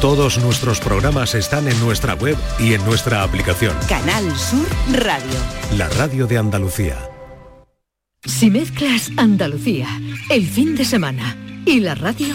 Todos nuestros programas están en nuestra web y en nuestra aplicación. Canal Sur Radio. La radio de Andalucía. Si mezclas Andalucía, el fin de semana y la radio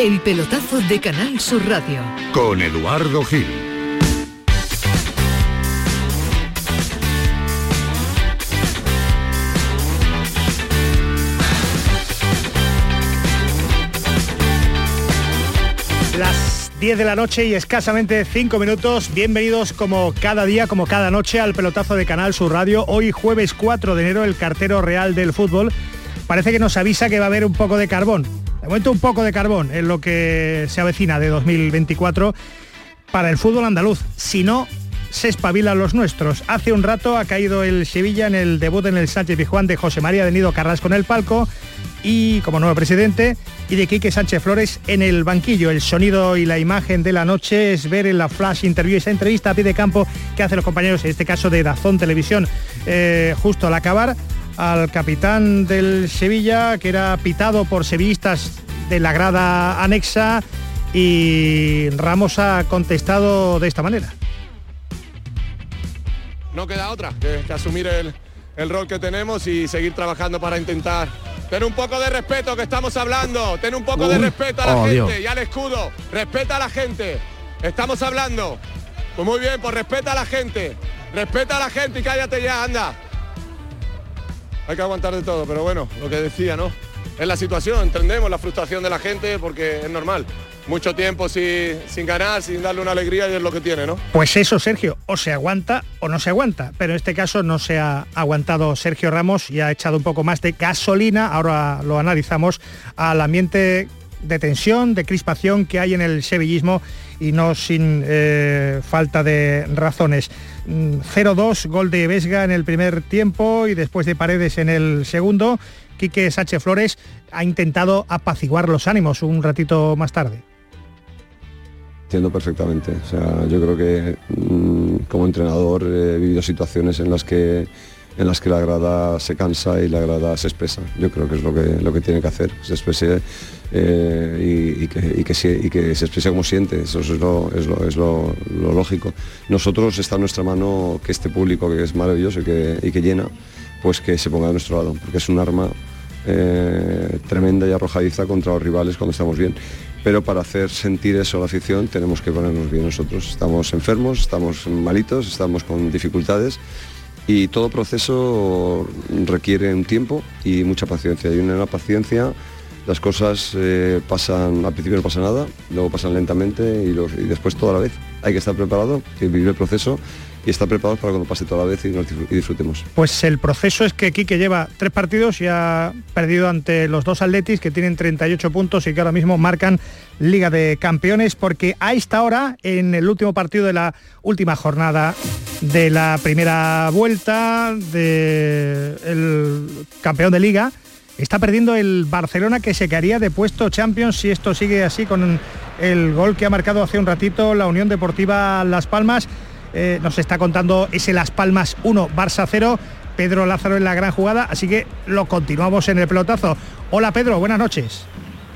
El pelotazo de Canal Sur Radio. Con Eduardo Gil. Las 10 de la noche y escasamente 5 minutos. Bienvenidos como cada día, como cada noche al pelotazo de Canal Sur Radio. Hoy jueves 4 de enero, el cartero real del fútbol parece que nos avisa que va a haber un poco de carbón de momento un poco de carbón en lo que se avecina de 2024 para el fútbol andaluz. Si no, se espabilan los nuestros. Hace un rato ha caído el Sevilla en el debut en el Sánchez Pijuán de José María de Nido Carrasco en el palco y como nuevo presidente y de Quique Sánchez Flores en el banquillo. El sonido y la imagen de la noche es ver en la flash interview esa entrevista a pie de campo que hacen los compañeros, en este caso de Dazón Televisión, eh, justo al acabar al capitán del Sevilla, que era pitado por sevillistas de la grada anexa y Ramos ha contestado de esta manera. No queda otra que, asumir el, rol que tenemos y seguir trabajando para intentar. Tener un poco de respeto que estamos hablando, tener un poco de respeto a la oh, gente y al escudo, respeta a la gente, estamos hablando. Pues muy bien, pues respeta a la gente, respeta a la gente y cállate ya, anda hay que aguantar de todo, pero bueno, lo que decía, ¿no? Es la situación, entendemos la frustración de la gente porque es normal. Mucho tiempo sin, sin ganar, sin darle una alegría y es lo que tiene, ¿no? Pues eso, Sergio, o se aguanta o no se aguanta. Pero en este caso no se ha aguantado Sergio Ramos y ha echado un poco más de gasolina, ahora lo analizamos, al ambiente de tensión, de crispación que hay en el sevillismo y no sin eh, falta de razones. 0-2, mm, gol de Vesga en el primer tiempo y después de Paredes en el segundo. Quique Sánchez Flores ha intentado apaciguar los ánimos un ratito más tarde. Entiendo perfectamente. O sea, yo creo que mm, como entrenador he vivido situaciones en las que en las que la grada se cansa y la grada se expresa. Yo creo que es lo que, lo que tiene que hacer, se exprese eh, y, que, se, exprese como siente, eso es, lo, es, lo, lógico. Nosotros está en nuestra mano que este público que es maravilloso y que, llena, pues que se ponga a nuestro lado, porque es un arma eh, tremenda y arrojadiza contra los rivales cuando estamos bien. Pero para hacer sentir eso la afición tenemos que ponernos bien nosotros. Estamos enfermos, estamos malitos, estamos con dificultades y todo proceso requiere un tiempo y mucha paciencia. Y una paciencia, las cosas eh, pasan, al principio no pasa nada, luego pasan lentamente y, después toda la vez. Hay que estar preparado, que vivir el proceso y estar preparados para cuando pase toda la vez y, disfrutemos. Pues el proceso es que Quique lleva tres partidos y ha perdido ante los dos Atletis que tienen 38 puntos y que ahora mismo marcan Liga de Campeones porque a esta hora, en el último partido de la última jornada de la primera vuelta del campeón de Liga, está perdiendo el Barcelona que se quedaría de puesto Champions si esto sigue así con el gol que ha marcado hace un ratito la Unión Deportiva Las Palmas eh, nos está contando ese Las Palmas 1, Barça 0. Pedro Lázaro en la gran jugada, así que lo continuamos en el pelotazo. Hola Pedro, buenas noches.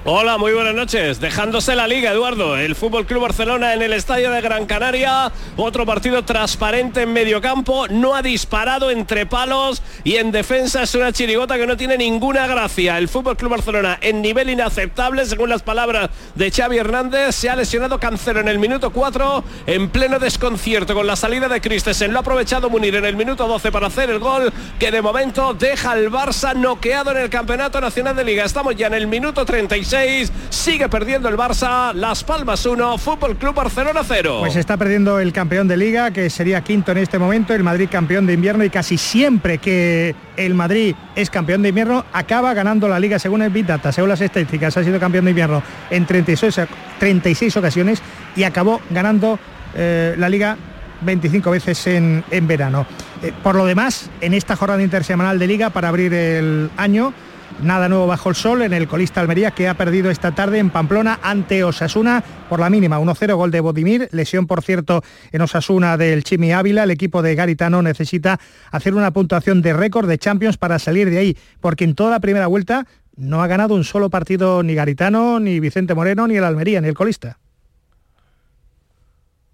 Hola, muy buenas noches. Dejándose la liga, Eduardo. El Fútbol Club Barcelona en el estadio de Gran Canaria. Otro partido transparente en medio campo. No ha disparado entre palos y en defensa es una chirigota que no tiene ninguna gracia. El Fútbol Club Barcelona en nivel inaceptable, según las palabras de Xavi Hernández. Se ha lesionado Cancelo en el minuto 4 en pleno desconcierto con la salida de Christensen. Lo ha aprovechado Munir en el minuto 12 para hacer el gol que de momento deja al Barça noqueado en el Campeonato Nacional de Liga. Estamos ya en el minuto 36 36. Sigue perdiendo el Barça, Las Palmas 1, Fútbol Club Barcelona 0. Pues está perdiendo el campeón de liga, que sería quinto en este momento, el Madrid campeón de invierno y casi siempre que el Madrid es campeón de invierno acaba ganando la liga según el Big Data, según las estadísticas, ha sido campeón de invierno en 36, 36 ocasiones y acabó ganando eh, la liga 25 veces en, verano. Eh, por lo demás, en esta jornada intersemanal de liga para abrir el año, Nada nuevo bajo el sol en el colista Almería que ha perdido esta tarde en Pamplona ante Osasuna por la mínima. 1-0 gol de Bodimir. Lesión, por cierto, en Osasuna del Chimi Ávila. El equipo de Garitano necesita hacer una puntuación de récord de Champions para salir de ahí, porque en toda la primera vuelta no ha ganado un solo partido ni Garitano, ni Vicente Moreno, ni el Almería, ni el colista.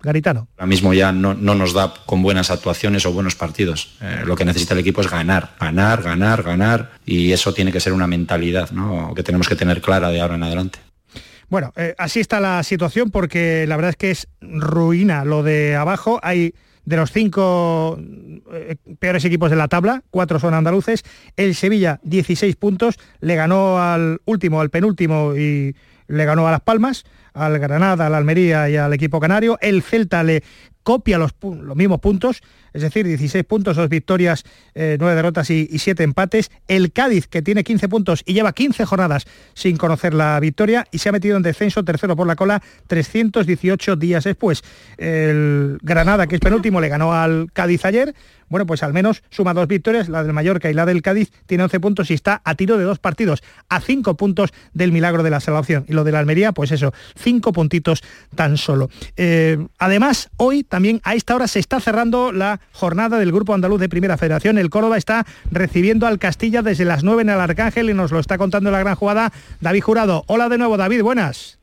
Garitano. Ahora mismo ya no, nos da con buenas actuaciones o buenos partidos. Eh, lo que necesita el equipo es ganar, ganar, ganar, ganar y eso tiene que ser una mentalidad ¿no? que tenemos que tener clara de ahora en adelante. Bueno, eh, así está la situación porque la verdad es que es ruina lo de abajo. Hay de los cinco eh, peores equipos de la tabla, cuatro son andaluces. El Sevilla, 16 puntos, le ganó al último, al penúltimo y le ganó a Las Palmas al Granada, al Almería y al equipo canario. El Celta le copia los, los mismos puntos, es decir, 16 puntos, dos victorias, eh, nueve derrotas y, y, siete empates. El Cádiz, que tiene 15 puntos y lleva 15 jornadas sin conocer la victoria y se ha metido en descenso, tercero por la cola, 318 días después. El Granada, que es penúltimo, le ganó al Cádiz ayer, bueno, pues al menos suma dos victorias, la del Mallorca y la del Cádiz, tiene 11 puntos y está a tiro de dos partidos, a cinco puntos del milagro de la salvación. Y lo de la Almería, pues eso, cinco puntitos tan solo. Eh, además, hoy también a esta hora se está cerrando la jornada del Grupo Andaluz de Primera Federación. El Córdoba está recibiendo al Castilla desde las 9 en el Arcángel y nos lo está contando la gran jugada David Jurado. Hola de nuevo, David, buenas.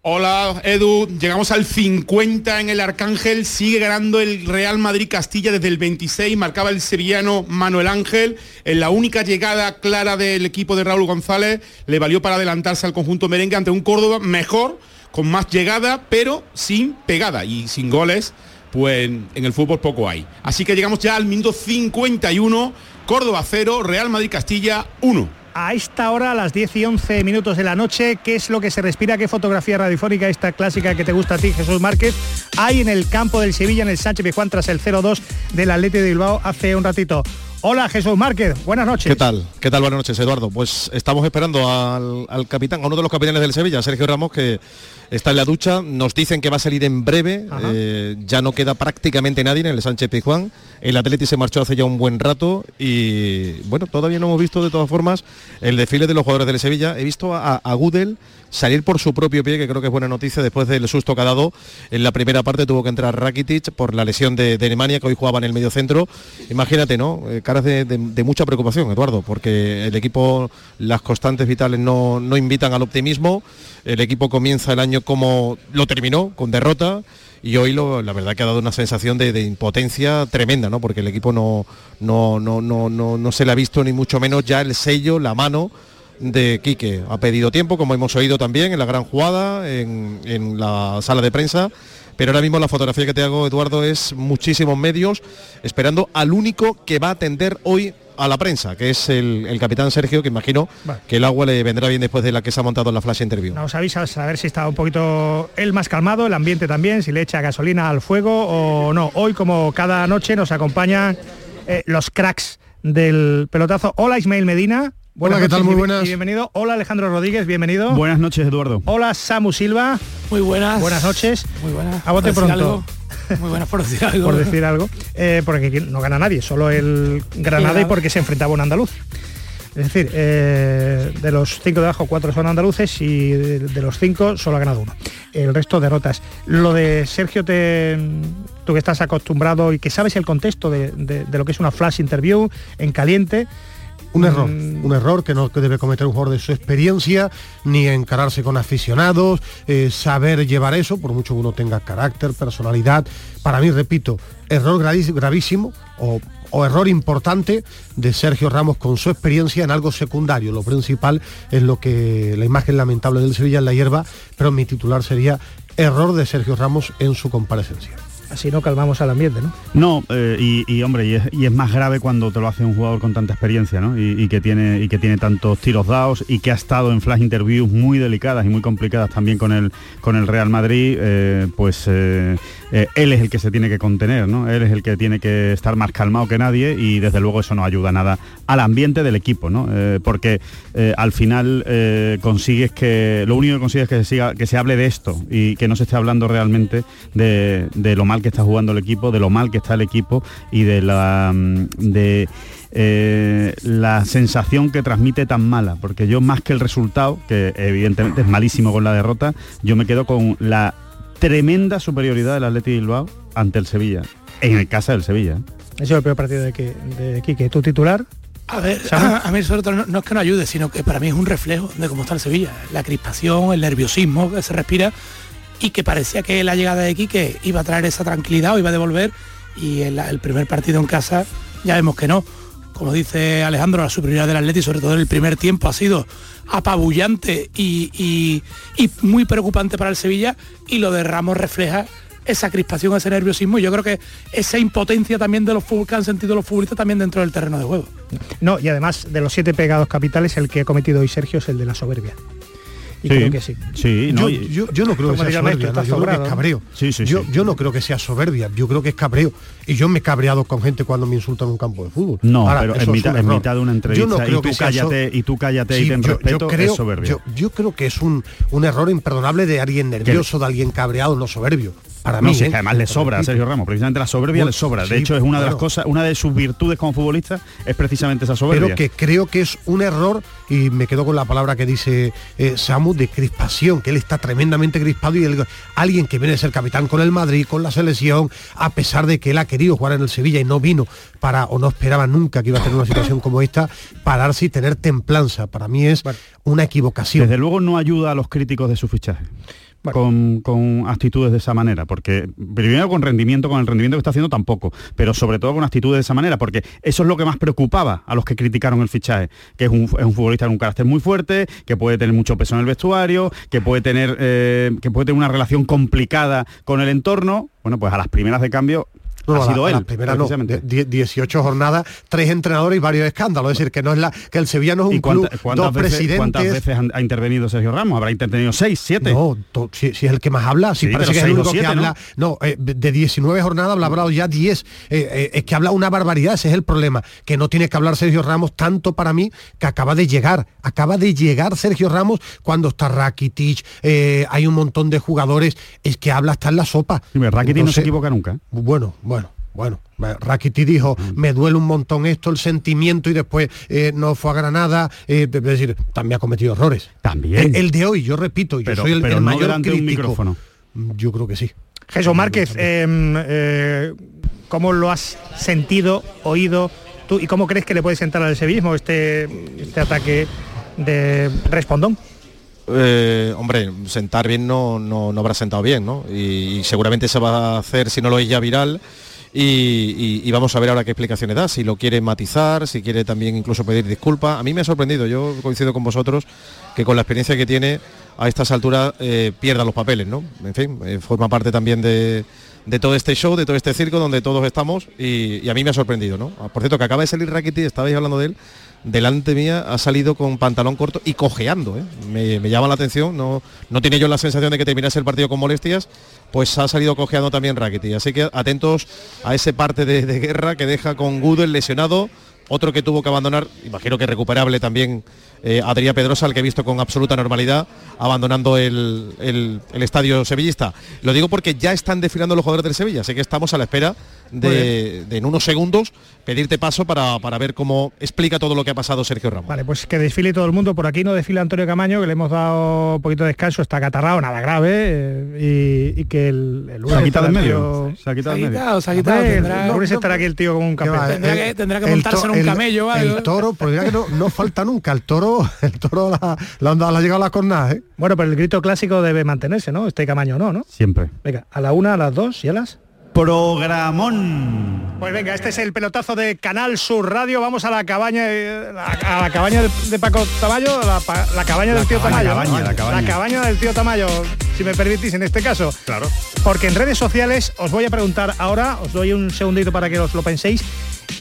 Hola Edu, llegamos al 50 en el Arcángel, sigue ganando el Real Madrid Castilla desde el 26, marcaba el sevillano Manuel Ángel, en la única llegada clara del equipo de Raúl González le valió para adelantarse al conjunto merengue ante un Córdoba mejor, con más llegada, pero sin pegada y sin goles, pues en el fútbol poco hay. Así que llegamos ya al minuto 51, Córdoba 0, Real Madrid Castilla 1 a esta hora, a las 10 y 11 minutos de la noche, qué es lo que se respira, qué fotografía radiofónica esta clásica que te gusta a ti, Jesús Márquez, hay en el campo del Sevilla, en el Sánchez Pizjuán, tras el 0-2 del Atlético de Bilbao hace un ratito. Hola Jesús Márquez, buenas noches. ¿Qué tal? ¿Qué tal? Buenas noches, Eduardo. Pues estamos esperando al, capitán, a uno de los capitanes del Sevilla, Sergio Ramos, que está en la ducha. Nos dicen que va a salir en breve. Eh, ya no queda prácticamente nadie en el Sánchez Pizjuán. El Atleti se marchó hace ya un buen rato y bueno, todavía no hemos visto de todas formas el desfile de los jugadores del Sevilla. He visto a, a Gudel salir por su propio pie, que creo que es buena noticia después del susto que ha dado. En la primera parte tuvo que entrar Rakitic por la lesión de, Alemania, que hoy jugaba en el medio centro. Imagínate, ¿no? Eh, caras de, mucha preocupación, Eduardo, porque el equipo, las constantes vitales no, no invitan al optimismo. El equipo comienza el año como lo terminó, con derrota y hoy la verdad que ha dado una sensación de, impotencia tremenda, ¿no? Porque el equipo no, no, no, no, no, se le ha visto ni mucho menos ya el sello, la mano de Quique. Ha pedido tiempo, como hemos oído también en la gran jugada, en, la sala de prensa. Pero ahora mismo la fotografía que te hago, Eduardo, es muchísimos medios esperando al único que va a atender hoy a la prensa, que es el, capitán Sergio, que imagino que el agua le vendrá bien después de la que se ha montado en la flash interview. Nos avisas a ver si está un poquito él más calmado, el ambiente también, si le echa gasolina al fuego o no. Hoy, como cada noche, nos acompañan eh, los cracks del pelotazo. Hola Ismael Medina. Buenas Hola, ¿qué tal? Muy buenas. bienvenido. Hola Alejandro Rodríguez, bienvenido. Buenas noches, Eduardo. Hola Samu Silva. Muy buenas. Buenas noches. Muy buenas. A bote pronto. Muy buenas por decir algo. por decir algo. Eh, porque no gana nadie, solo el Granada y porque se enfrentaba a un andaluz. Es decir, eh, de los cinco de abajo, cuatro son andaluces y de, los cinco solo ha ganado uno. El resto derrotas. Lo de Sergio, te, tú que estás acostumbrado y que sabes el contexto de, de lo que es una flash interview en caliente, un error, mm. un error que no debe cometer un jugador de su experiencia, ni encararse con aficionados, eh, saber llevar eso, por mucho que uno tenga carácter, personalidad. Para mí, repito, error gravísimo o, o error importante de Sergio Ramos con su experiencia en algo secundario. Lo principal es lo que la imagen lamentable del Sevilla en la hierba, pero mi titular sería error de Sergio Ramos en su comparecencia. Así no calmamos al ambiente, ¿no? No, eh, y, hombre, y es, más grave cuando te lo hace un jugador con tanta experiencia, ¿no? Y, que tiene y que tiene tantos tiros dados y que ha estado en flash interviews muy delicadas y muy complicadas también con el con el Real Madrid, eh, pues eh, él es el que se tiene que contener, ¿no? Él es el que tiene que estar más calmado que nadie y desde luego eso no ayuda nada al ambiente del equipo, ¿no? porque al final consigues que lo único que consigues es que se siga, que se hable de esto y que no se esté hablando realmente de, lo mal que está jugando el equipo, de lo mal que está el equipo y de la mm, de eh, la sensación que transmite tan mala, porque yo más que el resultado, que evidentemente es malísimo con la derrota, yo me quedo con la tremenda superioridad del Atleti Bilbao ante el Sevilla, en el casa del Sevilla. ¿eh? Ese es el peor partido de, que, de Quique. ¿Tu titular? A ver, a, mí sobre todo no, es que no ayude, sino que para mí es un reflejo de cómo está el Sevilla. La crispación, el nerviosismo que se respira y que parecía que la llegada de Quique iba a traer esa tranquilidad o iba a devolver y el, el primer partido en casa ya vemos que no. Como dice Alejandro, la superioridad del Atleti, sobre todo en el primer tiempo, ha sido apabullante y, muy preocupante para el Sevilla y lo de Ramos refleja esa crispación, ese nerviosismo y yo creo que esa impotencia también de los que han sentido los futbolistas también dentro del terreno de juego. No, y además de los siete pegados capitales, el que ha cometido hoy Sergio es el de la soberbia y creo que sí. sí no, yo, no creo que sea soberbia, yo creo que es cabreo. yo, no creo que sea soberbia, yo creo que es cabreo. Y yo me he cabreado con gente cuando me insultan en un campo de fútbol. No, pero en mitad, en mitad, de una entrevista yo no creo y, tú que cállate, y tú cállate y ten respeto, creo, es soberbia. Yo, creo que es un, un error imperdonable de alguien nervioso, de alguien cabreado, no soberbio. Para mí, ¿eh? además le sobra a Sergio Ramos, precisamente la soberbia le sobra. De hecho, es una de las cosas, una de sus virtudes como futbolista es precisamente esa soberbia. Pero que creo que es un error, y me quedo con la palabra que dice eh, Samu, de crispación, que él está tremendamente crispado y alguien que viene a ser capitán con el Madrid, con la selección, a pesar de que él ha querido jugar en el Sevilla y no vino para, o no esperaba nunca que iba a tener una situación como esta, pararse y tener templanza. Para mí es una equivocación. Desde luego no ayuda a los críticos de su fichaje con, actitudes de esa manera, porque primero con rendimiento, con el rendimiento que está haciendo tampoco, pero sobre todo con actitudes de esa manera, porque eso es lo que más preocupaba a los que criticaron el fichaje, que es un, futbolista con un carácter muy fuerte, que puede tener mucho peso en el vestuario, que puede tener, eh, que puede tener una relación complicada con el entorno. Bueno, pues a las primeras de cambio ha sido él. primera no, 18 jornadas, tres entrenadores y varios escándalos. Es decir, que no es la que el Sevilla no es un club, dos veces, presidentes. ¿Cuántas veces ha intervenido Sergio Ramos? ¿Habrá intervenido seis, siete? No, si, es el que más habla, si parece que es el único que habla. No, eh, de 19 jornadas habla hablado ya 10. Eh, eh, es que habla una barbaridad, ese es el problema. Que no tiene que hablar Sergio Ramos tanto para mí que acaba de llegar. Acaba de llegar Sergio Ramos cuando está Rakitic, hay un montón de jugadores, es que habla hasta en la sopa. Rakitic no se equivoca nunca. Bueno, bueno, bueno, Rakiti dijo, mm. me duele un montón esto, el sentimiento, y después eh, no fue a Granada, eh, es decir, también ha cometido errores. También. El, de hoy, yo repito, yo soy el, mayor crítico. micrófono. Yo creo que sí. Jesús Márquez, em, eh, ¿cómo lo has sentido, oído tú y cómo crees que le puede sentar al sevillismo este, este ataque de Respondón? hombre, sentar bien no, no, habrá sentado bien, ¿no? y, seguramente se va a hacer, si no lo es ya viral, y, vamos a ver ahora qué explicaciones da, si lo quiere matizar, si quiere también incluso pedir disculpas. A mí me ha sorprendido, yo coincido con vosotros, que con la experiencia que tiene a estas alturas eh, pierda los papeles, ¿no? En fin, eh, forma parte también de, todo este show, de todo este circo donde todos estamos y, a mí me ha sorprendido, ¿no? Ah, por cierto, que acaba de salir Rakiti, estabais hablando de él, delante mía ha salido con pantalón corto y cojeando, ¿eh? me, llama la atención, no, no tiene yo la sensación de que terminase el partido con molestias, pues ha salido cojeando también Rackety. Así que atentos a ese parte de, guerra que deja con Gudel lesionado, otro que tuvo que abandonar, imagino que recuperable también eh, Adrián Pedrosa, al que he visto con absoluta normalidad, abandonando el, el, estadio sevillista. Lo digo porque ya están desfilando los jugadores del Sevilla, así que estamos a la espera de, en unos segundos pedirte paso para, ver cómo explica todo lo que ha pasado Sergio Ramos. Vale, pues que desfile todo el mundo. Por aquí no desfila Antonio Camaño, que le hemos dado un poquito de descanso, está catarrado, nada grave, eh, y, que el, el Se ha quitado en medio. Se ha quitado en medio. Se ha quitado, tendrá, el lunes estará aquí el tío con un campeón. Tendrá, que, tendrá que montarse en un camello. El, toro, pues que no, no, falta nunca. El toro, el toro la, la, ha llegado a la cornada, ¿eh? Bueno, pero el grito clásico debe mantenerse, ¿no? Este Camaño no, ¿no? Siempre. Venga, a la una, a las dos y a las programón. Pues venga, este es el pelotazo de Canal Sur Radio. Vamos a la cabaña, a la cabaña de, Paco Tamayo, la, la cabaña del tío Tamayo. la, cabaña. la cabaña del tío Tamayo. si me permitís en este caso. Claro. Porque en redes sociales os voy a preguntar ahora, os doy un segundito para que os lo penséis.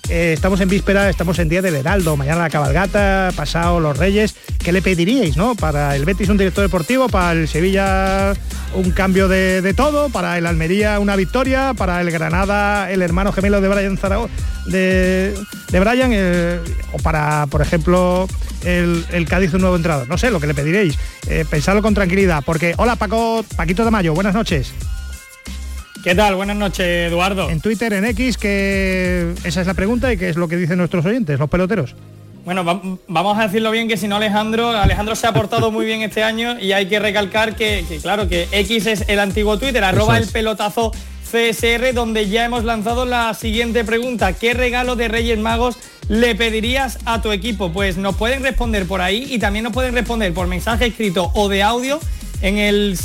Eh, estamos en víspera, estamos en día del Heraldo, mañana la cabalgata, pasado los Reyes. ¿Qué le pediríais, no? Para el Betis un director deportivo, para el Sevilla un cambio de, de todo, para el Almería una victoria, para el Granada el hermano gemelo de Brian Zaragoza, de, de Brian, eh, o para, por ejemplo, el, el Cádiz un nuevo entrenador. No sé lo que le pediréis. Eh, pensadlo con tranquilidad, porque hola Paco, Paquito de Mayo, buenas noches. ¿Qué tal? Buenas noches, Eduardo. En Twitter, en X, que esa es la pregunta y qué es lo que dicen nuestros oyentes, los peloteros. Bueno, va- vamos a decirlo bien que si no Alejandro, Alejandro se ha portado muy bien este año y hay que recalcar que, que, claro, que X es el antiguo Twitter, arroba es. el pelotazo CSR, donde ya hemos lanzado la siguiente pregunta. ¿Qué regalo de Reyes Magos le pedirías a tu equipo? Pues nos pueden responder por ahí y también nos pueden responder por mensaje escrito o de audio en el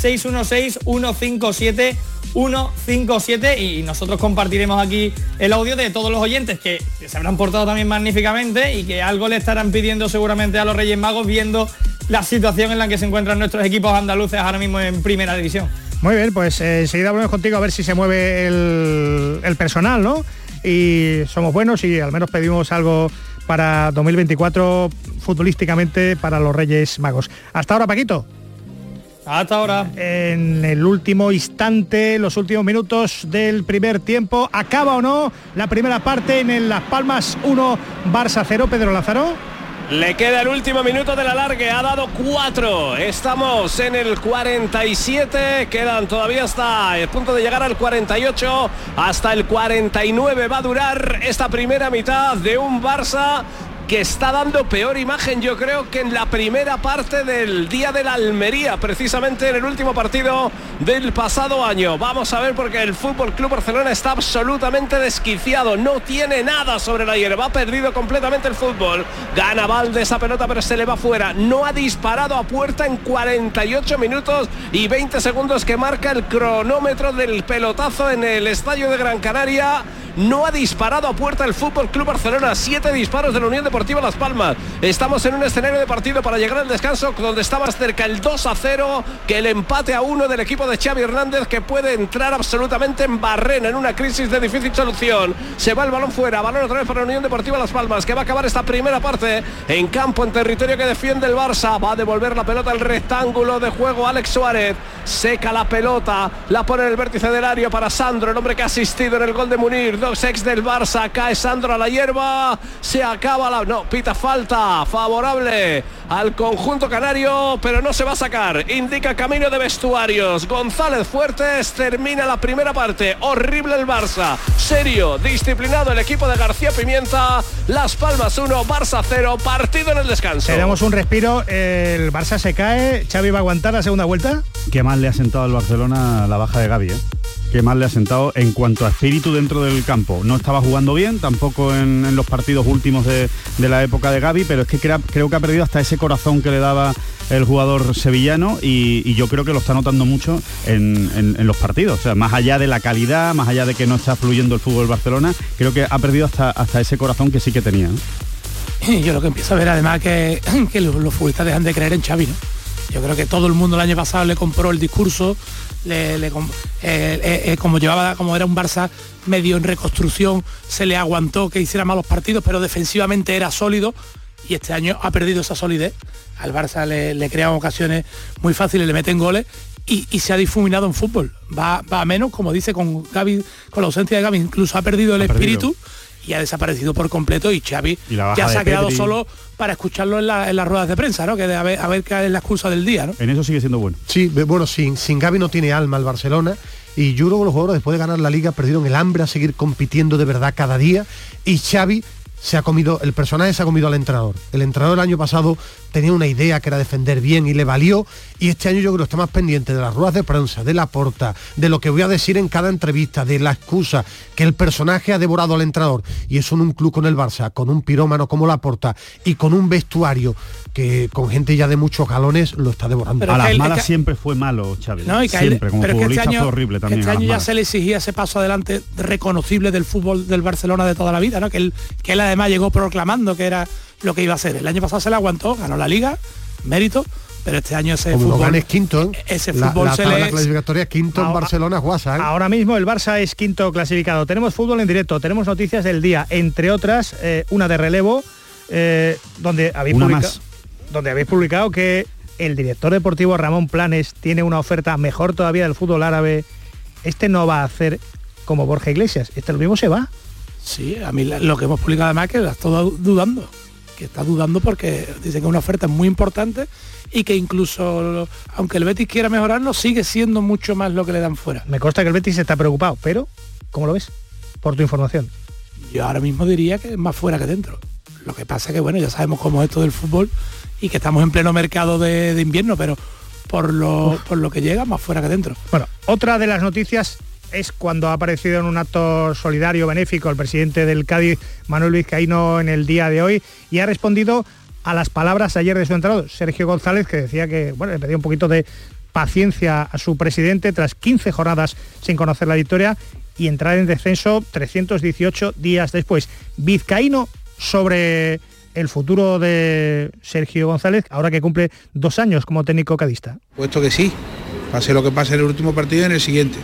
616-157-157 y nosotros compartiremos aquí el audio de todos los oyentes que, se habrán portado también magníficamente y que algo le estarán pidiendo seguramente a los Reyes Magos viendo la situación en la que se encuentran nuestros equipos andaluces ahora mismo en primera división. Muy bien, pues eh, enseguida hablamos contigo a ver si se mueve el, el personal, ¿no? Y somos buenos y al menos pedimos algo para 2024 futbolísticamente para los Reyes Magos. Hasta ahora, Paquito. Hasta ahora. En el último instante, los últimos minutos del primer tiempo, ¿acaba o no la primera parte en el Las Palmas 1, Barça 0, Pedro Lázaro? Le queda el último minuto de la largue, ha dado cuatro. Estamos en el 47, quedan todavía hasta el punto de llegar al 48, hasta el 49 va a durar esta primera mitad de un Barça que está dando peor imagen yo creo que en la primera parte del día de la Almería, precisamente en el último partido del pasado año. Vamos a ver porque el Fútbol Club Barcelona está absolutamente desquiciado, no tiene nada sobre la hierba, ha perdido completamente el fútbol. Gana Valde esa pelota pero se le va fuera. No ha disparado a puerta en 48 minutos y 20 segundos que marca el cronómetro del pelotazo en el estadio de Gran Canaria. No ha disparado a puerta el Fútbol Club Barcelona. Siete disparos de la Unión Deportiva Las Palmas. Estamos en un escenario de partido para llegar al descanso donde está más cerca el 2 a 0 que el empate a 1 del equipo de Xavi Hernández que puede entrar absolutamente en barrena en una crisis de difícil solución. Se va el balón fuera, balón otra vez para la Unión Deportiva Las Palmas que va a acabar esta primera parte en campo, en territorio que defiende el Barça. Va a devolver la pelota al rectángulo de juego Alex Suárez. Seca la pelota, la pone en el vértice del área para Sandro, el hombre que ha asistido en el gol de Munir. Dos ex del Barça, cae Sandro a la hierba. Se acaba la. No, pita falta favorable al conjunto canario, pero no se va a sacar. Indica camino de vestuarios. González Fuertes termina la primera parte. Horrible el Barça. Serio, disciplinado el equipo de García Pimienta. Las Palmas 1, Barça 0. Partido en el descanso. Te damos un respiro, el Barça se cae, Xavi va a aguantar la segunda vuelta. ¿Qué más le ha sentado al Barcelona la baja de Gaby? ¿eh? ¿Qué más le ha sentado en cuanto a espíritu dentro del campo? No estaba jugando bien, tampoco en, los partidos últimos de, de la época de Gaby, pero es que creo que ha perdido hasta ese corazón que le daba el jugador sevillano y, yo creo que lo está notando mucho en, en- los partidos. O sea, más allá de la calidad, más allá de que no está fluyendo el fútbol Barcelona, creo que ha perdido hasta, hasta ese corazón que sí que tenía. Yo lo que empiezo a ver además que, que los, los futbolistas dejan de creer en Xavi, ¿no? Yo creo que todo el mundo el año pasado le compró el discurso, le, eh, eh, eh, como llevaba, como era un Barça medio en reconstrucción, se le aguantó que hiciera malos partidos, pero defensivamente era sólido y este año ha perdido esa solidez. Al Barça le, le crean ocasiones muy fáciles, le meten goles y, y se ha difuminado en fútbol. Va, va a menos, como dice con Gaby, con la ausencia de Gaby, incluso ha perdido el Ha perdido. Y ha desaparecido por completo y Xavi Y ya se ha quedado solo para escucharlo en, la- en las ruedas de prensa, ¿no? Que de a ver, a ver qué es la excusa del día, ¿no? En eso sigue siendo bueno. Sí, bueno, sin, sin Gaby no tiene alma el Barcelona. Y yo creo que los jugadores después de ganar la liga perdieron el hambre a seguir compitiendo de verdad cada día. Y Xavi se ha comido, el personaje se ha comido al entrenador. El entrenador el año pasado tenía una idea que era defender bien y le valió. Y este año yo creo que está más pendiente de las ruedas de prensa, de la porta, de lo que voy a decir en cada entrevista, de la excusa que el personaje ha devorado al entrenador. Y eso en un club con el Barça, con un pirómano como la porta y con un vestuario que con gente ya de muchos galones lo está devorando. Pero a las malas siempre fue malo, Xavi. No, siempre, como pero es que futbolista este año, fue horrible que también. este año ya se le exigía ese paso adelante reconocible del fútbol del Barcelona de toda la vida, ¿no? Que él, que él además llegó proclamando que era lo que iba a hacer. El año pasado se le aguantó, ganó la liga, mérito, pero este año ese Como fútbol, lo ganes quinto, ese la, fútbol la se le- clasificatoria quinto en Ahora- Barcelona, Guasa, ¿eh? Ahora mismo el Barça es quinto clasificado. Tenemos fútbol en directo, tenemos noticias del día, entre otras, eh, una de relevo, eh, donde, habéis Una publica- más. donde habéis publicado que el director deportivo Ramón Planes tiene una oferta mejor todavía del fútbol árabe. Este no va a hacer como Borja Iglesias, este lo mismo se va. Sí, a mí la- lo que hemos publicado además es que la está dudando, que está dudando porque dice que es una oferta muy importante y que incluso aunque el Betis quiera mejorarlo, sigue siendo mucho más lo que le dan fuera. Me consta que el Betis está preocupado, pero ¿cómo lo ves? Por tu información. Yo ahora mismo diría que es más fuera que dentro. Lo que pasa que bueno, ya sabemos cómo es esto del fútbol y que estamos en pleno mercado de, de invierno, pero por lo, por lo que llega, más fuera que dentro. Bueno, otra de las noticias es cuando ha aparecido en un acto solidario benéfico el presidente del Cádiz, Manuel Vizcaíno, en el día de hoy y ha respondido a las palabras ayer de su entrenador, Sergio González, que decía que bueno, le pedía un poquito de paciencia a su presidente tras 15 jornadas sin conocer la victoria y entrar en descenso 318 días después. Vizcaíno sobre el futuro de Sergio González, ahora que cumple dos años como técnico cadista. Puesto que sí, pase lo que pase en el último partido y en el siguiente,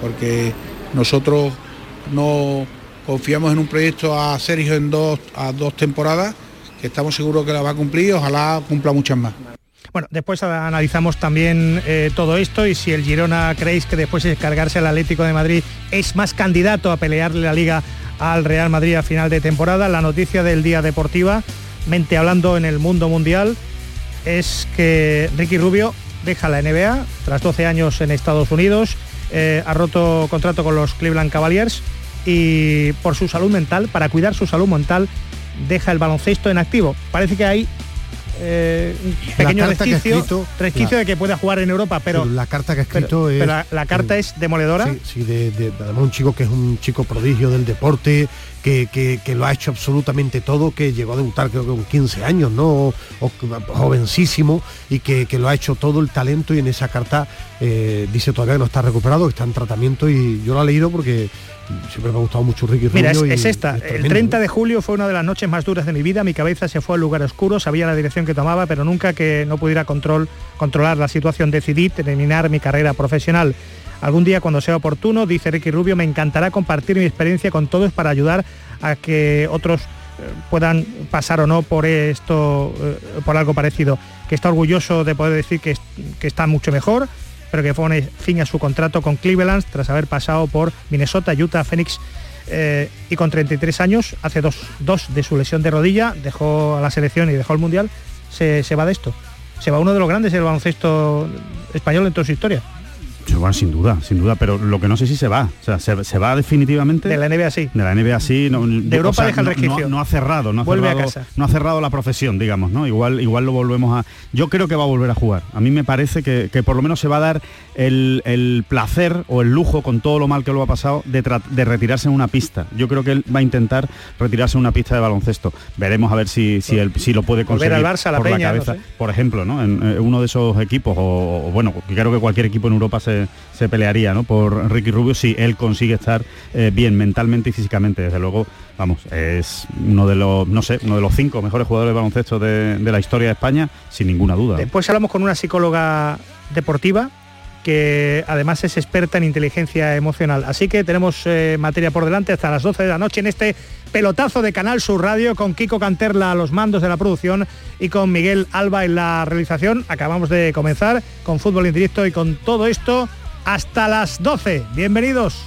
porque nosotros no confiamos en un proyecto a Sergio en dos, a dos temporadas, que estamos seguros que la va a cumplir y ojalá cumpla muchas más. Bueno, después analizamos también eh, todo esto y si el Girona creéis que después de cargarse al Atlético de Madrid es más candidato a pelearle la liga al Real Madrid a final de temporada. La noticia del día deportiva, mente hablando en el mundo mundial, es que Ricky Rubio deja la NBA tras 12 años en Estados Unidos, eh, ha roto contrato con los Cleveland Cavaliers y por su salud mental, para cuidar su salud mental, deja el baloncesto en activo. Parece que hay eh, un pequeño resquicio, escrito- resquicio la- de que pueda jugar en Europa, pero, la carta que ha pero- escrito es pero la, la carta es demoledora. Sí, sí, de, de- además un chico que es un chico prodigio del deporte, que, que- que lo ha hecho absolutamente todo, que llegó a debutar creo que con 15 años, ¿no? O, o jovencísimo, y que, que lo ha hecho todo el talento y en esa carta eh, dice todavía que no está recuperado, está en tratamiento y yo lo he leído porque siempre me ha gustado mucho Ricky Mira, es, Rubio es esta. es el tremendo, 30 ¿no? de julio fue una de las noches más duras de mi vida. Mi cabeza se fue al lugar oscuro, sabía la dirección que tomaba, pero nunca que no pudiera control, controlar la situación. Decidí terminar mi carrera profesional. Algún día, cuando sea oportuno, dice Ricky Rubio, me encantará compartir mi experiencia con todos para ayudar a que otros eh, puedan pasar o no por esto, eh, por algo parecido. Que está orgulloso de poder decir que, que está mucho mejor, pero que pone fin a su contrato con Cleveland tras haber pasado por Minnesota, Utah, Phoenix eh, y con 33 años, hace dos, dos de su lesión de rodilla, dejó a la selección y dejó el Mundial, se, se va de esto. Se va uno de los grandes del baloncesto español en toda su historia. Bueno, sin duda, sin duda, pero lo que no sé si se va. O sea, se, se va definitivamente. De la NBA sí. De la NBA sí. No, De Europa deja el resquicio. No, no ha cerrado, no ha Vuelve a cerrado, casa. no ha cerrado la profesión, digamos, ¿no? Igual, igual lo volvemos a. Yo creo que va a volver a jugar. A mí me parece que, que por lo menos se va a dar el, el placer o el lujo con todo lo mal que lo ha pasado de, de retirarse en una pista. Yo creo que él va a intentar retirarse en una pista de baloncesto. Veremos a ver si, si, él, si lo puede conseguir al Barça, a la por Peña, la no cabeza. sé. Por ejemplo, ¿no? En eh, uno de esos equipos, o, o, bueno, creo que cualquier equipo en Europa se, se pelearía, ¿no? Por Ricky Rubio si él consigue estar eh, bien mentalmente y físicamente. Desde luego, vamos, es uno de los, no sé, uno de los cinco mejores jugadores de baloncesto de, de la historia de España, sin ninguna duda. Después hablamos con una psicóloga deportiva que además es experta en inteligencia emocional. Así que tenemos eh, materia por delante hasta las 12 de la noche en este pelotazo de Canal Sur Radio con Kiko Canterla a los mandos de la producción y con Miguel Alba en la realización. Acabamos de comenzar con fútbol en directo y con todo esto hasta las 12. Bienvenidos.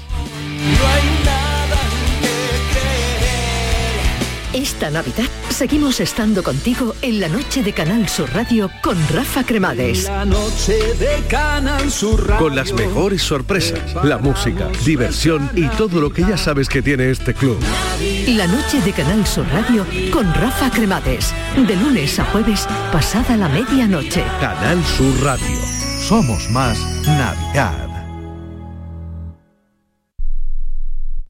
Esta Navidad seguimos estando contigo en la noche de Canal Sur Radio con Rafa Cremades. La noche de Canal Sur Radio. Con las mejores sorpresas, la música, diversión y todo lo que ya sabes que tiene este club. La noche de Canal Sur Radio con Rafa Cremades. De lunes a jueves, pasada la medianoche. Canal Sur Radio. Somos más Navidad.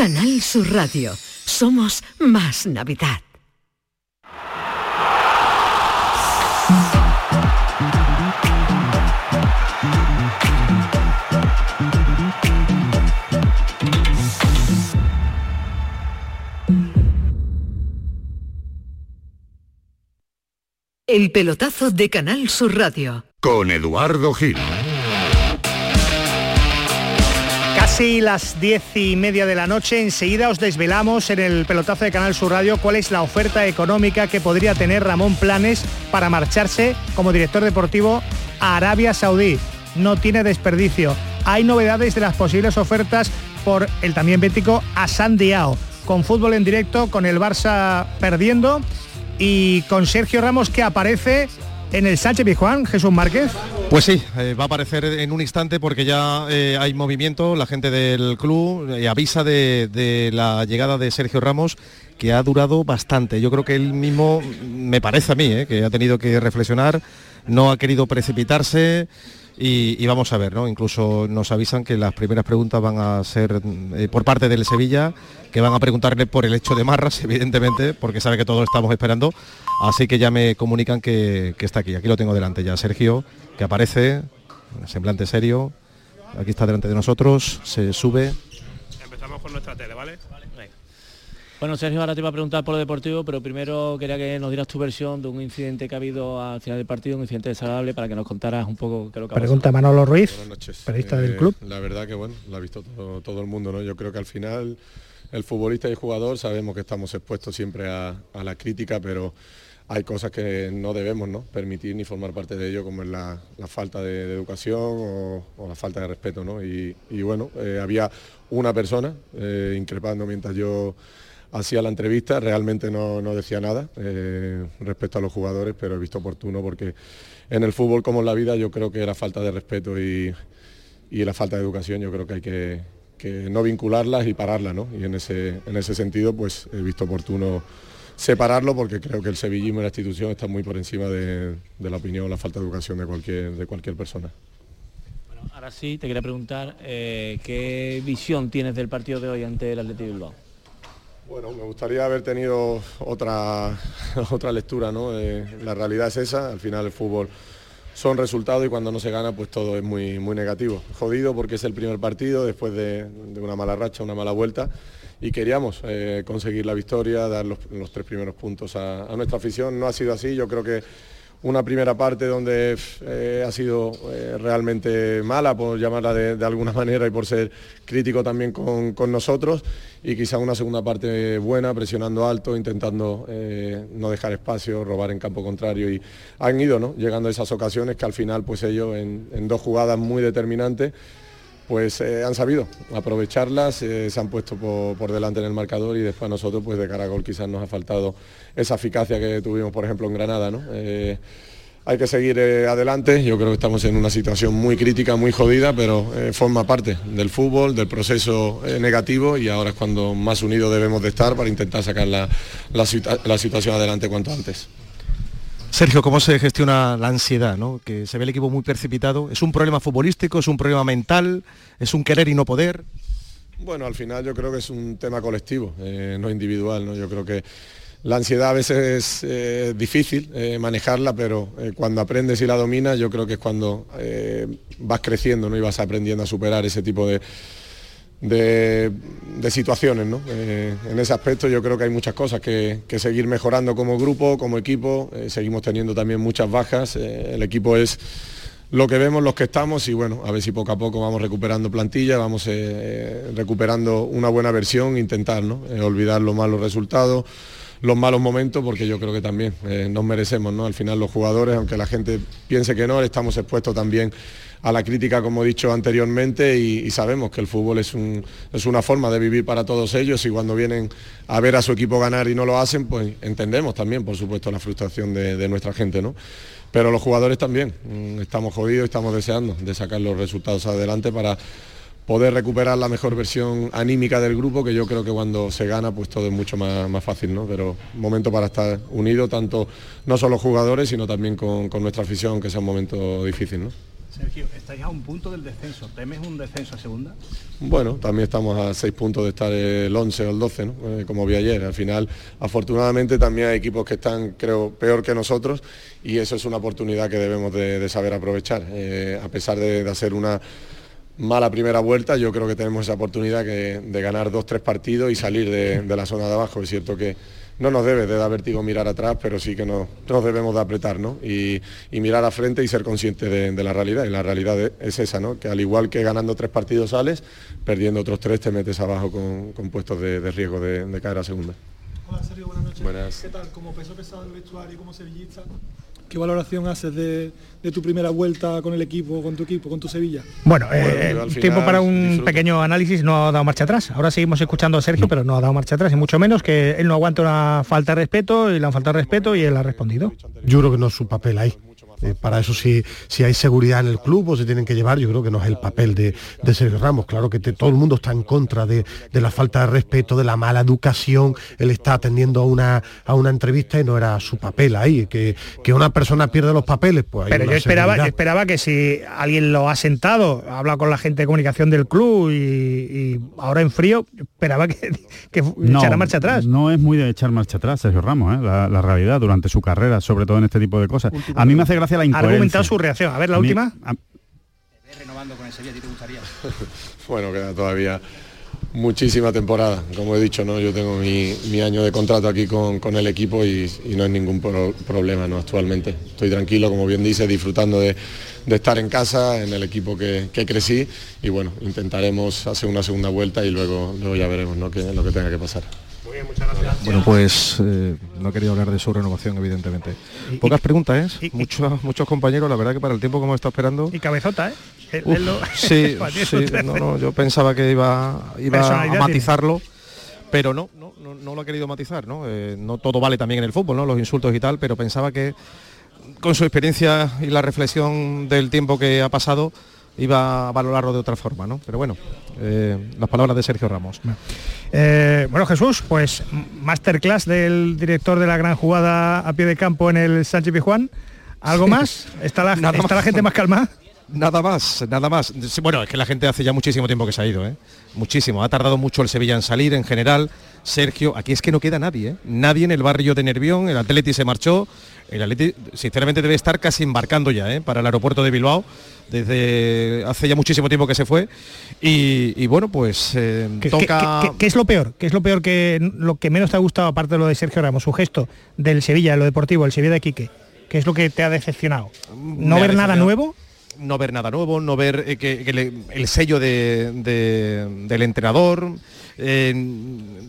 Canal Sur Radio. Somos más Navidad. El pelotazo de Canal Sur Radio. Con Eduardo Gil. Las diez y media de la noche, enseguida os desvelamos en el pelotazo de Canal Sur Radio cuál es la oferta económica que podría tener Ramón Planes para marcharse como director deportivo a Arabia Saudí. No tiene desperdicio. Hay novedades de las posibles ofertas por el también bético Asan Diao, con fútbol en directo, con el Barça perdiendo y con Sergio Ramos que aparece en el Sánchez Pizjuán, Jesús Márquez. Pues sí, eh, va a aparecer en un instante porque ya eh, hay movimiento, la gente del club eh, avisa de, la llegada de Sergio Ramos que ha durado bastante. Yo creo que él mismo, me parece a mí, que ha tenido que reflexionar, no ha querido precipitarse. Y, vamos a ver, ¿no? Incluso nos avisan que las primeras preguntas van a ser por parte del Sevilla, que van a preguntarle por el hecho de Marras, evidentemente, porque sabe que todos estamos esperando. Así que ya me comunican que, que está aquí. Aquí lo tengo delante ya, Sergio, que aparece, semblante serio. Aquí está delante de nosotros, se sube. Empezamos con nuestra tele, ¿vale? Bueno, Sergio, ahora te iba a preguntar por lo deportivo, pero primero quería que nos dieras tu versión de un incidente que ha habido al final del partido, un incidente desagradable, para que nos contaras un poco qué es lo que ha Pregunta Manolo Ruiz, periodista Eh, del club. La verdad que bueno, lo ha visto todo, todo el mundo, ¿no? Yo creo que al final el futbolista y el jugador sabemos que estamos expuestos siempre a, a la crítica, pero hay cosas que no debemos ¿no? permitir ni formar parte de ello, como es la, falta de, educación o, la falta de respeto. ¿no? Y, y bueno, eh, había una persona eh, increpando mientras yo hacía la entrevista, realmente no, no decía nada eh, respecto a los jugadores, pero he visto oportuno porque en el fútbol como en la vida yo creo que la falta de respeto y, y la falta de educación yo creo que hay que, que no vincularlas y pararlas, ¿no? Y en ese, en ese sentido pues he visto oportuno separarlo porque creo que el sevillismo y la institución están muy por encima de, de la opinión o la falta de educación de cualquier, de cualquier persona. Ahora sí, te quería preguntar eh, qué visión tienes del partido de hoy ante el Atlético de Bilbao. Bueno, me gustaría haber tenido otra, otra lectura, ¿no? Eh, la realidad es esa, al final el fútbol son resultados y cuando no se gana pues todo es muy, muy negativo. Jodido porque es el primer partido después de, una mala racha, una mala vuelta y queríamos eh, conseguir la victoria, dar los, tres primeros puntos a nuestra afición. No ha sido así, yo creo que una primera parte donde eh, ha sido eh, realmente mala, por llamarla de, alguna manera y por ser crítico también con, nosotros, y quizá una segunda parte buena, presionando alto, intentando eh, no dejar espacio, robar en campo contrario, y han ido ¿no? llegando a esas ocasiones que al final pues ellos en dos jugadas muy determinantes pues eh, han sabido aprovecharlas, eh, se han puesto por, por delante en el marcador y después a nosotros pues de cara a gol quizás nos ha faltado esa eficacia que tuvimos por ejemplo en Granada. ¿no? Eh, hay que seguir adelante, yo creo que estamos en una situación muy crítica, muy jodida, pero forma parte del fútbol, del proceso negativo y ahora es cuando más unidos debemos de estar para intentar sacar la, la situación adelante cuanto antes. Sergio, ¿cómo se gestiona la ansiedad? ¿no? Que se ve el equipo muy precipitado. ¿Es un problema futbolístico? ¿Es un problema mental? ¿Es un querer y no poder? Bueno, al final yo creo que es un tema colectivo, eh, no individual. Yo creo que la ansiedad a veces es eh, difícil eh, manejarla, pero cuando aprendes y la dominas, yo creo que es cuando vas creciendo ¿no? y vas aprendiendo a superar ese tipo de, de, situaciones. ¿no? Eh, en ese aspecto yo creo que hay muchas cosas que, seguir mejorando como grupo, como equipo. Eh, seguimos teniendo también muchas bajas. Eh, el equipo es lo que vemos, los que estamos y bueno, a ver si poco a poco vamos recuperando plantilla, vamos recuperando una buena versión, intentar ¿no? Olvidar los malos resultados, los malos momentos, porque yo creo que también eh, nos merecemos, ¿no? Al final los jugadores, aunque la gente piense que no, estamos expuestos también a la crítica, como he dicho anteriormente, y, sabemos que el fútbol es, es una forma de vivir para todos ellos y cuando vienen a ver a su equipo ganar y no lo hacen, pues entendemos también, por supuesto, la frustración de, nuestra gente, ¿no? Pero los jugadores también, mm, estamos jodidos estamos deseando de sacar los resultados adelante para poder recuperar la mejor versión anímica del grupo, que yo creo que cuando se gana pues todo es mucho más, fácil, ¿no? Pero momento para estar unidos, tanto no solo jugadores, sino también con, nuestra afición, que sea un momento difícil, ¿no? Sergio, estáis a un punto del descenso. ¿Temes un descenso a segunda? Bueno, también estamos a seis puntos de estar el 11 o el 12, ¿no? Eh, como vi ayer. Al final, afortunadamente, también hay equipos que están, creo, peor que nosotros y eso es una oportunidad que debemos de, saber aprovechar. Eh, a pesar de hacer una mala primera vuelta, yo creo que tenemos esa oportunidad de ganar dos, tres partidos y salir de, la zona de abajo. Es cierto que no nos debe de dar vértigo mirar atrás, pero sí que nos, debemos de apretar ¿no? y, mirar a frente y ser conscientes de, la realidad. Y la realidad es esa, ¿no? que al igual que ganando tres partidos sales, perdiendo otros tres te metes abajo con, puestos de, riesgo de, caer a segunda. Hola Sergio, buenas noches. ¿Qué tal? Como peso pesado el vestuario como sevillista, ¿Qué valoración haces de, tu primera vuelta con el equipo, con tu equipo, con tu Sevilla? Bueno, eh, tiempo para un pequeño análisis, no ha dado marcha atrás. Ahora seguimos escuchando a Sergio, pero no ha dado marcha atrás, y mucho menos que él no aguanta una falta de respeto, y le han faltado respeto y él ha respondido. Yo creo que no es su papel ahí. Eh, para eso si, si hay seguridad en el club o se tienen que llevar, yo creo que no es el papel de, de Sergio Ramos. Claro que todo el mundo está en contra de, la falta de respeto, de la mala educación. Él está atendiendo a una, a una entrevista y no era su papel ahí. Que, que una persona pierde los papeles, pues Pero yo esperaba, esperaba que si alguien lo ha sentado, habla con la gente de comunicación del club y, ahora en frío, esperaba que, que echara marcha atrás. No es muy de echar marcha atrás, Sergio Ramos, ¿eh? la, la, realidad durante su carrera, sobre todo en este tipo de cosas. A mí me hace gracia ha argumentado su reacción. A ver, la última. renovando con el Sevilla, te gustaría? bueno, queda todavía muchísima temporada. Como he dicho, ¿no? yo tengo mi, año de contrato aquí con, el equipo y, no hay ningún problema ¿no? actualmente. Estoy tranquilo, como bien dice, disfrutando de, estar en casa, en el equipo que, crecí y bueno, intentaremos hacer una segunda vuelta y luego, luego ya veremos ¿no? qué, lo que tenga que pasar. Bueno, pues eh, no querido hablar de su renovación, evidentemente. Pocas preguntas, ¿eh? muchos, muchos compañeros, la verdad que para el tiempo como está esperando... Y cabezota, ¿eh? sí, sí no, yo pensaba que iba, iba a matizarlo, pero no, no, no, lo ha querido matizar, ¿no? Eh, no todo vale también en el fútbol, ¿no? Los insultos y tal, pero pensaba que con su experiencia y la reflexión del tiempo que ha pasado, iba a valorarlo de otra forma, ¿no? Pero bueno, eh, las palabras de Sergio Ramos. Eh, bueno, Jesús, pues masterclass del director de la gran jugada a pie de campo en el Sánchez Pijuán. ¿Algo más? ¿Está la, ¿está la gente más calmada? Nada más, nada más. Bueno, es que la gente hace ya muchísimo tiempo que se ha ido, ¿eh? Muchísimo. Ha tardado mucho el Sevilla en salir en general. Sergio, aquí es que no queda nadie, ¿eh? Nadie en el barrio de Nervión, el Atleti se marchó. El Atleti, sinceramente, debe estar casi embarcando ya, ¿eh? Para el aeropuerto de Bilbao. Desde hace ya muchísimo tiempo que se fue. Y, bueno, pues eh, toca. ¿qué, es lo peor? ¿Qué es lo peor que lo que menos te ha gustado, aparte de lo de Sergio Ramos, su gesto del Sevilla, lo deportivo, el Sevilla de Quique? ¿Qué es lo que te ha decepcionado? ¿No ver nada nuevo? no ver nada nuevo, no ver eh, que, el sello del entrenador,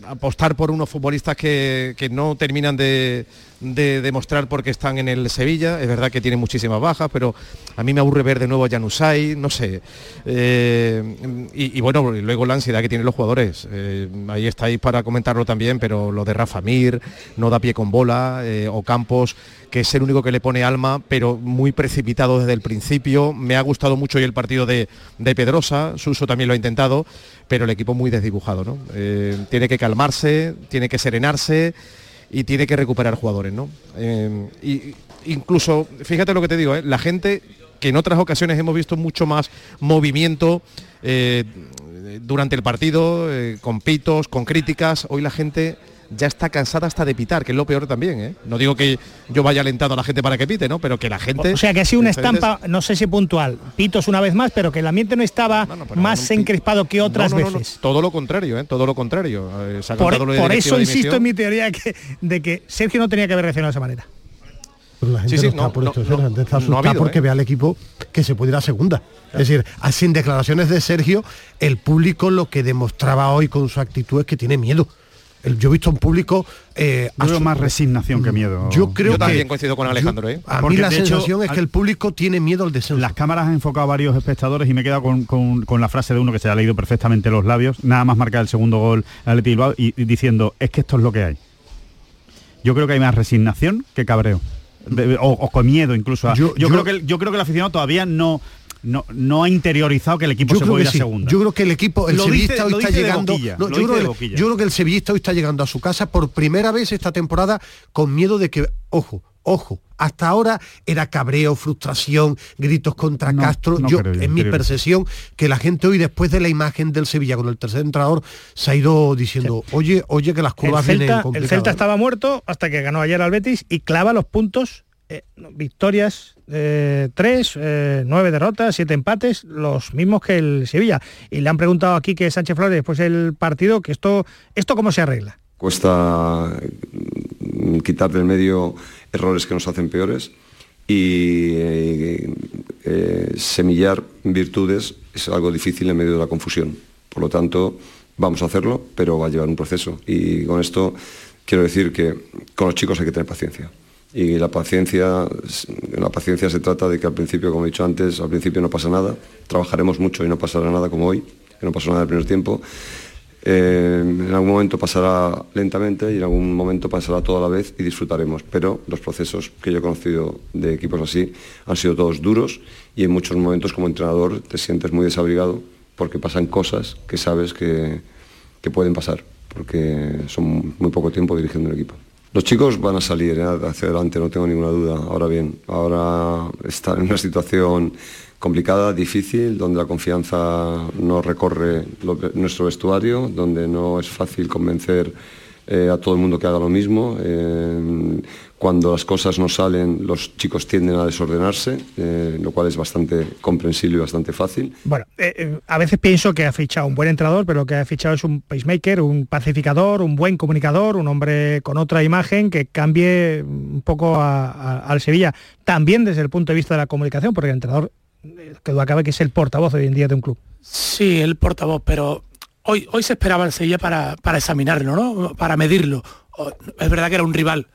apostar por unos futbolistas que, no terminan de, demostrar porque están en el Sevilla. Es verdad que tiene muchísimas bajas, pero a mí me aburre ver de nuevo a Janusay, no sé. Eh, y, bueno, luego la ansiedad que tienen los jugadores. Eh, ahí estáis para comentarlo también, pero lo de Rafa Mir, no da pie con bola, o Campos que es el único que le pone alma, pero muy precipitado desde el principio. Me ha gustado mucho hoy el partido de, Pedrosa, Suso también lo ha intentado, pero el equipo muy desdibujado. ¿no? Eh, tiene que calmarse, tiene que serenarse y tiene que recuperar jugadores. ¿no? Eh, y, incluso, fíjate lo que te digo, ¿eh? la gente que en otras ocasiones hemos visto mucho más movimiento durante el partido, con pitos, con críticas, hoy la gente ya está cansada hasta de pitar, que es lo peor también. ¿eh? No digo que yo vaya alentando a la gente para que pite, ¿no? Pero que la gente... O sea, que ha sido una estampa, no sé si puntual, pitos una vez más, pero que el ambiente no estaba más encrespado que otras veces. todo lo contrario, ¿eh? Todo lo contrario. Eh, por, eso insisto en mi teoría de que Sergio no tenía que haber reaccionado de esa manera. Pero la gente no está por esto, la gente está asustada porque ve al equipo que se puede ir a segunda. Es decir, sin declaraciones de Sergio, el público lo que demostraba hoy con su actitud es que tiene miedo Yo he visto a un público... eh, Yo veo asu- más resignación que miedo. Yo creo Yo también que- coincido con yo- Alejandro, ¿eh? A mí la hecho, sensación es que el público tiene miedo al descenso. Las cámaras han enfocado a varios espectadores y me he quedado con, con- con la frase de uno que se ha leído perfectamente los labios, nada más marcar el segundo gol al Bilbao y, y diciendo, es que esto es lo que hay. Yo creo que hay más resignación que cabreo. De- o, o con miedo incluso. Yo, Yo- yo- creo que el, yo creo que el aficionado todavía no, no, no ha interiorizado que el equipo yo se puede ir a segunda. Yo creo que el equipo, el Lo sevillista dice- hoy está llegando. boquilla, no, lo yo, creo que, boquilla. yo creo que el sevillista hoy está llegando a su casa por primera vez esta temporada con miedo de que, ojo, ojo, hasta ahora era cabreo, frustración, gritos contra Castro. no yo, creo en mi percepción, que la gente hoy, después de la imagen del Sevilla con el tercer entrenador, se ha ido diciendo, oye, oye, que las El curvas vienen Celta, el complicadas. Celta estaba muerto hasta que ganó ayer al Betis y clava los puntos, eh, victorias, eh, tres, eh, nueve derrotas, siete empates, los mismos que el Sevilla. Y le han preguntado aquí que Sánchez Flores después del partido que esto, esto cómo se arregla. Cuesta quitar del medio errores que nos hacen peores y eh, eh, semillar virtudes es algo difícil en medio de la confusión. Por lo tanto, vamos a hacerlo, pero va a llevar un proceso. Y con esto quiero decir que con los chicos hay que tener paciencia. Y la paciencia, la paciencia se trata de que al principio, como he dicho antes, al principio no pasa nada, trabajaremos mucho y no pasará nada como hoy, que no pasó nada el primer tiempo. Eh, en algún momento pasará lentamente y en algún momento pasará toda la vez y disfrutaremos. Pero los procesos que yo he conocido de equipos así han sido todos duros y en muchos momentos como entrenador te sientes muy desabrigado porque pasan cosas que sabes que, que pueden pasar, porque son muy poco tiempo dirigiendo un equipo. Los chicos van a salir ¿eh? hacia adelante, no tengo ninguna duda. Ahora bien, ahora están en una situación complicada, difícil, donde la confianza no recorre nuestro vestuario, donde no es fácil convencer eh, a todo el mundo que haga lo mismo. Eh, cuando las cosas no salen, los chicos tienden a desordenarse, eh, lo cual es bastante comprensible y bastante fácil. Bueno, eh, eh, a veces pienso que ha fichado un buen entrenador, pero lo que ha fichado es un pacemaker, un pacificador, un buen comunicador, un hombre con otra imagen que cambie un poco a- a- al Sevilla. También desde el punto de vista de la comunicación, porque el entrenador, que duda cabe que es el portavoz hoy en día de un club. Sí, el portavoz, pero hoy, hoy se esperaba el Sevilla para, para examinarlo, ¿no? Para medirlo. Es verdad que era un rival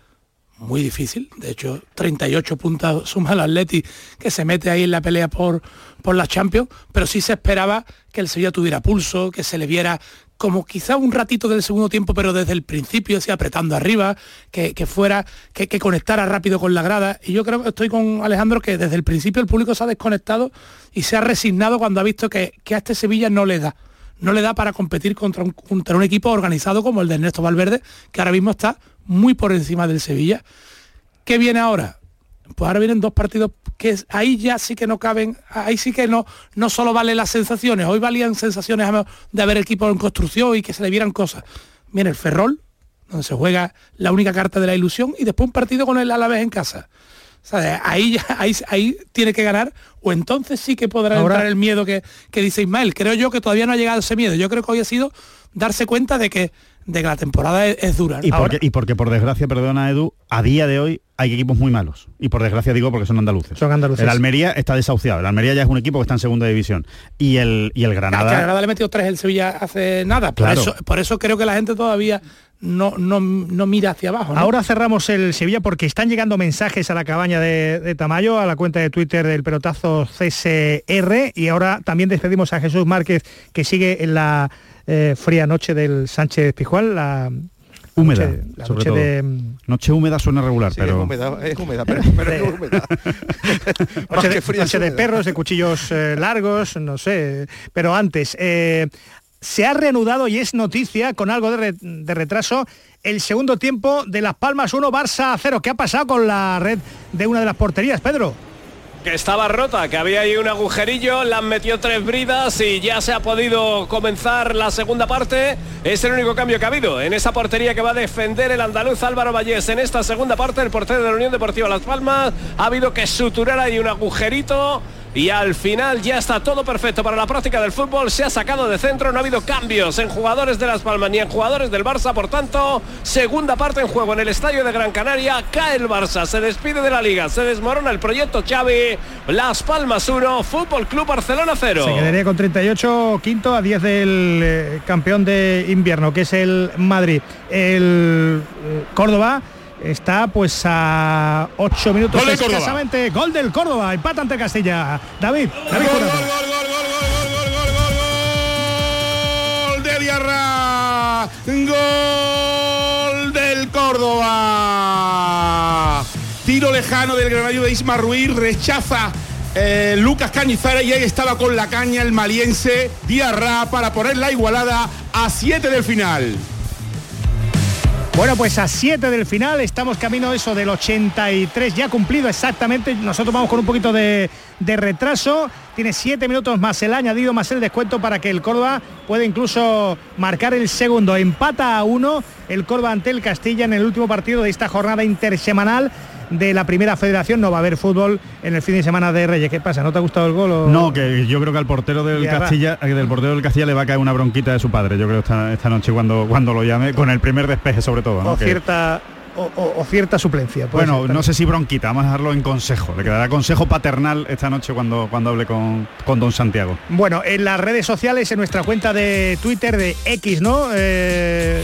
muy difícil, de hecho 38 puntos suma el Atleti que se mete ahí en la pelea por, por la Champions, pero sí se esperaba que el Sevilla tuviera pulso, que se le viera como quizá un ratito del segundo tiempo, pero desde el principio, así apretando arriba, que, que fuera, que, que conectara rápido con la grada. Y yo creo que estoy con Alejandro que desde el principio el público se ha desconectado y se ha resignado cuando ha visto que, que a este Sevilla no le da. No le da para competir contra contra un equipo organizado como el de Ernesto Valverde, que ahora mismo está muy por encima del Sevilla. ¿Qué viene ahora? Pues ahora vienen dos partidos que es- ahí ya sí que no caben, ahí sí que no, no solo valen las sensaciones, hoy valían sensaciones de haber equipos en construcción y que se le vieran cosas. Viene el Ferrol, donde se juega la única carta de la ilusión, y después un partido con el Alavés en casa. O sea, ahí, ya, ahí, ahí tiene que ganar, o entonces sí que podrá Ahora- entrar el miedo que, que dice Ismael. Creo yo que todavía no ha llegado ese miedo. Yo creo que hoy ha sido darse cuenta de que, de que la temporada es, es dura. Y porque, y porque por desgracia, perdona Edu, a día de hoy hay equipos muy malos. Y por desgracia digo porque son andaluces. Son andaluces. El Almería está desahuciado. El Almería ya es un equipo que está en segunda división. Y el, y el Que a Granada... Granada le ha metido tres el Sevilla hace nada. Por, Claro. eso, por eso creo que la gente todavía no, no, no mira hacia abajo. ¿no? Ahora cerramos el Sevilla porque están llegando mensajes a la cabaña de, de Tamayo, a la cuenta de Twitter del pelotazo CSR y ahora también despedimos a Jesús Márquez que sigue en la eh, fría noche del Sánchez Pijual, la Húmeda, noche- la sobre noche todo. de Noche húmeda suena regular, Sí, pero... es húmeda, es húmeda, pero, pero es húmeda. Noche, que de, fría, es noche de húmeda. perros, de cuchillos eh, largos, no sé. Pero antes, eh, se ha reanudado y es noticia con algo de, re- de retraso el segundo tiempo de Las Palmas 1, Barça 0. ¿Qué ha pasado con la red de una de las porterías, Pedro? Que estaba rota, que había ahí un agujerillo, la han metido tres bridas y ya se ha podido comenzar la segunda parte. Es el único cambio que ha habido en esa portería que va a defender el andaluz Álvaro Vallés. En esta segunda parte, el portero de la Unión Deportiva Las Palmas ha habido que suturar ahí un agujerito y al final ya está todo perfecto para la práctica del fútbol. Se ha sacado de centro, no ha habido cambios en jugadores de Las Palmas ni en jugadores del Barça. Por tanto, segunda parte en juego en el estadio de Gran Canaria. Cae el Barça, se despide de la liga, se desmorona el proyecto Xavi. Las Palmas 1, Fútbol Club Barcelona 0. Se quedaría con 38, quinto a 10 del eh, campeón de invierno, que es el Madrid. El eh, Córdoba está pues a 8 minutos Gol de. Gol del Córdoba, empata ante Castilla. David, David gol, gol, gol, gol, gol, gol, gol, gol, gol, gol de Diarra. Gol del Córdoba. Tiro lejano del granario de Isma Ruiz, rechaza eh, Lucas Cañizara y ahí estaba con la caña el maliense Diarra para poner la igualada a 7 del final. Bueno, pues a 7 del final, estamos camino eso del 83, ya cumplido exactamente. Nosotros vamos con un poquito de, retraso. Tiene 7 minutos más el añadido, más el descuento para que el Córdoba pueda incluso marcar el segundo. Empata a 1 el Córdoba ante el Castilla en el último partido de esta jornada intersemanal de la primera federación. No va a haber fútbol en el fin de semana de Reyes. ¿Qué pasa? ¿No te ha gustado el gol? o- No, que yo creo que al portero del. Castilla, eh, del portero del Castilla le va a caer una bronquita de su padre. Yo creo esta, esta noche cuando cuando lo llame, con el primer despeje sobre todo. ¿no? o Que- cierta o, o- o cierta suplencia. bueno, ser no sé si bronquita, vamos a dejarlo en consejo. Le quedará consejo paternal esta noche cuando, cuando hable con, con don Santiago. Bueno, en las redes sociales, en nuestra cuenta de Twitter de X, ¿no? Eh,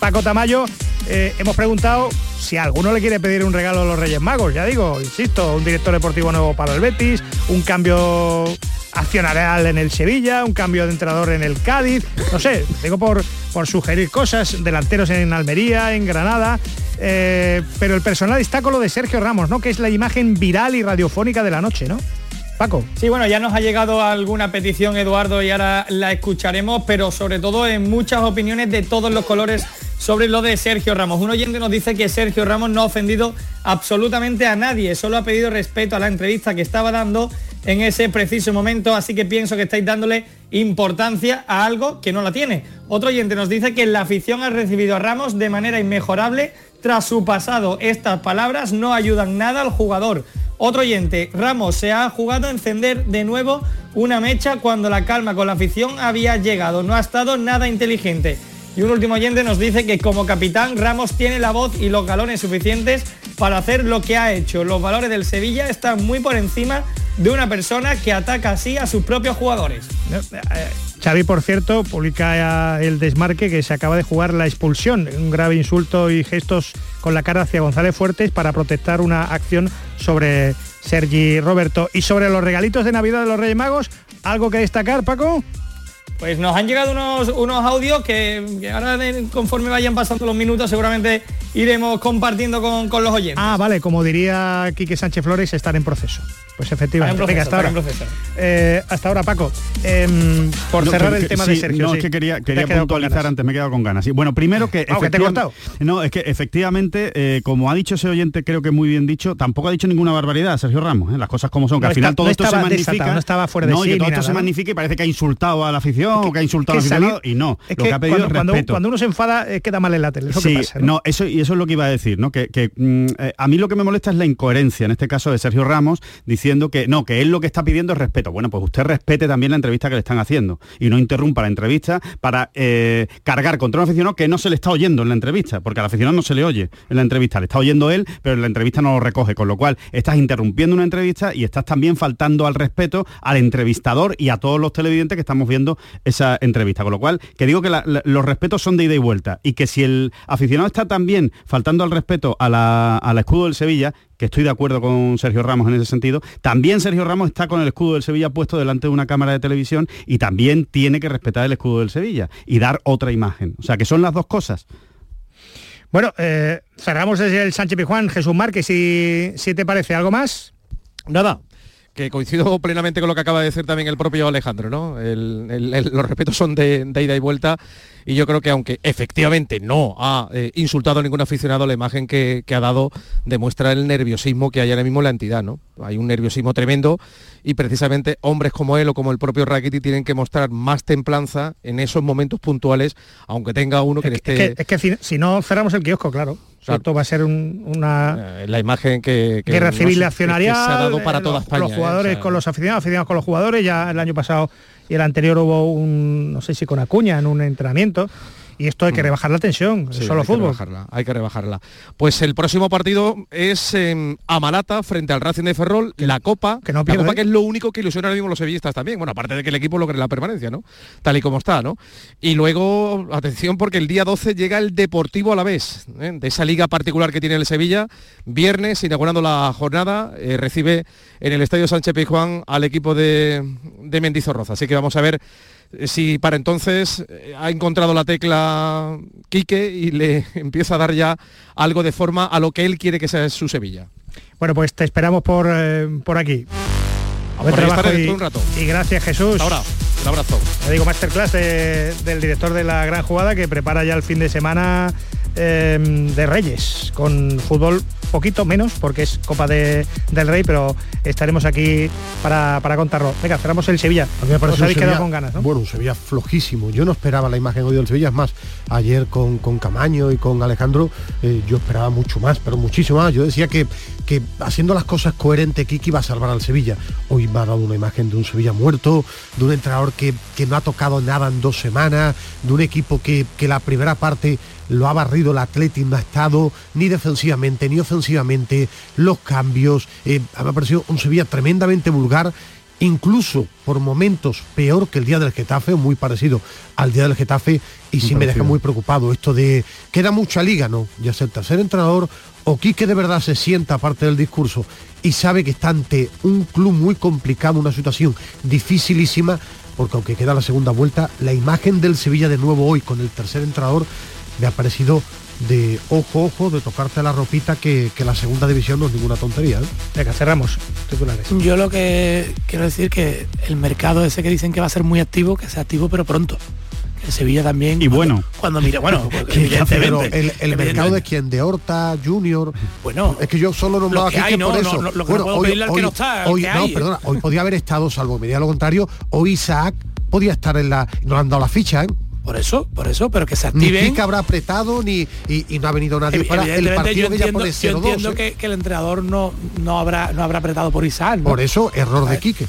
Paco Tamayo, eh, hemos preguntado si alguno le quiere pedir un regalo a los Reyes Magos, ya digo, insisto, un director deportivo nuevo para el Betis, un cambio accionarial en el Sevilla, un cambio de entrenador en el Cádiz, no sé, digo por, por sugerir cosas, delanteros en Almería, en Granada, eh, pero el personal está con lo de Sergio Ramos, ¿no? Que es la imagen viral y radiofónica de la noche, ¿no? Paco. Sí, bueno, ya nos ha llegado alguna petición, Eduardo, y ahora la escucharemos, pero sobre todo en muchas opiniones de todos los colores sobre lo de Sergio Ramos. Un oyente nos dice que Sergio Ramos no ha ofendido absolutamente a nadie, solo ha pedido respeto a la entrevista que estaba dando en ese preciso momento, así que pienso que estáis dándole importancia a algo que no la tiene. Otro oyente nos dice que la afición ha recibido a Ramos de manera inmejorable tras su pasado. Estas palabras no ayudan nada al jugador. Otro oyente, Ramos se ha jugado a encender de nuevo una mecha cuando la calma con la afición había llegado. No ha estado nada inteligente. Y un último oyente nos dice que como capitán Ramos tiene la voz y los galones suficientes para hacer lo que ha hecho. Los valores del Sevilla están muy por encima de una persona que ataca así a sus propios jugadores. Xavi, por cierto, publica el desmarque que se acaba de jugar la expulsión, un grave insulto y gestos con la cara hacia González Fuertes para protestar una acción sobre Sergi Roberto. Y sobre los regalitos de Navidad de los Reyes Magos, ¿algo que destacar, Paco? Pues nos han llegado unos, unos audios que, que ahora de- conforme vayan pasando los minutos seguramente iremos compartiendo con, con los oyentes. Ah, vale, como diría Quique Sánchez Flores, estar en proceso. Pues efectivamente. Venga, proceso, hasta ahora. en proceso. Eh, hasta ahora, Paco. Em, por No, cerrar que- el que- tema sí, de Sergio. No, sí. es que quería, quería puntualizar antes, me he quedado con ganas. Sí, bueno, primero que... Ah, que te he cortado. No, es que efectivamente, eh, como ha dicho ese oyente, creo que muy bien dicho, tampoco ha dicho ninguna barbaridad Sergio Ramos, ¿eh? las cosas como son, que No al final está- todo no esto se magnifica... no estaba fuera de no, y sí ni todo esto nada, se ¿no? magnifica y parece que ha insultado a la afición o que ha insultado al aficionado, y no, Es lo que ha pedido cuando, es cuando- respeto. cuando uno se enfada eh, queda mal en la tele. Es lo sí, que pasa. ¿no? eso y eso es lo que iba a decir, ¿no? Que, que, mm, eh, a mí lo que me molesta es la incoherencia, en este caso de Sergio Ramos, diciendo que no, que él lo que está pidiendo es respeto. Bueno, pues usted respete también la entrevista que le están haciendo y no interrumpa la entrevista para eh, cargar contra un aficionado que no se le está oyendo en la entrevista, porque al aficionado no se le oye en la entrevista, le está oyendo él, pero en la entrevista no lo recoge, con lo cual estás interrumpiendo una entrevista y estás también faltando al respeto al entrevistador y a todos los televidentes que estamos viendo esa entrevista. Con lo cual, que digo que la- la- los respetos son de ida y vuelta y que si el aficionado está también faltando al respeto a la- al escudo del Sevilla, que estoy de acuerdo con Sergio Ramos en ese sentido, también Sergio Ramos está con el escudo del Sevilla puesto delante de una cámara de televisión y también tiene que respetar el escudo del Sevilla y dar otra imagen. O sea, que son las dos cosas. Bueno, eh, cerramos desde el Sánchez Pijuán. Jesús Márquez, si, si te parece algo más. Nada, que coincido plenamente con lo que acaba de decir también el propio Alejandro, ¿no? Los respetos son de, de ida y vuelta y yo creo que aunque efectivamente no ha eh, insultado a ningún aficionado, la imagen que, que ha dado demuestra el nerviosismo que hay ahora mismo en la entidad, ¿no? Hay un nerviosismo tremendo y precisamente hombres como él o como el propio Rakitic tienen que mostrar más templanza en esos momentos puntuales, aunque tenga uno que le Es esté... que, es que si, si no cerramos el kiosco, claro. Esto va a ser una... Eh, la imagen que... guerra civil accionaria se ha dado para toda los, España. Los jugadores ¿eh? O sea, con los aficionados, aficionados con los jugadores. Ya el año pasado y el anterior hubo un, no sé si con Acuña en un entrenamiento. Y esto hay que rebajar la tensión, Mm. Sí, solo hay que fútbol. rebajarla, hay que rebajarla. Pues el próximo partido es en Amalata frente al Racing de Ferrol, la Copa, que no la pierde. Copa que es lo único que ilusiona ahora mismo a los sevillistas también. Bueno, aparte de que el equipo logre la permanencia, ¿no? Tal y como está, ¿no? Y luego, atención, porque el día 12 llega el Deportivo a la vez, ¿eh? de esa liga particular que tiene el Sevilla, viernes, inaugurando la jornada, eh, recibe en el Estadio Sánchez Pizjuán al equipo de, de Mendizorroza. Así que vamos a ver eh, si para entonces eh, ha encontrado la tecla Quique y le empieza a dar ya algo de forma a lo que él quiere que sea su Sevilla. Bueno, pues te esperamos por, eh, por aquí. Buen Por ahí trabajo estaré y, un rato. y gracias Jesús. Hasta ahora, un abrazo. Le digo masterclass de- del director de la gran jugada que prepara ya el fin de semana eh, de Reyes con fútbol poquito menos porque es Copa de- del Rey, pero estaremos aquí para, para contarlo. Venga, cerramos el Sevilla. A mí me habéis quedado con ganas, ¿no? Bueno, un Sevilla flojísimo. Yo no esperaba la imagen hoy del Sevilla. Es más, ayer con, con Camaño y con Alejandro eh, yo esperaba mucho más, pero muchísimo más. Yo decía que, que haciendo las cosas coherentes Kiki iba a salvar al Sevilla. Hoy me ha dado una imagen de un Sevilla muerto, de un entrenador que, que no ha tocado nada en dos semanas, de un equipo que, que la primera parte lo ha barrido el Atleti, no ha estado ni defensivamente ni ofensivamente, los cambios, eh, me ha parecido un Sevilla tremendamente vulgar incluso por momentos peor que el día del Getafe, muy parecido al día del Getafe, y sí me deja muy preocupado esto de queda mucha liga, ¿no? Ya sea el tercer entrenador o Quique de verdad se sienta parte del discurso y sabe que está ante un club muy complicado, una situación dificilísima, porque aunque queda la segunda vuelta, la imagen del Sevilla de nuevo hoy con el tercer entrenador me ha parecido de ojo, ojo, de tocarte la ropita que, que la segunda división no es ninguna tontería. ¿eh? Venga, cerramos. Titulares. Yo lo que quiero decir que el mercado ese que dicen que va a ser muy activo, que sea activo pero pronto. Que Sevilla también. Y cuando- bueno. Cuando mire, bueno, Que- pero el, el mercado de quién, de Horta, Junior. Bueno, es que yo solo nombraba que aquí hay, que por no, eso. no, lo- que no puedo pedirle al que no está, hoy- que no, perdona, hoy podía haber estado, salvo que me diga lo contrario, hoy Isaac podía estar en la. No le han dado la ficha, ¿eh? Por eso, por eso, pero que se Ni activen. Kika habrá apretado ni y, y no ha venido nadie para el partido yo que ya entiendo, yo 0-2. entiendo ¿eh? que, que el entrenador no, no habrá no habrá apretado por Isaac. ¿no? Por eso, error de Quique.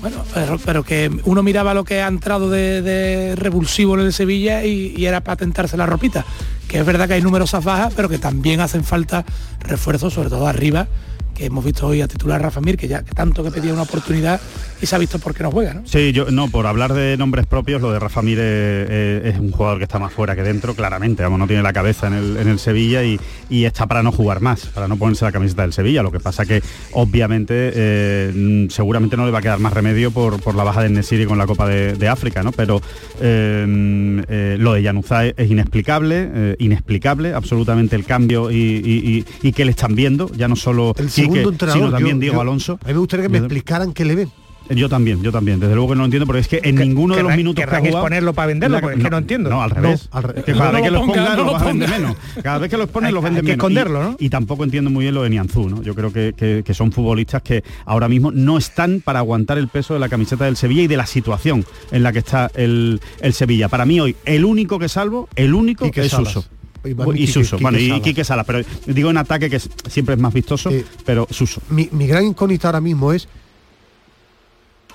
Bueno, pero, que uno miraba lo que ha entrado de, revulsivo en el Sevilla y, y era para tentarse la ropita. Que es verdad que hay numerosas bajas, pero que también hacen falta refuerzos, sobre todo arriba, que hemos visto hoy a titular Rafa Mir, que ya tanto que pedía una oportunidad y se ha visto por qué no juega, ¿no? Sí, yo no, por hablar de nombres propios, lo de Rafa Mir eh, eh, es un jugador que está más fuera que dentro, claramente, vamos, no tiene la cabeza en el, en el Sevilla y, y está para no jugar más, para no ponerse la camiseta del Sevilla. Lo que pasa que obviamente eh, seguramente no le va a quedar más remedio por, por la baja de Nesiri con la Copa de, de África, ¿no? Pero eh, mm, eh, lo de Yanuzá es, es inexplicable, eh, inexplicable, absolutamente el cambio y, y- y- y que le están viendo, ya no solo El Quique, segundo entrenador. sino también yo- Diego yo- Alonso. A mí me gustaría que me explicaran qué le ven. Yo también, yo también. Desde luego que no lo entiendo, porque es que en ninguno de los minutos que ha querrán jugado... exponerlo para venderlo, porque es que no entiendo. No, al No, revés. al revés. Que cada No vez que lo los ponga, pongan, no los lo vas a vender menos. Cada vez que los ponen, los venden hay que menos. esconderlo, y, ¿no? y tampoco entiendo muy bien lo de Nianzú, ¿no? Yo creo que, que- que son futbolistas que ahora mismo no están para aguantar el peso de la camiseta del Sevilla y de la situación en la que está el, el Sevilla. Para mí hoy, el único que salvo, el único Quique es Salas. Suso. Y Y Quique- Suso, Quique bueno, y. Quique Salas, pero digo en ataque que es- siempre es más vistoso, pero Suso. Mi, mi gran incógnita ahora mismo es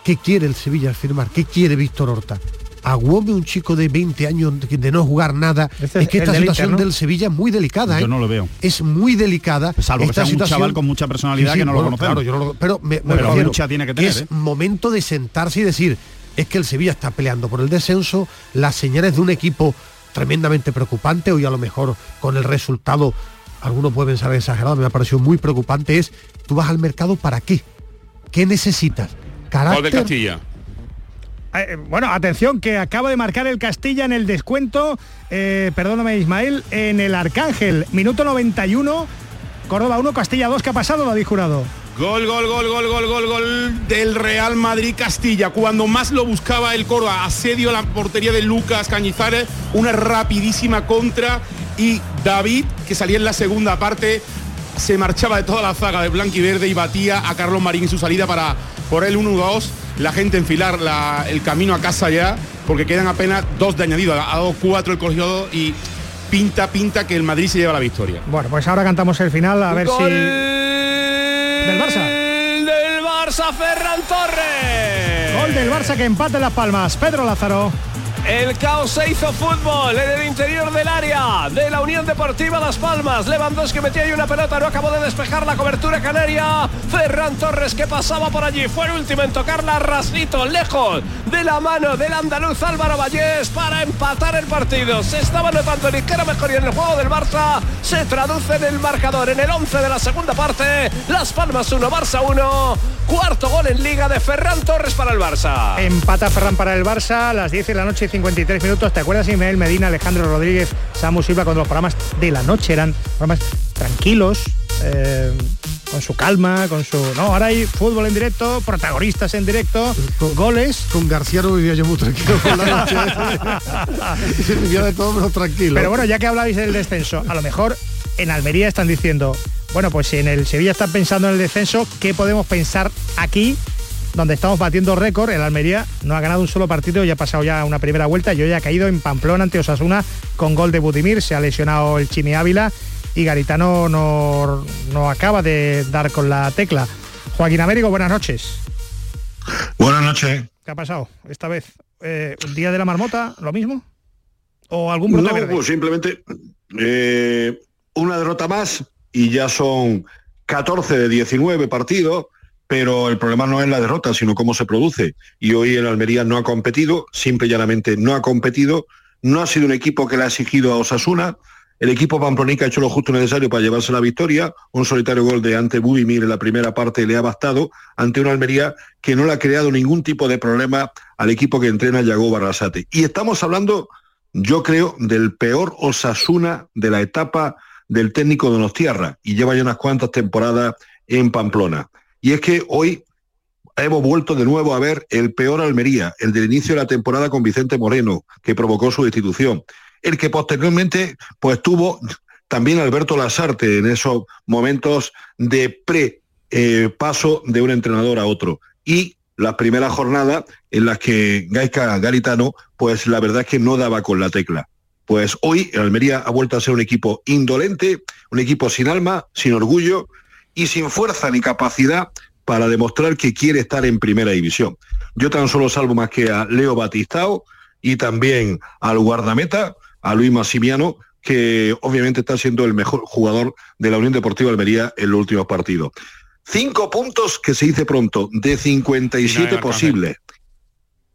¿qué quiere el Sevilla firmar? ¿Qué quiere Víctor Horta? Aguome un chico de 20 años de, no jugar nada. Este es que esta situación Inter, ¿no? del Sevilla es muy delicada. Yo ¿eh? no lo veo. Es muy delicada. Salvo que sea un chaval con mucha personalidad Sí, sí, que no lo conocemos. Claro, yo no lo- pero me, me Pero refiero mucha tiene que tener, es ¿eh? momento de sentarse y decir, es que el Sevilla está peleando por el descenso, las señales de un equipo tremendamente preocupante, hoy a lo mejor con el resultado, algunos pueden pensar exagerado, me ha parecido muy preocupante, es, tú vas al mercado para qué? ¿Qué necesitas? Gol del Carácter, Castilla. Eh, bueno, atención, que acaba de marcar el Castilla en el descuento, eh, perdóname Ismael, en el Arcángel, minuto 91, Córdoba 1, Castilla 2, ¿qué ha pasado, David Jurado? Gol, gol, gol, gol, gol, gol, gol del Real Madrid Castilla. Cuando más lo buscaba el Córdoba, asedio a la portería de Lucas Cañizares, una rapidísima contra y David, que salía en la segunda parte, se marchaba de toda la zaga de Blanquiverde y batía a Carlos Marín en su salida para por el 1-2. La gente enfilar la- el camino a casa ya, porque quedan apenas dos de añadido. Ha dado cuatro el colegiado y pinta, pinta que el Madrid se lleva la victoria. Bueno, pues ahora cantamos el final a ver si... Del Barça. Del Barça, Ferran Torres. Gol del Barça que empate Las Palmas. Pedro Lázaro. El caos se hizo fútbol en el interior del área de la Unión Deportiva Las Palmas. Lewandowski metía ahí una pelota, no acabó de despejar la cobertura canaria. Ferran Torres que pasaba por allí, fue el último en tocarla rasito, lejos de la mano del andaluz Álvaro Vallés para empatar el partido. Se estaba notando ligera mejoría en el juego del Barça. Se traduce en el marcador en el 11 de la segunda parte. Las Palmas 1, Barça 1. Cuarto gol en liga de Ferran Torres para el Barça. Empata Ferran para el Barça a las 10 de la noche y 53 minutos. ¿Te acuerdas, Ismael Medina, Alejandro Rodríguez, Samu Silva, cuando los programas de la noche eran programas tranquilos, eh, con su calma, con su... No, ahora hay fútbol en directo, protagonistas en directo, goles. Con García no vivía yo muy tranquilo por la noche. vivía de todo menos tranquilo. Pero bueno, ya que hablabais del descenso, a lo mejor en Almería están diciendo, bueno, pues si en el Sevilla están pensando en el descenso, ¿qué podemos pensar aquí? Donde estamos batiendo récord, el Almería no ha ganado un solo partido, ya ha pasado ya una primera vuelta y hoy ha caído en Pamplona ante Osasuna con gol de Budimir, se ha lesionado el Chimi Ávila y Garitano no, no acaba de dar con la tecla. Joaquín Américo, buenas noches. Buenas noches. ¿Qué ha pasado esta vez? Eh, ¿Día de la marmota? ¿Lo mismo? ¿O algún brote no, verde? pues simplemente eh, una derrota más y ya son 14 de 19 partidos, pero el problema no es la derrota, sino cómo se produce. Y hoy el Almería no ha competido, simple y llanamente no ha competido, no ha sido un equipo que le ha exigido a Osasuna, el equipo pamplonica ha hecho lo justo necesario para llevarse la victoria. Un solitario gol de ante Budimir en la primera parte le ha bastado ante una Almería que no le ha creado ningún tipo de problema al equipo que entrena Yago Barrasate. Y estamos hablando, yo creo, del peor Osasuna de la etapa del técnico Donostiarra y lleva ya unas cuantas temporadas en Pamplona. Y es que hoy hemos vuelto de nuevo a ver el peor Almería, el del inicio de la temporada con Vicente Moreno, que provocó su destitución el que posteriormente pues tuvo también Alberto Lasarte en esos momentos de pre paso de un entrenador a otro. Y las primeras jornadas en las que Gaisca Garitano, pues la verdad es que no daba con la tecla. Pues hoy Almería ha vuelto a ser un equipo indolente, un equipo sin alma, sin orgullo y sin fuerza ni capacidad para demostrar que quiere estar en primera división. Yo tan solo salvo más que a Leo Batistao y también al guardameta, a Luis Massimiano, que obviamente está siendo el mejor jugador de la Unión Deportiva Almería en los últimos partidos. Cinco puntos que se dice pronto, de 57 posibles.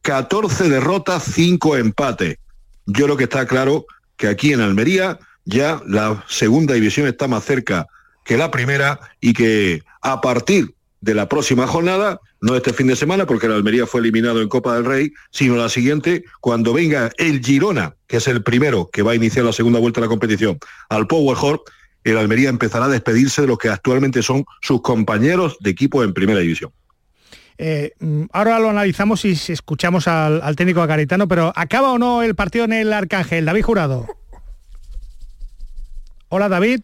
14 derrotas, 5 empates. Yo creo que está claro que aquí en Almería ya la segunda división está más cerca que la primera y que a partir de la próxima jornada, no este fin de semana, porque el Almería fue eliminado en Copa del Rey, sino la siguiente, cuando venga el Girona, que es el primero que va a iniciar la segunda vuelta de la competición, al Power Hall, el Almería empezará a despedirse de los que actualmente son sus compañeros de equipo en primera división. Eh, ahora lo analizamos y escuchamos al, al técnico Garitano, pero ¿acaba o no el partido en el Arcángel? David Jurado. Hola David.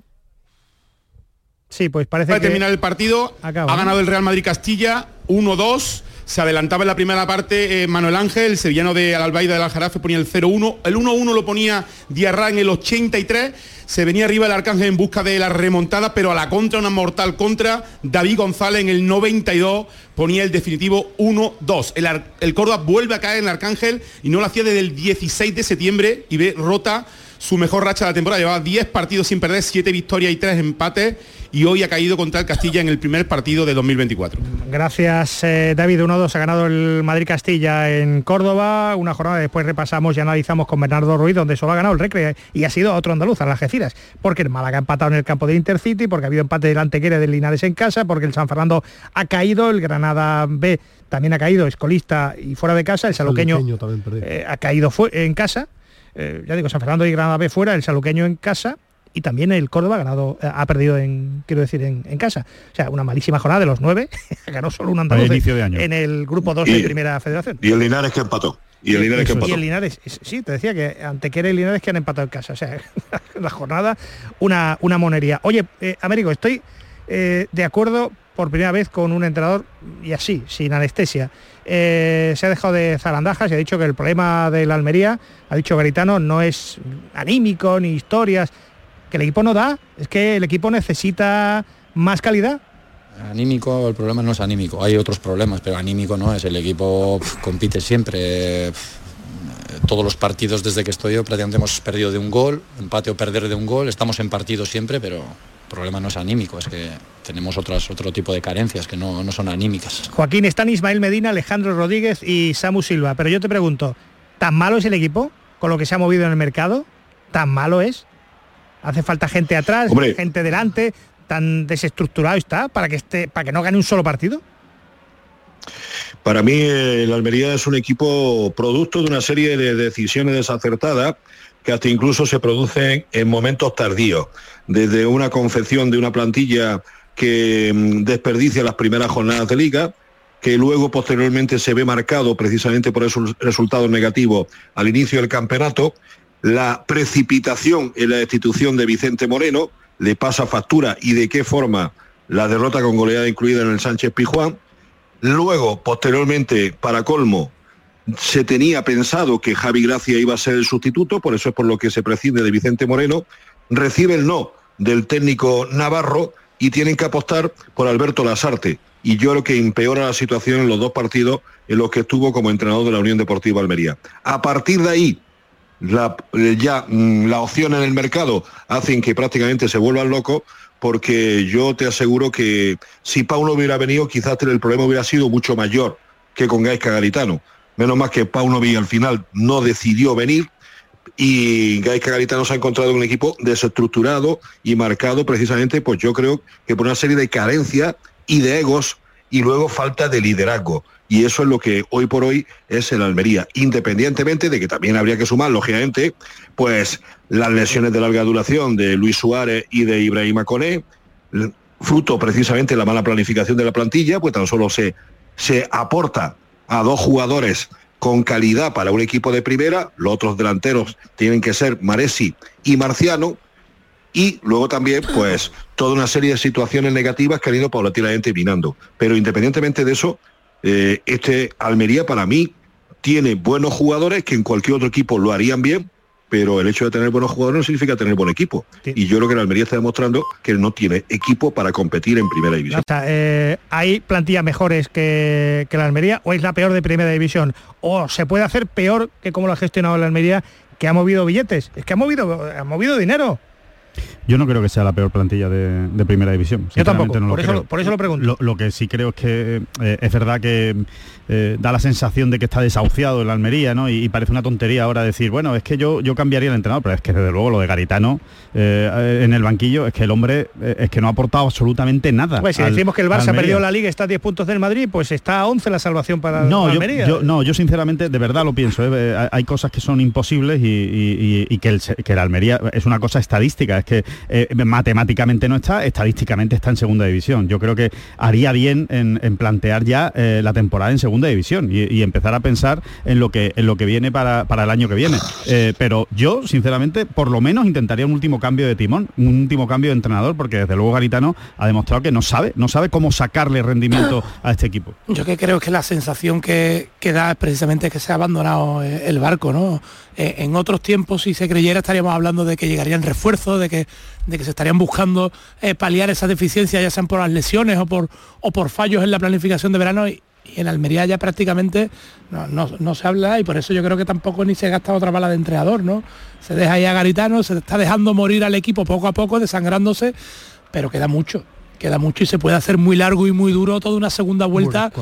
Sí, pues parece Para que... terminar el partido, Acaba, ha ¿no? ganado el Real Madrid Castilla 1-2. Se adelantaba en la primera parte eh, Manuel Ángel, el sevillano de Albaida del Aljarafe ponía el 0-1. El 1-1 lo ponía Diarra en el 83. Se venía arriba el Arcángel en busca de la remontada, pero a la contra, una mortal contra. David González en el 92 ponía el definitivo 1-2. El, el Córdoba vuelve a caer en el Arcángel y no lo hacía desde el 16 de septiembre y ve rota su mejor racha de la temporada. Llevaba 10 partidos sin perder, 7 victorias y 3 empates y hoy ha caído contra el Castilla en el primer partido de 2024. Gracias eh, David, 1-2 ha ganado el Madrid-Castilla en Córdoba, una jornada después repasamos y analizamos con Bernardo Ruiz, donde solo ha ganado el Recre y ha sido otro andaluz, a las Algeciras, porque el Málaga ha empatado en el campo de Intercity, porque ha habido empate del Antequera del Linares en casa, porque el San Fernando ha caído, el Granada B también ha caído, escolista y fuera de casa, el saluqueño eh, ha caído en casa, eh, ya digo, San Fernando y Granada B fuera, el saluqueño en casa y también el Córdoba ha ganado, eh, ha perdido en, quiero decir, en, en casa. O sea, una malísima jornada de los nueve, ganó solo un andaluz A inicio de año. en el grupo 2 Y- de Primera Federación. Y el Linares que empató. Y el Linares que Y empató. el Linares, es- sí, te decía que Antequera y Linares que han empatado en casa. O sea, la jornada, una, una monería. Oye, eh, Américo, estoy eh, de acuerdo, por primera vez con un entrenador y así, sin anestesia. Eh, se ha dejado de zarandajas y ha dicho que el problema de la Almería, ha dicho Garitano, no es anímico ni historias, que el equipo no da, es que el equipo necesita más calidad. Anímico, el problema no es anímico, hay otros problemas, pero anímico no es, el equipo compite siempre. todos los partidos desde que estoy yo prácticamente hemos perdido de un gol, empate o perder de un gol, estamos en partido siempre, pero el problema no es anímico, es que tenemos otras, otro tipo de carencias que no, no son anímicas. Joaquín, están Ismael Medina, Alejandro Rodríguez y Samu Silva, pero yo te pregunto, ¿tan malo es el equipo con lo que se ha movido en el mercado? ¿Tan malo es? ¿Hace falta gente atrás, gente delante? ¿Tan desestructurado está para que, esté, para que no gane un solo partido? Para mí el Almería es un equipo producto de una serie de decisiones desacertadas que hasta incluso se producen en momentos tardíos, desde una confección de una plantilla que mm, desperdicia las primeras jornadas de liga, que luego posteriormente se ve marcado precisamente por esos resultados negativos al inicio del campeonato, la precipitación en la destitución de Vicente Moreno, le pasa factura y de qué forma la derrota con goleada incluida en el Sánchez Pijuán. Luego, posteriormente, para colmo, se tenía pensado que Javi Gracia iba a ser el sustituto, por eso es por lo que se prescinde de Vicente Moreno, recibe el no del técnico Navarro y tienen que apostar por Alberto Lasarte. Y yo creo que empeora la situación en los dos partidos en los que estuvo como entrenador de la Unión Deportiva Almería. A partir de ahí, la, ya mm, la opción en el mercado hacen que prácticamente se vuelvan locos porque yo te aseguro que si Paulo hubiera venido quizás el problema hubiera sido mucho mayor que con Gaisca Garitano. Menos mal que Paunovic al final no decidió venir y Gaisca Garitano se ha encontrado en un equipo desestructurado y marcado precisamente, pues yo creo que por una serie de carencias y de egos y luego falta de liderazgo. Y eso es lo que hoy por hoy es el Almería, independientemente de que también habría que sumar, lógicamente, pues las lesiones de larga duración de Luis Suárez y de Ibrahima Coné, fruto precisamente de la mala planificación de la plantilla, pues tan solo se, se aporta a dos jugadores con calidad para un equipo de primera, los otros delanteros tienen que ser Maresi y Marciano, y luego también, pues, toda una serie de situaciones negativas que han ido paulatinamente minando. Pero independientemente de eso, eh, este Almería para mí tiene buenos jugadores que en cualquier otro equipo lo harían bien, pero el hecho de tener buenos jugadores no significa tener buen equipo. Y yo creo que la Almería está demostrando que no tiene equipo para competir en primera división. Eh, ¿Hay plantillas mejores que, que, la Almería o es la peor de primera división? ¿O se puede hacer peor que como lo ha gestionado la Almería, que ha movido billetes? Es que ha movido, ha movido dinero. Yo no creo que sea la peor plantilla de, primera división. Yo tampoco, por, eso, por, eso, lo pregunto. Lo, que sí creo es que eh, es verdad que eh, da la sensación de que está desahuciado el Almería, ¿no? Y, parece una tontería ahora decir, bueno, es que yo, yo cambiaría el entrenador, pero es que desde luego lo de Garitano eh, en el banquillo es que el hombre es que no ha aportado absolutamente nada. Pues si decimos que el Barça ha perdido la liga, está a 10 puntos del Madrid, pues está a 11 la salvación para no, Almería. Yo, no, yo sinceramente de verdad lo pienso. Hay cosas que son imposibles y, que, el, que el Almería es una cosa estadística, que eh, matemáticamente no está, estadísticamente está en segunda división. Yo creo que haría bien en, plantear ya eh, la temporada en segunda división y, empezar a pensar en lo que, en lo que viene para, el año que viene. Eh, pero yo, sinceramente, por lo menos intentaría un último cambio de timón, un último cambio de entrenador, porque desde luego Garitano ha demostrado que no sabe, no sabe cómo sacarle rendimiento a este equipo. Yo que creo que la sensación que, que da es precisamente que se ha abandonado el barco, ¿no? En otros tiempos, si se creyera, estaríamos hablando de que llegarían refuerzos, de que de que se estarían buscando eh, paliar esas deficiencias, ya sean por las lesiones o por, o por fallos en la planificación de verano. Y, en Almería ya prácticamente no, se habla y por eso yo creo que tampoco ni se gasta otra bala de entrenador, ¿no? Se deja ahí a Garitano, se está dejando morir al equipo poco a poco, desangrándose, pero queda mucho, queda mucho y se puede hacer muy largo y muy duro toda una segunda vuelta.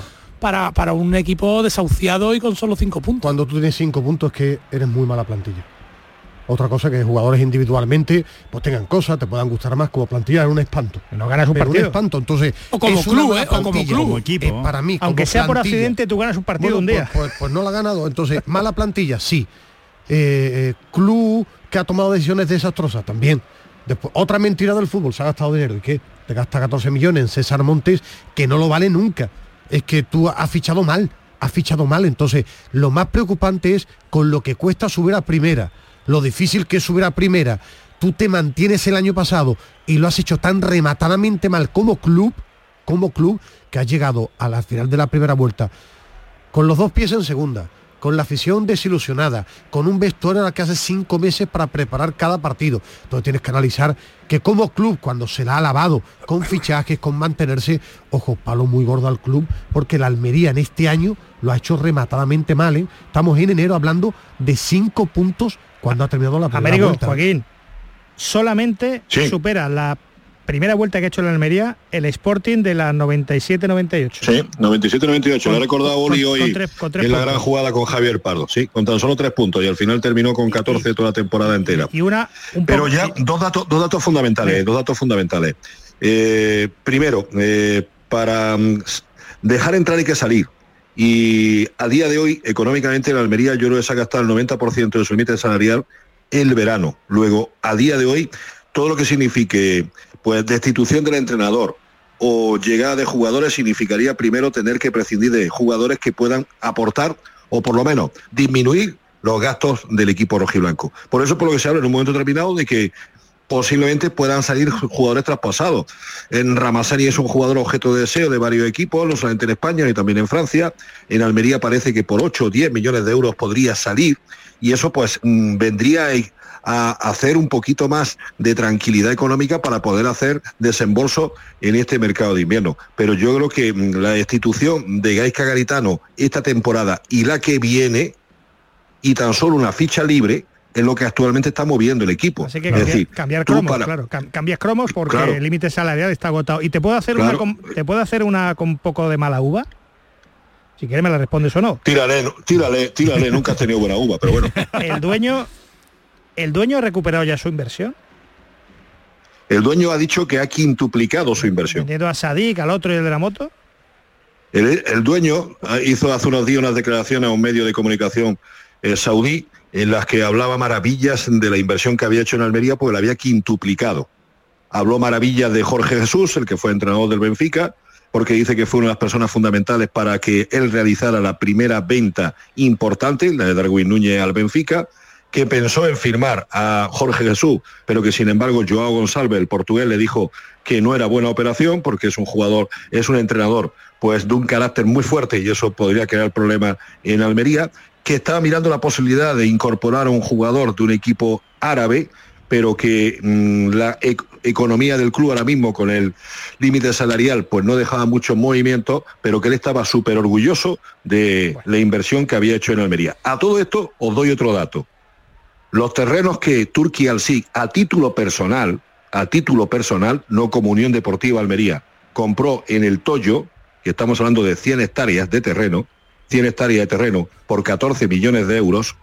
Para, para, un equipo desahuciado y con solo cinco puntos. Cuando tú tienes cinco puntos es que eres muy mala plantilla. Otra cosa que jugadores individualmente pues tengan cosas, te puedan gustar más como plantilla en un espanto. no ganas un partido. Un espanto, entonces. O como club, ¿eh? o como club. equipo. Eh, para mí, Aunque sea por accidente, tú ganas un partido un día. Pues, pues, pues, no la ha ganado. Entonces, mala plantilla, sí. Eh, club que ha tomado decisiones desastrosas también. Después, otra mentira del fútbol, se ha gastado dinero. ¿Y qué? Te gasta 14 millones en César Montes, que no lo vale nunca. Es que tú has fichado mal, has fichado mal. Entonces, lo más preocupante es con lo que cuesta subir a primera lo difícil que es subir a primera, tú te mantienes el año pasado y lo has hecho tan rematadamente mal como club, como club que ha llegado a la final de la primera vuelta con los dos pies en segunda, con la afición desilusionada, con un vestuario en el que hace cinco meses para preparar cada partido. Entonces tienes que analizar que como club, cuando se la ha lavado con fichajes, con mantenerse, ojo, palo muy gordo al club, porque la Almería en este año lo ha hecho rematadamente mal. ¿eh? Estamos en enero hablando de cinco puntos cuando ha terminado la primera Américo, vuelta. Joaquín, solamente supera la primera vuelta que ha hecho la Almería el Sporting de la 97-98. Sí, 97-98. Lo ha recordado Oli hoy con tres- con tres en la puntos. gran jugada con Javier Pardo. Sí, con tan solo tres puntos y al final terminó con 14 toda la temporada entera. Y una un Pero ya dos datos, dos datos fundamentales, dos datos fundamentales. Eh, primero, eh, para mm, dejar entrar hay que salir. Y a día de hoy, económicamente, la Almería yo creo que se ha gastado el 90% de su límite salarial el verano. Luego, a día de hoy, todo lo que signifique pues destitución del entrenador o llegada de jugadores significaría primero tener que prescindir de jugadores que puedan aportar o por lo menos disminuir los gastos del equipo rojiblanco. Por eso por lo que se habla en un momento determinado de que posiblemente puedan salir jugadores traspasados. En Ramasani es un jugador objeto de deseo de varios equipos, no solamente en España y también en Francia. En Almería parece que por 8 o 10 millones de euros podría salir y eso pues mm, vendría a hacer un poquito más de tranquilidad económica para poder hacer desembolso en este mercado de invierno. Pero yo creo que mm, la institución de Gaisca Garitano esta temporada y la que viene y tan solo una ficha libre es lo que actualmente está moviendo el equipo. Así que es cambiar, decir, cambiar tú cromos, para- claro, cam- cambias cromos porque Claro. el límite salarial está agotado. Y te puedo hacer una Claro. con, te puedo hacer una con poco de mala uva. Si quieres me la respondes o no. Tírale, tírale, tírale, nunca has tenido buena uva, pero bueno. El dueño el dueño ha recuperado ya su inversión, El dueño ha dicho que ha quintuplicado su inversión. vendiendo a Sadik, al otro y el de la moto. El, el dueño ah, hizo hace unos días unas declaraciones a un medio de comunicación eh, saudí en las que hablaba maravillas de la inversión que había hecho en Almería porque la había quintuplicado. Habló maravillas de Jorge Jesús, el que fue entrenador del Benfica, porque dice que fue una de las personas fundamentales para que él realizara la primera venta importante, la de Darwin Núñez al Benfica, que pensó en firmar a Jorge Jesús, pero que sin embargo Joao González, el portugués, le dijo que no era buena operación porque es un jugador, es un entrenador pues de un carácter muy fuerte y eso podría crear problemas en Almería, que estaba mirando la posibilidad de incorporar a un jugador de un equipo árabe, pero que mm, la ec- economía del club ahora mismo con el límite salarial pues no dejaba mucho movimiento, pero que él estaba súper orgulloso de la inversión que había hecho en Almería. A todo esto os doy otro dato. Los terrenos que Turquía al SIC a título personal, a título personal, no como Unión Deportiva Almería, compró en el Toyo, que estamos hablando de 100 hectáreas de terreno, 100 hectáreas de terreno por 14 millones de euros,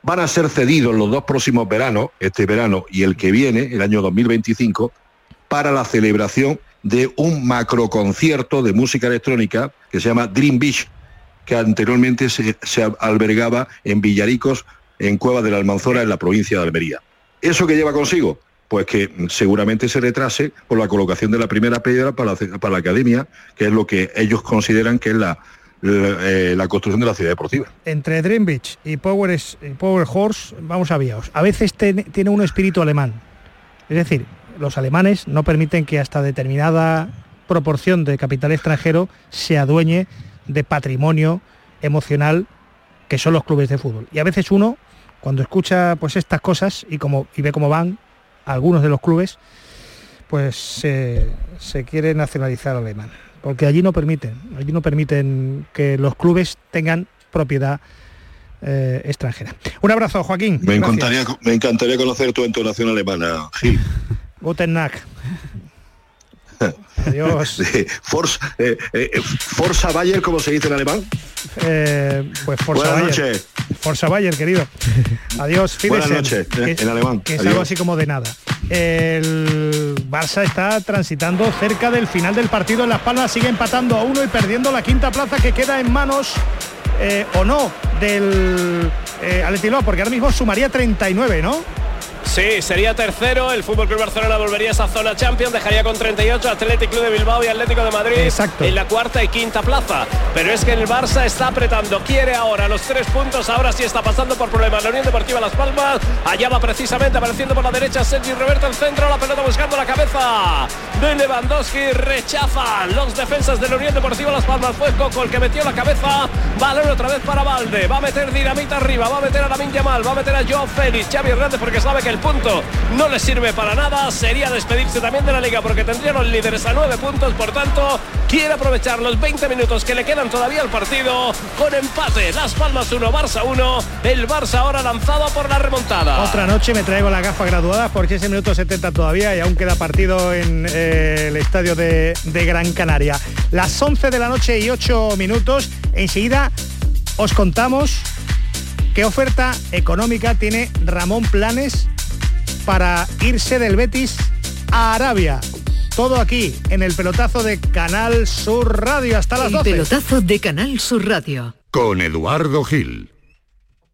van a ser cedidos los dos próximos veranos, este verano y el que viene, el año 2025, para la celebración de un macroconcierto de música electrónica que se llama Dream Beach, que anteriormente se, albergaba en Villaricos, en Cueva de la Almanzora, en la provincia de Almería. ¿Eso que lleva consigo? Pues que seguramente se retrase por la colocación de la primera piedra para la, academia, que es lo que ellos consideran que es la, la, eh, construcción de la ciudad deportiva. Entre Dream Beach y Power, Power Horse vamos a víos. A veces tiene un espíritu alemán. Es decir, los alemanes no permiten que hasta determinada proporción de capital extranjero se adueñe de patrimonio emocional que son los clubes de fútbol. Y a veces uno, cuando escucha pues estas cosas y, como, y ve cómo van algunos de los clubes, pues se, se quiere nacionalizar alemán. Porque allí no permiten, allí no permiten que los clubes tengan propiedad eh, extranjera. Un abrazo, Joaquín. Me encantaría, me encantaría conocer tu entonación alemana, Gil. Guten. Adiós. Forza, eh, eh, Forza Bayer, como se dice en alemán. Eh, pues Forza Buenas Bayer. noches. Forza Bayer, querido. Adiós. Buenas noches, eh, en alemán. Que es Adiós. algo así como de nada. El Barça está transitando cerca del final del partido en Las Palmas, sigue empatando a uno y perdiendo la quinta plaza que queda en manos eh, o no del eh, porque ahora mismo sumaría 39, ¿no? Sí, sería tercero. El Fútbol Club Barcelona volvería a esa zona Champions. Dejaría con 38 Atlético Club de Bilbao y Atlético de Madrid Exacto. en la cuarta y quinta plaza. Pero es que el Barça está apretando. Quiere ahora los tres puntos. Ahora sí está pasando por problemas. La Unión Deportiva Las Palmas. Allá va precisamente apareciendo por la derecha Sergi Roberto el centro. La pelota buscando la cabeza de Lewandowski. Rechaza los defensas de la Unión Deportiva Las Palmas. Fue Coco el que metió la cabeza. Balón otra vez para Valde. Va a meter dinamita arriba. Va a meter a Lamin Yamal. Va a meter a Joao Félix. Xavi Hernández porque sabe que el punto no le sirve para nada. Sería despedirse también de la liga porque tendrían los líderes a nueve puntos. Por tanto, quiere aprovechar los 20 minutos que le quedan todavía al partido con empate. Las Palmas 1, Barça 1. El Barça ahora lanzado por la remontada. Otra noche me traigo la gafa graduada porque es el minuto 70 todavía y aún queda partido en eh, el estadio de, de Gran Canaria. Las 11 de la noche y 8 minutos. Enseguida os contamos qué oferta económica tiene Ramón Planes para irse del Betis a Arabia. Todo aquí en el pelotazo de Canal Sur Radio hasta las El 12. pelotazo de Canal Sur Radio. Con Eduardo Gil.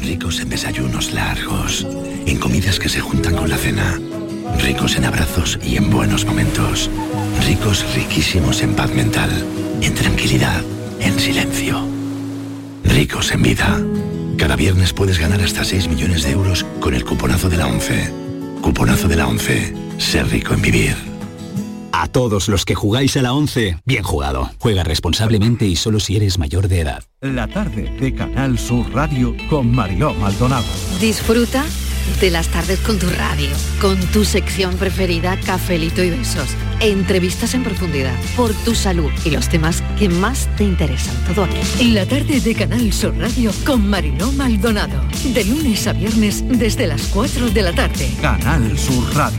Ricos en desayunos largos, en comidas que se juntan con la cena. Ricos en abrazos y en buenos momentos. Ricos riquísimos en paz mental, en tranquilidad, en silencio. Ricos en vida. Cada viernes puedes ganar hasta 6 millones de euros con el cuponazo de la 11. Cuponazo de la 11. Ser rico en vivir. A todos los que jugáis a la 11, bien jugado. Juega responsablemente y solo si eres mayor de edad. La tarde de Canal Sur Radio con Mariló Maldonado. Disfruta de las tardes con tu radio, con tu sección preferida, cafelito y besos, entrevistas en profundidad, por tu salud y los temas que más te interesan. Todo aquí. En la tarde de Canal Sur Radio con Mariló Maldonado. De lunes a viernes desde las 4 de la tarde. Canal Sur Radio,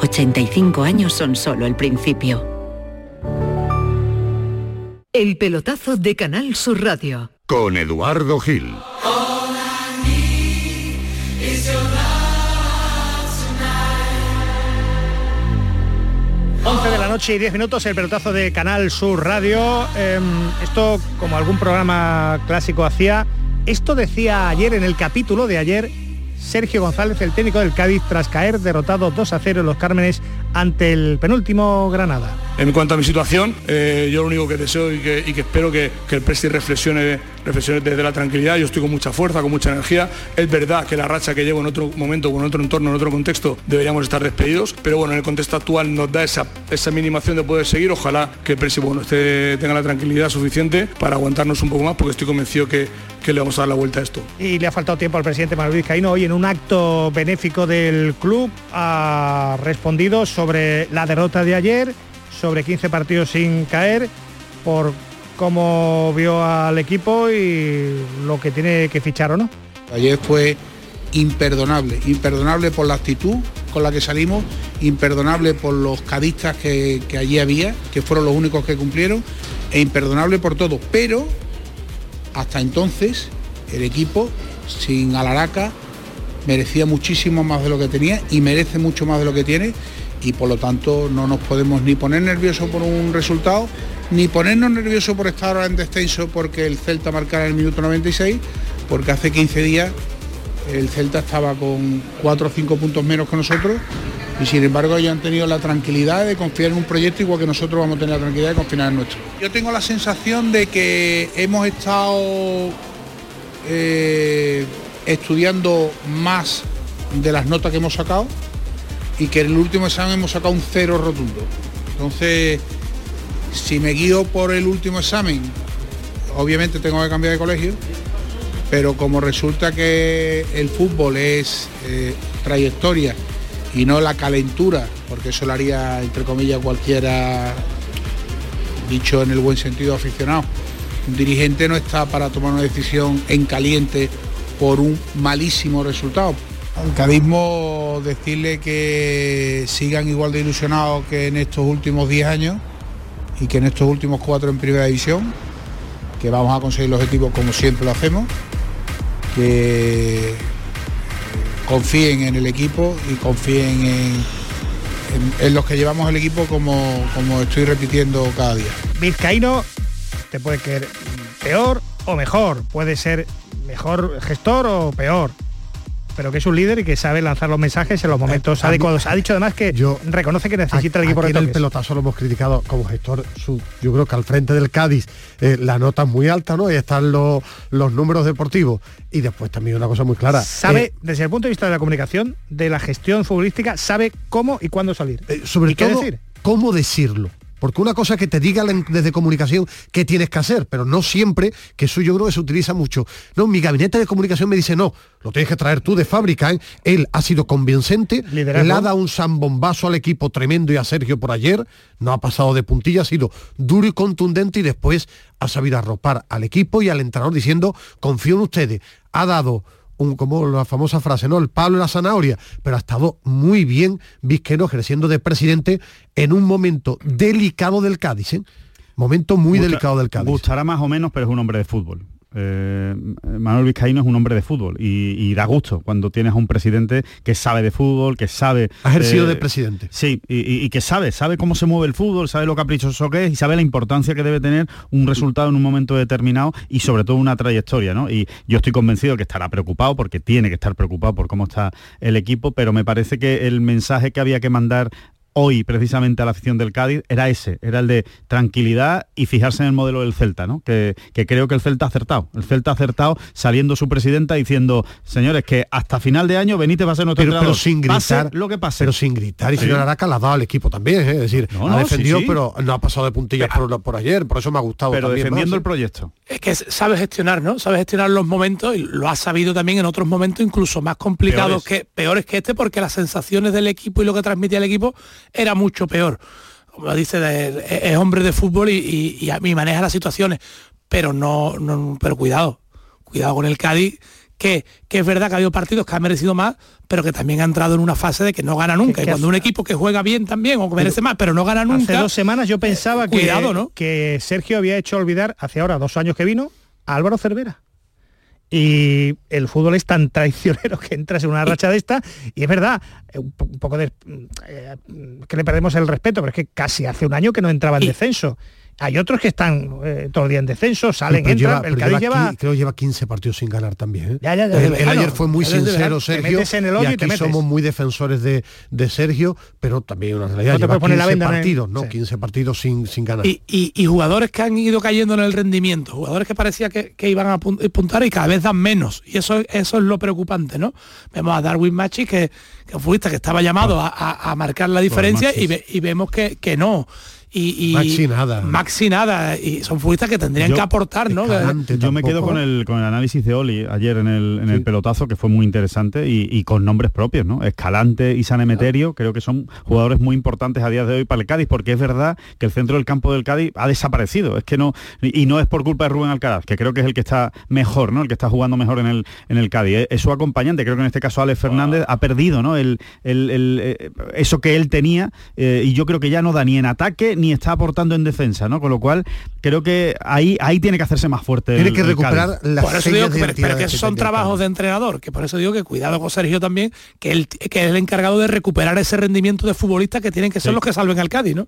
85 años son solo el principio. El pelotazo de Canal Sur Radio. Con Eduardo Gil. 11 de la noche y 10 minutos, el pelotazo de Canal Sur Radio. Em, esto, como algún programa clásico hacía, esto decía ayer en el capítulo de ayer Sergio González, el técnico del Cádiz, tras caer derrotado 2 a 0 en los Cármenes ante el penúltimo Granada. En cuanto a mi situación, eh, yo lo único que deseo y que, espero que, que el Presti reflexione, reflexione desde la tranquilidad. Yo estoy con mucha fuerza, con mucha energía. Es verdad que la racha que llevo en otro momento, con otro entorno, en otro contexto, deberíamos estar despedidos. Pero bueno, en el contexto actual nos da esa, esa minimación de poder seguir. Ojalá que el Presti bueno, esté- tenga la tranquilidad suficiente para aguantarnos un poco más, porque estoy convencido que, que le vamos a dar la vuelta a esto. Y le ha faltado tiempo al presidente Manuel Vizcaíno. Hoy en un acto benéfico del club ha respondido sobre la derrota de ayer, sobre 15 partidos sin caer, por cómo vio al equipo y lo que tiene que fichar o no. Ayer fue imperdonable, imperdonable por la actitud con la que salimos, imperdonable por los cadistas que, que allí había, que fueron los únicos que cumplieron, e imperdonable por todo. Pero hasta entonces el equipo, sin Alaraca, merecía muchísimo más de lo que tenía y merece mucho más de lo que tiene. Y por lo tanto no nos podemos ni poner nerviosos por un resultado, ni ponernos nerviosos por estar ahora en descenso porque el Celta marcara el minuto 96, porque hace 15 días el Celta estaba con 4 o 5 puntos menos que nosotros y sin embargo ellos han tenido la tranquilidad de confiar en un proyecto igual que nosotros vamos a tener la tranquilidad de confiar en nuestro. Yo tengo la sensación de que hemos estado eh, estudiando más de las notas que hemos sacado y que en el último examen hemos sacado un cero rotundo. Entonces, Si me guío por el último examen, obviamente tengo que cambiar de colegio, pero como resulta que el fútbol es eh, trayectoria y no la calentura, porque eso lo haría, entre comillas, cualquiera, dicho en el buen sentido aficionado. Un dirigente no está para tomar una decisión en caliente por un malísimo resultado. Al cadismo decirle que sigan igual de ilusionados que en estos últimos 10 años y que en estos últimos cuatro en primera división, que vamos a conseguir los objetivos como siempre lo hacemos, que confíen en el equipo y confíen en, en- los que llevamos el equipo como, como estoy repitiendo cada día. Vizcaíno te puede querer peor o mejor, puede ser mejor gestor o peor, pero que es un líder y que sabe lanzar los mensajes en los momentos a mí- adecuados. Ha dicho además que reconoce que necesita el equipo en el pelotazo lo hemos criticado como gestor. su- yo creo que al frente del Cádiz eh, la nota es muy alta, ¿no? Ahí están los, los números deportivos. Y después también una cosa muy clara. Sabe, eh, desde el punto de vista de la comunicación, de la gestión futbolística, sabe cómo y cuándo salir. Eh, sobre ¿Y qué todo decir? cómo decirlo. Porque una cosa es que te diga la- desde comunicación qué tienes que hacer, pero no siempre, que eso yo creo que se utiliza mucho. No, mi gabinete de comunicación me dice, no, lo tienes que traer tú de fábrica. ¿eh? Él ha sido convincente, Liderazgo. le ha dado un zambombazo al equipo tremendo y a Sergio por ayer, no ha pasado de puntilla, ha sido duro y contundente y después ha sabido arropar al equipo y al entrenador diciendo, confío en ustedes. Ha dado un, como la famosa frase, ¿no? El palo y la zanahoria, pero ha estado muy bien Vizqueno ejerciendo de presidente en un momento delicado del Cádiz, ¿eh? Momento muy Gusta- delicado del Cádiz. Gustará más o menos, pero es un hombre de fútbol. Eh, Manuel Vizcaíno es un hombre de fútbol y, y da gusto cuando tienes a un presidente que sabe de fútbol, que sabe... Ha ejercido eh, de presidente. Sí, y, y- y que sabe, sabe cómo se mueve el fútbol, sabe lo caprichoso que es y sabe la importancia que debe tener un resultado en un momento determinado y sobre todo una trayectoria, ¿no? Y yo estoy convencido que estará preocupado porque tiene que estar preocupado por cómo está el equipo, pero me parece que el mensaje que había que mandar hoy precisamente a la afición del Cádiz era ese, era el de tranquilidad y fijarse en el modelo del Celta, ¿no? Que, que creo que el Celta ha acertado. El Celta ha acertado saliendo su presidenta diciendo, señores, que hasta final de año Benítez va a ser nuestro Pero, sin Pase gritar lo que pase. pero sin gritar y Sí. señor Araca la ha dado al equipo también ¿eh? es decir No, ha defendido sí, sí. pero no ha pasado de puntillas por, por ayer por eso me ha gustado pero también defendiendo más, el ¿eh? proyecto. Es que sabe gestionar, ¿no? Sabe gestionar los momentos y lo ha sabido también en otros momentos incluso más complicados Peores. que peores que este porque las sensaciones del equipo y lo que transmitía el equipo era mucho peor. Como dice, de- es hombre de fútbol y, y- y a mí maneja las situaciones, pero no, no pero cuidado, cuidado con el Cádiz que, que es verdad que ha habido partidos que ha merecido más, pero que también ha entrado en una fase de que no gana nunca. Que- y cuando un equipo que juega bien también o que merece más, pero no gana nunca. Hace dos semanas yo pensaba que, cuidado, ¿no? que Sergio había hecho olvidar, hace ahora dos años que vino, a Álvaro Cervera. Y el fútbol es tan traicionero que entras en una racha de esta y es verdad, eh, un po- un poco de eh, que le perdemos el respeto, pero es que casi hace un año que no entraba en descenso. Hay otros que están eh, todo el día en descenso, salen, Pero entran, lleva- el Cádiz lleva lleva... creo que lleva 15 partidos sin ganar también. ¿eh? Ya, ya, ya, él verano. ayer fue muy sincero, Sergio. metes en el y y te aquí metes. somos muy defensores de, de Sergio, pero también una realidad. No te lleva puedes poner la 15 venda en el- partidos, ¿no? sí. 15 partidos sin, sin ganar. y, y- y jugadores que han ido cayendo en el rendimiento, jugadores que parecía que, que iban a pun- puntar y cada vez dan menos. Y eso, eso es lo preocupante, ¿no? Vemos a Darwin Machi, que, que futbolista que estaba llamado a, a- a marcar la diferencia y, ve- y vemos que, que no. Y, y- Maxi nada. Maxi nada. Y son futbolistas que tendrían Yo- que aportar, ¿no? Yo me quedo con el, con el análisis de Oli ayer en el, en el pelotazo, que fue muy interesante, y, y con nombres propios, ¿no? Escalante y San Emeterio, creo que son jugadores muy importantes a día de hoy para el Cádiz, porque es verdad que el centro del campo del Cádiz ha desaparecido. Es que no, y no es por culpa de Rubén Alcaraz, que creo que es el que está mejor, ¿no? El que está jugando mejor en el, en el Cádiz. Es, es su acompañante, creo que en este caso Alex Fernández ha perdido, ¿no? El, el- el, eh, eso que él tenía, eh, y yo creo que ya no da ni en ataque ni está aportando en defensa, ¿no? Con lo cual, creo que ahí, ahí tiene que hacerse más fuerte. Tiene el- que recuperar las Por eso digo que, pero, pero que son trabajos de entrenador, que por eso digo que cuidado con Sergio también, que él que es el encargado de recuperar ese rendimiento de futbolista que tienen que ser Sí. los que salven al Cádiz, ¿no?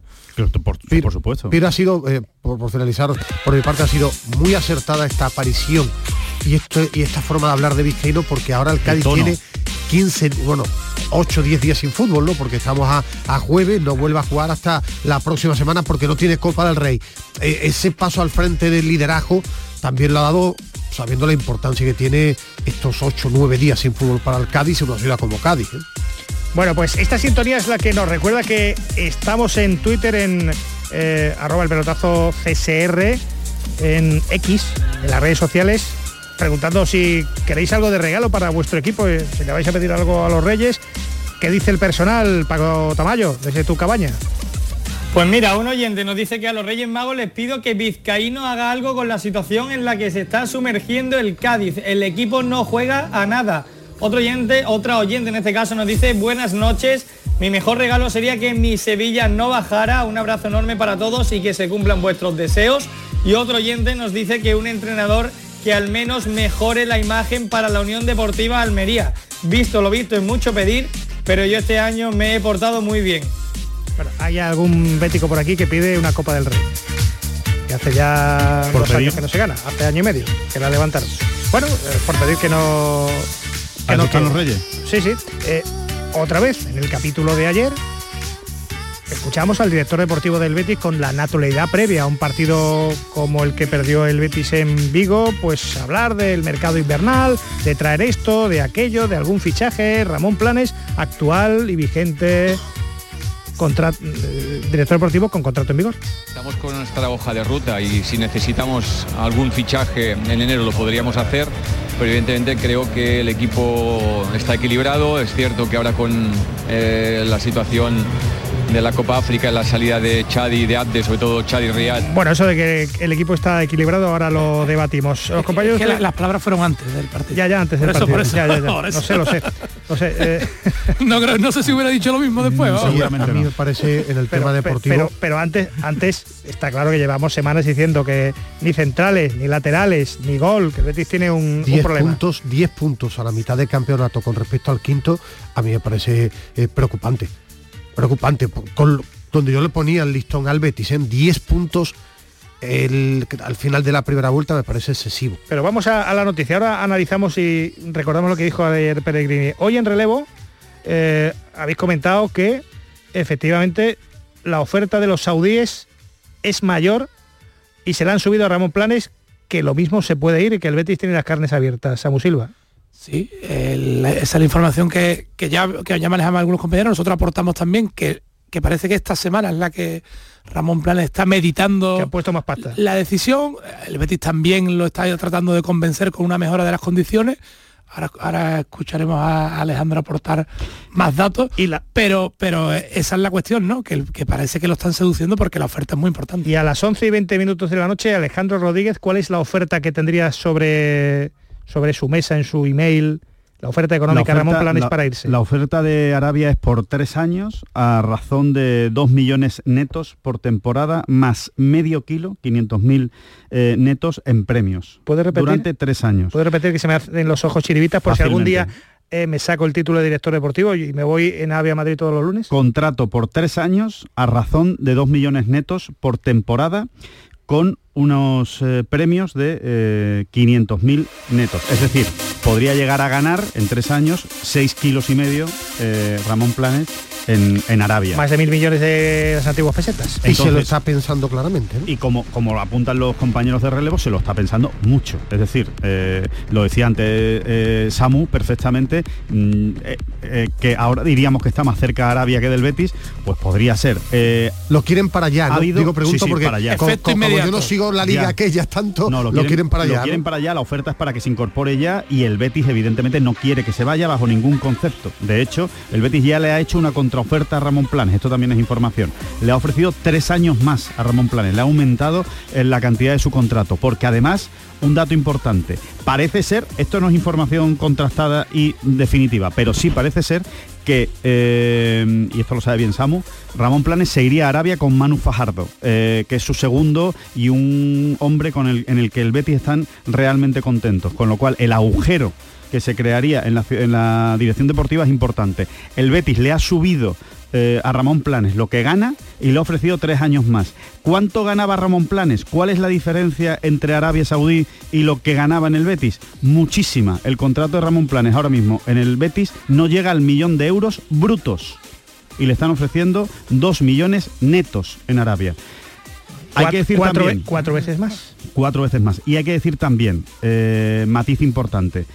Por, por supuesto. Pero ha sido, eh, por, por finalizar, por mi parte ha sido muy acertada esta aparición y esto y esta forma de hablar de Vizcaíno porque ahora el Cádiz tiene 15, bueno, 8 10 días sin fútbol, ¿no? Porque estamos a, a jueves, no vuelve a jugar hasta la próxima semana porque no tiene Copa del Rey. Eh, ese paso al frente del liderazgo también lo ha dado sabiendo la importancia que tiene estos 8 9 días sin fútbol para el Cádiz en una ciudad como Cádiz. ¿eh? Bueno, pues esta sintonía es la que nos recuerda que estamos en Twitter en eh, arroba el pelotazo CSR en X, en las redes sociales, preguntando si queréis algo de regalo para vuestro equipo, eh, si le vais a pedir algo a los Reyes. ¿Qué dice el personal, Paco Tamayo, desde tu cabaña? Pues mira, un oyente nos dice que a los Reyes Magos les pido que Vizcaíno haga algo con la situación en la que se está sumergiendo el Cádiz. El equipo no juega a nada. Otro oyente, otra oyente en este caso nos dice buenas noches. Mi mejor regalo sería que mi Sevilla no bajara. Un abrazo enorme para todos y que se cumplan vuestros deseos. Y otro oyente nos dice que un entrenador que al menos mejore la imagen para la Unión Deportiva Almería. Visto lo visto es mucho pedir, pero yo este año me he portado muy bien. Bueno, hay algún bético por aquí que pide una Copa del Rey. Que hace ya Por dos pedir. años que no se gana, hace año y medio que la levantaron. Bueno, eh, por pedir que no. Que ¿Ahí no están que- los Reyes? Sí, sí. Eh, otra vez, en el capítulo de ayer, escuchamos al director deportivo del Betis con la naturalidad previa a un partido como el que perdió el Betis en Vigo, pues hablar del mercado invernal, de traer esto, de aquello, de algún fichaje, Ramón Planes, actual y vigente eh, director deportivo con contrato en vigor. Estamos con nuestra hoja de ruta y si necesitamos algún fichaje en enero lo podríamos hacer, pero evidentemente creo que el equipo está equilibrado. Es cierto que ahora con eh, la situación de la Copa África, la salida de Chad y de Abde, sobre todo Chad y Riyad, Bueno, eso de que el equipo está equilibrado, ahora lo debatimos. Los compañeros Es que la- las palabras fueron antes del partido. Ya, ya, antes del Por eso, partido. por eso, Ya, ya, ya. por eso. No sé, lo sé. Lo sé. eh, no, creo- no sé si hubiera dicho lo mismo después. Vamos. a mí me parece en el pero, tema deportivo Pero, pero antes, antes está claro que llevamos semanas diciendo que ni centrales, ni laterales, ni gol, que Betis tiene un, un 10 problema. puntos, 10 puntos a la mitad de campeonato con respecto al quinto, a mí me parece eh, preocupante. Preocupante. Con, donde yo le ponía el listón al Betis en 10 puntos el- al final de la primera vuelta me parece excesivo. Pero vamos a, la noticia. Ahora analizamos y recordamos lo que dijo ayer Peregrini. Hoy en relevo eh, habéis comentado que efectivamente la oferta de los saudíes es mayor y se le han subido a Ramón Planes que lo mismo se puede ir y que el Betis tiene las carnes abiertas. Samu Silva. Sí, el- esa es la información que, que ya, que ya manejamos algunos compañeros. Nosotros aportamos también que, que parece que esta semana es la que Ramón Planes está meditando Que ha puesto más pasta. la decisión. El Betis también lo está tratando de convencer con una mejora de las condiciones. Ahora, ahora escucharemos a Alejandro aportar más datos. pero, pero esa es la cuestión, ¿no? Que, que parece que lo están seduciendo porque la oferta es muy importante. Y a las 11 y 20 minutos de la noche, Alejandro Rodríguez, ¿cuál es la oferta que tendría sobre, sobre su mesa, en su email, la oferta económica La Ramón Planes la- para irse? La oferta de Arabia es por tres años a razón de dos millones netos por temporada más medio kilo, 500.000 eh, netos en premios. ¿Puede repetir? Durante tres años. Puedo repetir que se me hacen los ojos chiribitas por si algún día eh, me saco el título de director deportivo y me voy en AVE a Madrid todos los lunes. Contrato por tres años a razón de dos millones netos por temporada con unos eh, premios de eh, 500.000 netos. Es decir, podría llegar a ganar en tres años seis kilos y medio eh, Ramón Planes en, en Arabia. Más de mil millones de las antiguas pesetas. y se lo está pensando claramente. ¿no? Y como, como lo apuntan los compañeros de relevo, se lo está pensando mucho. Es decir, eh, lo decía antes eh, Samu perfectamente, mm, eh, eh, que ahora diríamos que está más cerca de Arabia que del Betis, pues podría ser. Eh, Lo quieren para allá, ha ¿no? habido- Digo, pregunto sí, sí, porque para allá. co- Efecto co- como yo no sigo la liga Ya. aquella tanto, no, lo, quieren, para allá. Lo ¿no? quieren para allá, la oferta es para que se incorpore ya y el Betis evidentemente no quiere que se vaya bajo ningún concepto. De hecho, el Betis ya le ha hecho una contraoferta a Ramón Planes, esto también es información. Le ha ofrecido tres años más a Ramón Planes, le ha aumentado en la cantidad de su contrato, porque además, un dato importante, parece ser, esto no es información contrastada y definitiva, pero sí parece ser que, eh, y esto lo sabe bien Samu, Ramón Planes se iría a Arabia con Manu Fajardo, eh, que es su segundo y un hombre con el, en el que el Betis están realmente contentos, con lo cual el agujero que se crearía en la, en la dirección deportiva es importante. El Betis le ha subido eh, a Ramón Planes lo que gana y le ha ofrecido tres años más. ¿Cuánto ganaba Ramón Planes? ¿Cuál es la diferencia entre Arabia Saudí y lo que ganaba en el Betis? Muchísima. El contrato de Ramón Planes ahora mismo en el Betis no llega al millón de euros brutos y le están ofreciendo dos millones netos en Arabia. Hay que decir cuatro, también, ve- cuatro veces más. cuatro veces más. Y hay que decir también, eh, matiz importante,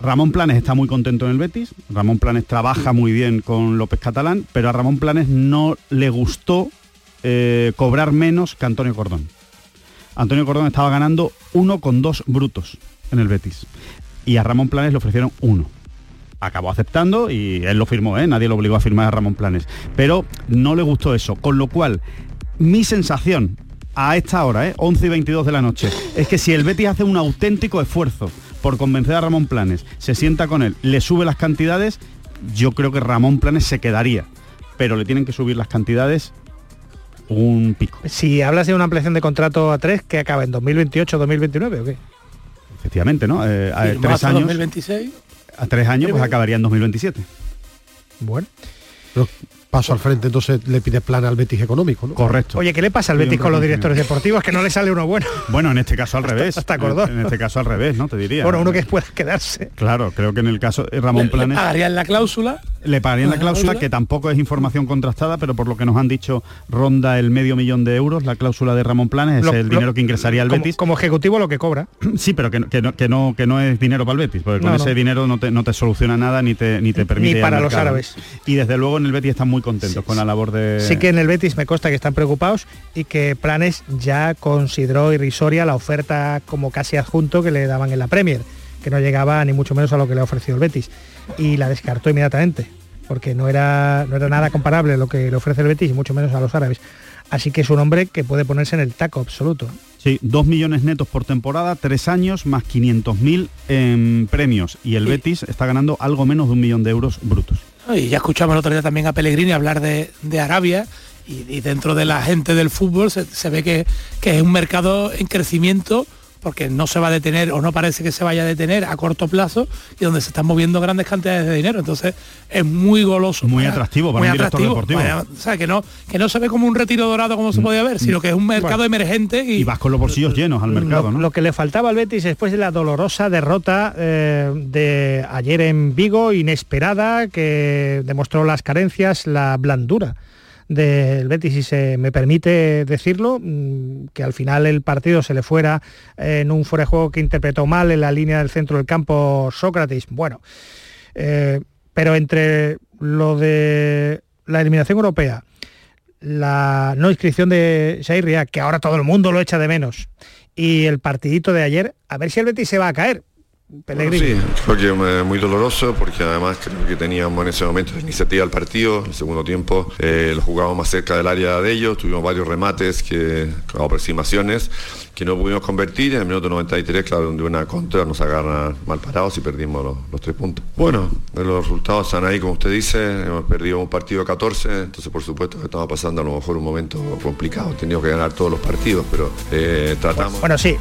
Ramón Planes está muy contento en el Betis, Ramón Planes trabaja muy bien con López Catalán, pero a Ramón Planes no le gustó eh, cobrar menos que Antonio Cordón. Antonio Cordón estaba ganando 1,2 brutos en el Betis. Y a Ramón Planes le ofrecieron uno. Acabó aceptando y él lo firmó, ¿eh? nadie lo obligó a firmar a Ramón Planes. Pero no le gustó eso. Con lo cual, mi sensación a esta hora, ¿eh? 11 y 22 de la noche, es que si el Betis hace un auténtico esfuerzo por convencer a Ramón Planes, se sienta con él, le sube las cantidades, yo creo que Ramón Planes se quedaría. Pero le tienen que subir las cantidades un pico. Si hablas de una ampliación de contrato a tres, que acaba en 2028-2029 o qué? Efectivamente, ¿no? Eh, a tres años, 2026. a tres años, pues acabaría en 2027. Bueno. Pero paso al frente, entonces le pides plan al Betis económico, ¿no? Correcto. Oye, ¿qué le pasa al Betis con los directores deportivos? Que no le sale uno bueno. Bueno, en este caso al revés. hasta Cordón. En, en este caso al revés, ¿no? Te diría. Bueno, uno que pueda quedarse. Claro, creo que en el caso de Ramón Le Planes pagarían la cláusula. le pagarían la la cláusula, cláusula. que tampoco es información contrastada, pero por lo que nos han dicho ronda el medio millón de euros, la cláusula de Ramón Planes es Lo- el lo- dinero que ingresaría al como, Betis. Como ejecutivo lo que cobra. Sí, pero que, no- que no, que, no, que no es dinero para el Betis, porque con No, ese dinero no te, no te soluciona nada ni te, ni te permite... al para los árabes. Y desde luego en el Betis están muy contentos con la labor de... Sí que en el Betis me consta que están preocupados y que Planes ya consideró irrisoria la oferta como casi adjunto que le daban en la Premier, que no llegaba ni mucho menos a lo que le ha ofrecido el Betis. Y la descartó inmediatamente, porque no era, no era nada comparable lo que le ofrece el Betis y mucho menos a los árabes. Así que es un hombre que puede ponerse en el taco absoluto. Sí, dos millones netos por temporada, tres años, más 500.000 en premios. Y el Betis está ganando algo menos de un millón de euros brutos. Y ya escuchamos el otro día también a Pellegrini hablar de, de Arabia y, y dentro de la gente del fútbol se, se ve que, que es un mercado en crecimiento porque no se va a detener o no parece que se vaya a detener a corto plazo y donde se están moviendo grandes cantidades de dinero. Entonces es muy goloso. Muy atractivo para muy un director atractivo. deportivo. Vaya, o sea, que no, que no se ve como un retiro dorado como se podía ver, sino que es un mercado emergente y, Y vas con los bolsillos llenos al mercado, lo, ¿no? lo que le faltaba al Betis después de la dolorosa derrota eh, de ayer en Vigo, inesperada, que demostró las carencias, la blandura del Betis, si se me permite decirlo, mm, que al final el partido se le fuera en un fuera de juego que interpretó mal en la línea del centro del campo Sócrates. Bueno, eh, pero entre lo de la eliminación europea, la no inscripción de Shairria, que ahora todo el mundo lo echa de menos, y el partidito de ayer, a ver si el Betis se va a caer. Sí, creo que eh, muy doloroso porque además creo que teníamos en ese momento iniciativa del partido, el segundo tiempo eh, lo jugábamos más cerca del área de ellos, tuvimos varios remates que, con aproximaciones que no pudimos convertir, en el minuto 93 claro, donde una contra nos agarra mal parados y perdimos los, los tres puntos. Bueno, los resultados están ahí como usted dice, hemos perdido un partido 14, entonces por supuesto que estamos pasando a lo mejor un momento complicado, teníamos que ganar todos los partidos, pero eh, tratamos... Bueno, sí,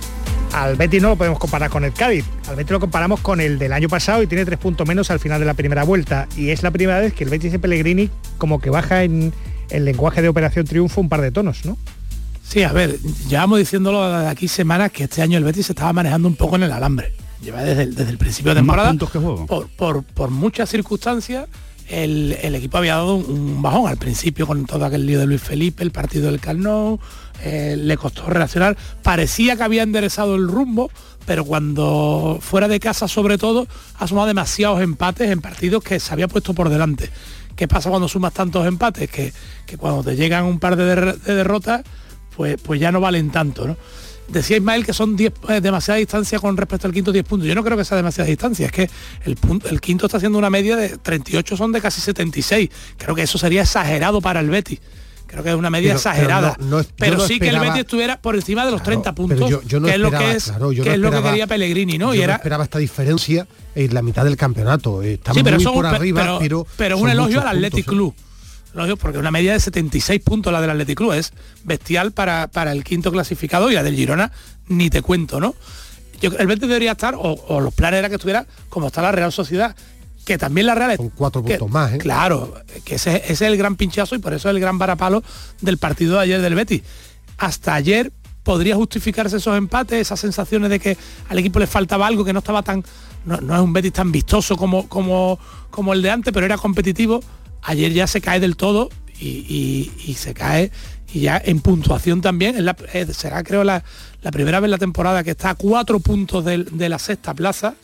al Betis no lo podemos comparar con el Cádiz, al Betis lo comparamos con el del año pasado y tiene tres puntos menos al final de la primera vuelta. Y es la primera vez que el Betis de Pellegrini como que baja en el lenguaje de Operación Triunfo un par de tonos, ¿no? Sí, a ver, llevamos diciéndolo de aquí semanas que este año el Betis se estaba manejando un poco en el alambre. Lleva desde el, desde el principio de temporada. puntos que juego. Por, por- por muchas circunstancias, el, el equipo había dado un, un bajón al principio con todo aquel lío de Luis Felipe, el partido del Carnot, eh, le costó reaccionar. Parecía que había enderezado el rumbo, pero cuando fuera de casa sobre todo, ha sumado demasiados empates en partidos que se había puesto por delante. ¿Qué pasa cuando sumas tantos empates? Que, que cuando te llegan un par de, der- de derrotas, pues, pues ya no valen tanto, ¿no? Decía Ismael que son 10, eh, demasiada distancia con respecto al quinto 10 puntos. Yo no creo que sea demasiada distancia, es que el, punto, el quinto está haciendo una media de 38, son de casi 76. Creo que eso sería exagerado para el Betis. Creo que es una media Pero- pero exagerada. no- pero sí que el Betis estuviera por encima de los 30 puntos, yo, yo no que es lo que es, claro, yo que no es lo que quería Pellegrini, ¿no? yo y era esperaba esta diferencia en la mitad del campeonato. Eh, Sí, pero muy son- por arriba, pero, pero, pero un elogio al Athletic puntos, ¿eh? Club. Porque una media de 76 puntos la del Athletic Club es bestial para, para el quinto clasificado y la del Girona ni te cuento, ¿no? Yo, el Betis debería estar, o, o los planes era que estuviera como está la Real Sociedad, que también la Real es... Con cuatro que- puntos más, ¿eh? Claro, que ese, ese es el gran pinchazo y por eso es el gran varapalo del partido de ayer del Betis. Hasta ayer podría justificarse esos empates, esas sensaciones de que al equipo le faltaba algo, que no estaba tan... No, no es un Betis tan vistoso como, como, como el de antes, pero era competitivo. Ayer ya se cae del todo y, y- y se cae y ya en puntuación también. la- será creo la, la primera vez en la temporada que está a cuatro puntos del- de la sexta plaza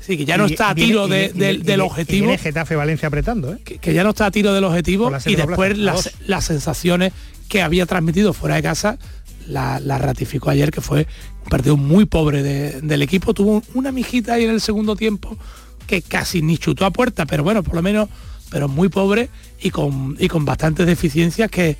Sí, que ya no está a tiro de- del, objetivo. Viene Getafe Valencia apretando, ¿eh? que, que ya no está a tiro del objetivo la y después las, las sensaciones que había transmitido fuera de casa la, la ratificó ayer que fue un partido muy pobre de- del equipo tuvo una mijita ahí en el segundo tiempo que casi ni chutó a puerta pero bueno por lo menos pero muy pobre y con y con bastantes deficiencias que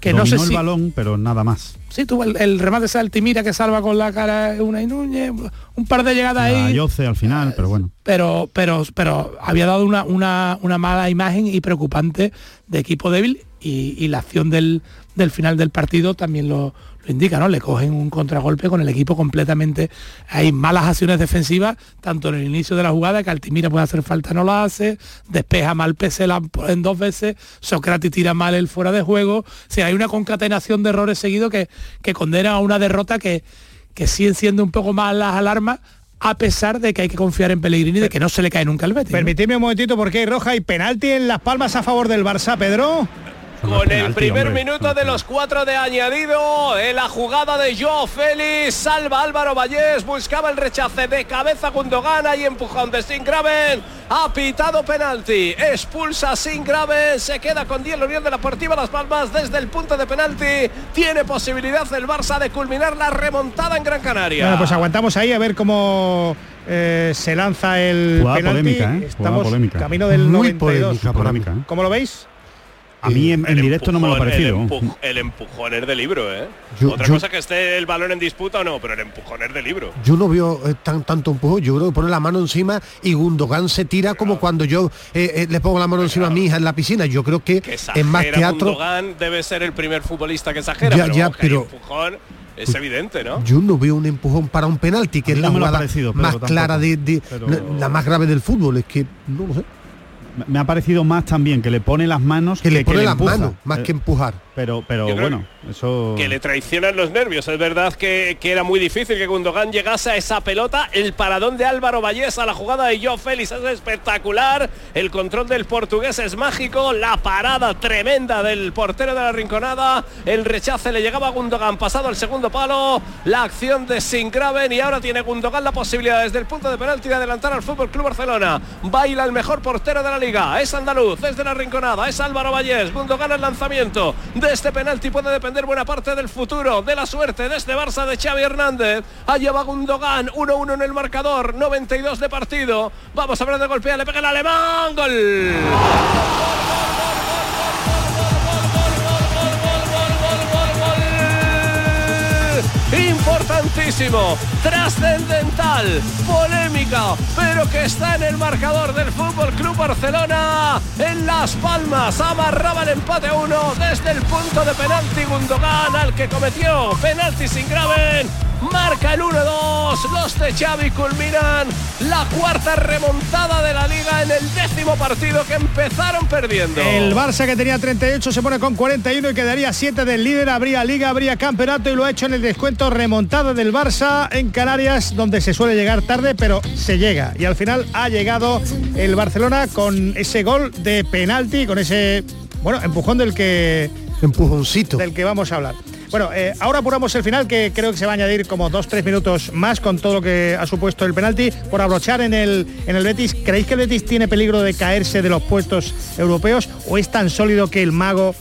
que no sé el si balón, pero nada más. sí tuvo el, el remate de Altimira que salva con la cara una y Núñez un par de llegadas ahí Yoce al final, pero bueno. pero pero pero había dado una, una, una mala imagen y preocupante de equipo débil y, y la acción del, del final del partido también lo, lo indica, ¿no? Le cogen un contragolpe con el equipo completamente. Hay malas acciones defensivas, tanto en el inicio de la jugada, que Altimira puede hacer falta, no lo hace, despeja mal Pesela en dos veces, Socrates tira mal el fuera de juego. O sea, hay una concatenación de errores seguidos que, que condena a una derrota que, que siguen siendo un poco más las alarmas a pesar de que hay que confiar en Pellegrini de que no se le cae nunca el Betis. Permitidme un momentito porque hay roja y penalti en Las Palmas a favor del Barça, Pedro. Con el primer minuto de los cuatro de añadido, en la jugada de Joe Félix, salva Álvaro Vallés, buscaba el rechace de cabeza Gundogan y empujón de Sin Graven, ha pitado penalti, expulsa Sin Graven, se queda con 10 la Unión de la Deportiva Las Palmas desde el punto de penalti, tiene posibilidad el Barça de culminar la remontada en Gran Canaria. Bueno, pues aguantamos ahí a ver cómo eh, se lanza el Jugada penalti. polémica, ¿eh? Jugada Estamos polémica. camino del Muy 92. polémica ¿eh? ¿Cómo lo veis? A mí en, en directo no me lo ha parecido. El, empuj- el empujón es de libro, ¿eh? Yo- Otra yo- cosa que esté el balón en disputa o no, pero el empujón es de libro. Yo no veo eh, tan tanto empujón, yo creo que pone la mano encima y Gundogan se tira como cuando yo eh, eh, le pongo la mano encima a mi hija en la piscina. Yo creo que es más teatro. Gundogan debe ser el primer futbolista que exagera, Ya, pero, ya, empujón es evidente, ¿no? Yo no veo un empujón para un penalti, que es la no jugada parecido, más tampoco. clara de, de- Pero- la, la más grave del fútbol. Es que no lo sé. Me- ha parecido más también que le pone las manos Que le pone las manos, más Eh, que empujar. Pero, pero bueno, eso. Que le traicionan los nervios. Es verdad que, que era muy difícil que Gundogan llegase a esa pelota. El paradón de Álvaro Vallés a la jugada de Joe Félix es espectacular. El control del portugués es mágico. La parada tremenda del portero de la Rinconada. El rechace le llegaba a Gundogan pasado el segundo palo. La acción de Singraven y ahora tiene Gundogan la posibilidad desde el punto de penalti de adelantar al Fútbol Club Barcelona. Baila el mejor portero de la Es andaluz, es de la Rinconada, es Álvaro Vallés. Gundogan el lanzamiento. De este penalti puede depender buena parte del futuro, de la suerte de este Barça de Xavi Hernández. Allá va Gundogan, 1-1 en el marcador, 92 de partido. Vamos a ver de golpea, le pega el alemán. Gol. Importantísimo, trascendental, polémica, pero que está en el marcador del Fútbol Club Barcelona. En Las Palmas amarraba el empate a uno desde el punto de penalti Gundogan al que cometió penalti sin graven. Marca el 1-2. Los de Xavi culminan la cuarta remontada de la liga en el décimo partido que empezaron perdiendo. El Barça que tenía 38 se pone con 41 y quedaría 7 del líder. Habría liga, habría campeonato y lo ha hecho en el descuento remontada del Barça en Canarias, donde se suele llegar tarde, pero se llega. Y al final ha llegado el Barcelona con ese gol de penalti, con ese bueno empujón del que empujoncito del que vamos a hablar. Bueno, eh, ahora apuramos el final, que creo que se va a añadir como dos, tres minutos más con todo lo que ha supuesto el penalti. Por abrochar en el, en el Betis, ¿creéis que el Betis tiene peligro de caerse de los puestos europeos o es tan sólido que el mago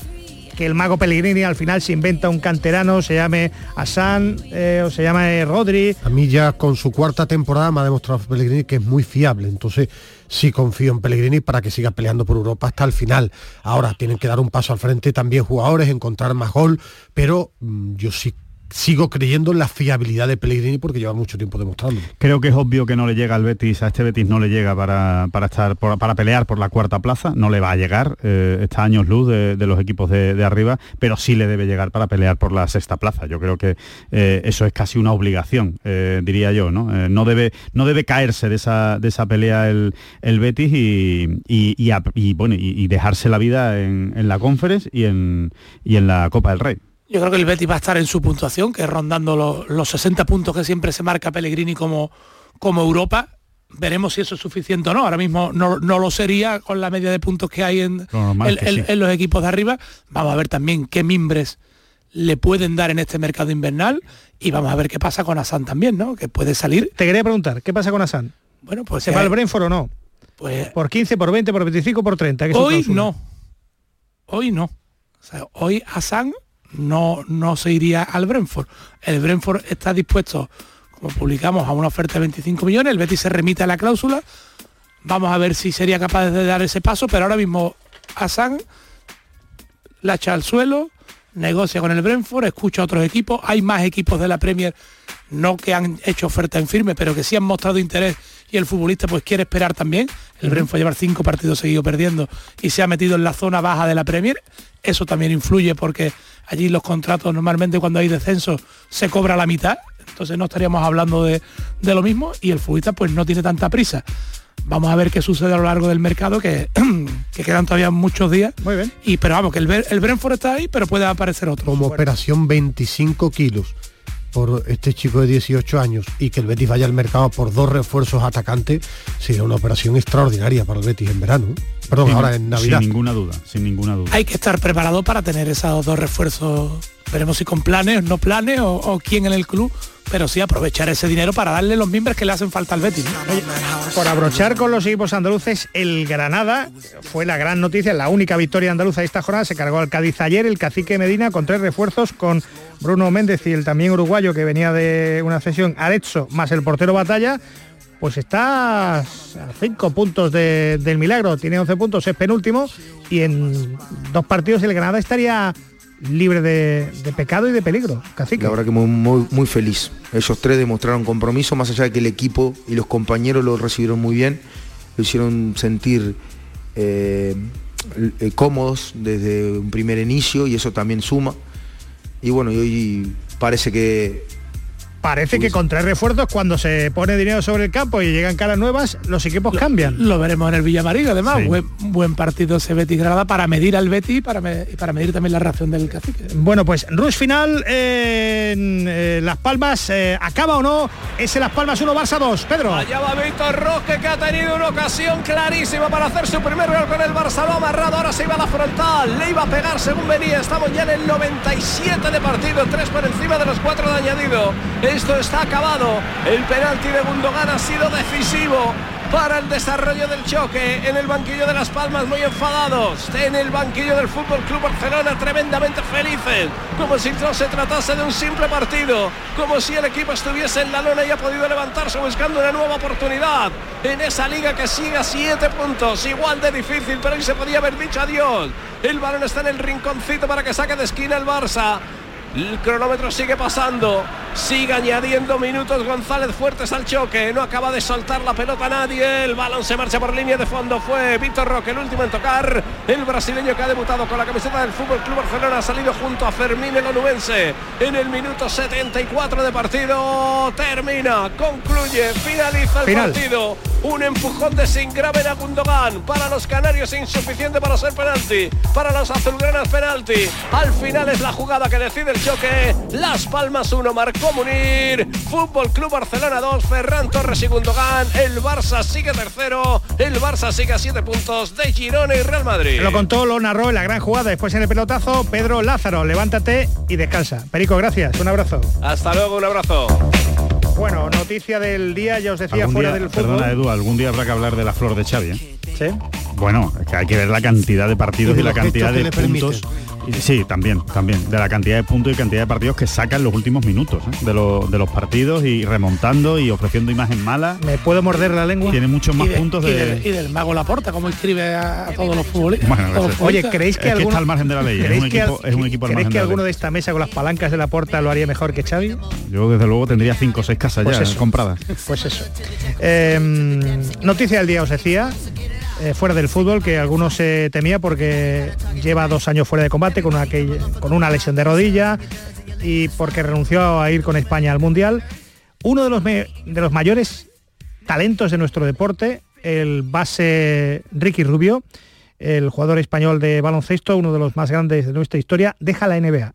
que el mago Pellegrini al final se inventa un canterano, se llame Asan eh, o se llame Rodri? A mí ya con su cuarta temporada me ha demostrado Pellegrini que es muy fiable. Entonces sí confío en Pellegrini para que siga peleando por Europa hasta el final. Ahora tienen que dar un paso al frente también jugadores, encontrar más gol, pero mm, yo sí sigo creyendo en la fiabilidad de Pellegrini porque lleva mucho tiempo demostrándolo. Creo que es obvio que no le llega al Betis, a este Betis no le llega para, para estar para pelear por la cuarta plaza, no le va a llegar, eh, está años luz de, los equipos de, arriba, pero sí le debe llegar para pelear por la sexta plaza. Yo creo que eh, eso es casi una obligación, eh, diría yo, ¿no? Eh, no, debe, no debe caerse de esa, de esa pelea el, el Betis y, y- bueno, y dejarse la vida en, en la Conference y en, y en la Copa del Rey. Yo creo que el Betis va a estar en su puntuación, que es rondando los, los 60 puntos que siempre se marca Pellegrini como, como Europa. Veremos si eso es suficiente o no. Ahora mismo no, no lo sería con la media de puntos que hay en, Lo que sí. los equipos de arriba. Vamos a ver también qué mimbres le pueden dar en este mercado invernal y vamos a ver qué pasa con Asan también, ¿no? Que puede salir. Te quería preguntar, ¿qué pasa con Asan? Bueno, pues ¿Se va al Brentford o no? Pues por 15, por 20, por 25, por 30. que hoy no. Hoy no. O sea, hoy Hassan no, no se iría al Brentford. El Brentford está dispuesto, como publicamos, a una oferta de 25 millones. El Betis se remite a la cláusula. Vamos a ver si sería capaz de dar ese paso, pero ahora mismo Hassan la echa al suelo, negocia con el Brentford, escucha a otros equipos. Hay más equipos de la Premier, no que han hecho oferta en firme, pero que sí han mostrado interés y el futbolista pues quiere esperar también. El Brentford lleva cinco partidos seguidos perdiendo y se ha metido en la zona baja de la Premier. Eso también influye porque allí los contratos normalmente cuando hay descenso se cobra la mitad. Entonces no estaríamos hablando de, de lo mismo y el futbolista pues no tiene tanta prisa. Vamos a ver qué sucede a lo largo del mercado, que, que quedan todavía muchos días. Muy bien. Y pero vamos, que el, el Brentford está ahí, pero puede aparecer otro. Como operación 25 kilos por este chico de 18 años y que el Betis vaya al mercado por dos refuerzos atacantes, sería una operación extraordinaria para el Betis en verano. ¿eh? Perdón, Sin- ahora en Navidad. Sin ninguna duda, sin ninguna duda. Hay que estar preparado para tener esos dos refuerzos. Veremos si con planes, no planes o, quién en el club, pero sí aprovechar ese dinero para darle los miembros que le hacen falta al Betis. Por abrochar con los equipos andaluces, el Granada fue la gran noticia, la única victoria andaluza de esta jornada. Se cargó al Cádiz ayer, el cacique Medina con tres refuerzos, con Bruno Méndez y el también uruguayo que venía de una sesión Arezzo, más el portero Batalla. Pues está a cinco puntos de- del milagro, tiene 11 puntos, es penúltimo y en dos partidos el Granada estaría libre de, de pecado y de peligro. Cacique. La verdad que muy, muy, feliz. Ellos tres demostraron compromiso, más allá de que el equipo y los compañeros lo recibieron muy bien, lo hicieron sentir eh, eh, cómodos desde un primer inicio y eso también suma. Y bueno, y hoy parece que Parece que con tres refuerzos, cuando se pone dinero sobre el campo y llegan caras nuevas, los equipos cambian. Lo veremos en el Villamarín, además. Sí. Buen, buen partido ese Betis Granada para medir al Betis y para, me- para medir también la reacción del cacique. Bueno, pues rush final en eh, Las Palmas. eh, ¿Acaba o no? Ese Las Palmas 1, Barça 2. Pedro. Allá va Víctor Roque que ha tenido una ocasión clarísima para hacer su primer gol con el Barça. Lo ha amarrado, ahora se iba a la frontal. Le iba a pegar según venía. Estamos ya en el 97 de partido. Tres por encima de los cuatro de añadido. Esto está acabado. El penalti de Gundogan ha sido decisivo para el desarrollo del choque en el banquillo de Las Palmas muy enfadados en el banquillo del Fútbol Club Barcelona tremendamente felices como si no se tratase de un simple partido como si el equipo estuviese en la lona y ha podido levantarse buscando una nueva oportunidad. En esa liga que sigue a siete puntos igual de difícil pero hoy se podía haber dicho adiós. El balón está en el rinconcito para que saque de esquina el Barça el cronómetro sigue pasando, sigue añadiendo minutos González Fuertes al choque, no acaba de soltar la pelota nadie, el balón se marcha por línea de fondo, fue Víctor Roque el último en tocar, el brasileño que ha debutado con la camiseta del Fútbol Club Barcelona ha salido junto a Fermín el onubense. En el minuto 74 de partido, termina, concluye, finaliza el Final. partido, un empujón de sin grave a Gundogan, para los canarios insuficiente para ser penalti, para los azulgranas penalti, al final es la jugada que decide el choque, Las Palmas 1, marcó Munir, Fútbol Club Barcelona 2, Ferran Torres y Gundogan, el Barça sigue tercero, el Barça sigue a 7 puntos de Girona y Real Madrid. Lo contó, lo narró en la gran jugada. Después en el pelotazo, Pedro Lázaro, levántate y descansa. Perico, gracias. Un abrazo. Hasta luego, un abrazo. Bueno, noticia del día, ya os decía, fuera día- del fútbol. Perdona, Edu, algún día habrá que hablar de la flor de Xavi. ¿eh? Sí. Bueno, es que hay que ver la cantidad de partidos Y la cantidad de permiten. Sí, también, también. De la cantidad de puntos y cantidad de partidos que sacan los últimos minutos ¿eh? de, los- de los partidos y remontando y ofreciendo imagen mala. ¿Me puedo morder la lengua? Tiene muchos más y, de- puntos y de. del, y del mago Laporta, como escribe a, a todos los futbolistas. Bueno, todos los eso- Oye. ¿creéis que, Es que alguno, está al margen de la ley, es ¿creéis un equipo- al- es un equipo al ¿creéis margen que de la alguno ley? de esta mesa con las palancas de la puerta lo haría mejor que Xavi? Yo desde luego tendría cinco o seis casas Pues ya eso. compradas. Pues eso. Eh, noticia del día os decía, eh, fuera del fútbol, que algunos se temía porque lleva dos años fuera de combate con una, con una lesión de rodilla y porque renunció a ir con España al Mundial. Uno de los, de los mayores talentos de nuestro deporte, el base Ricky Rubio, el jugador español de baloncesto, uno de los más grandes de nuestra historia, deja la NBA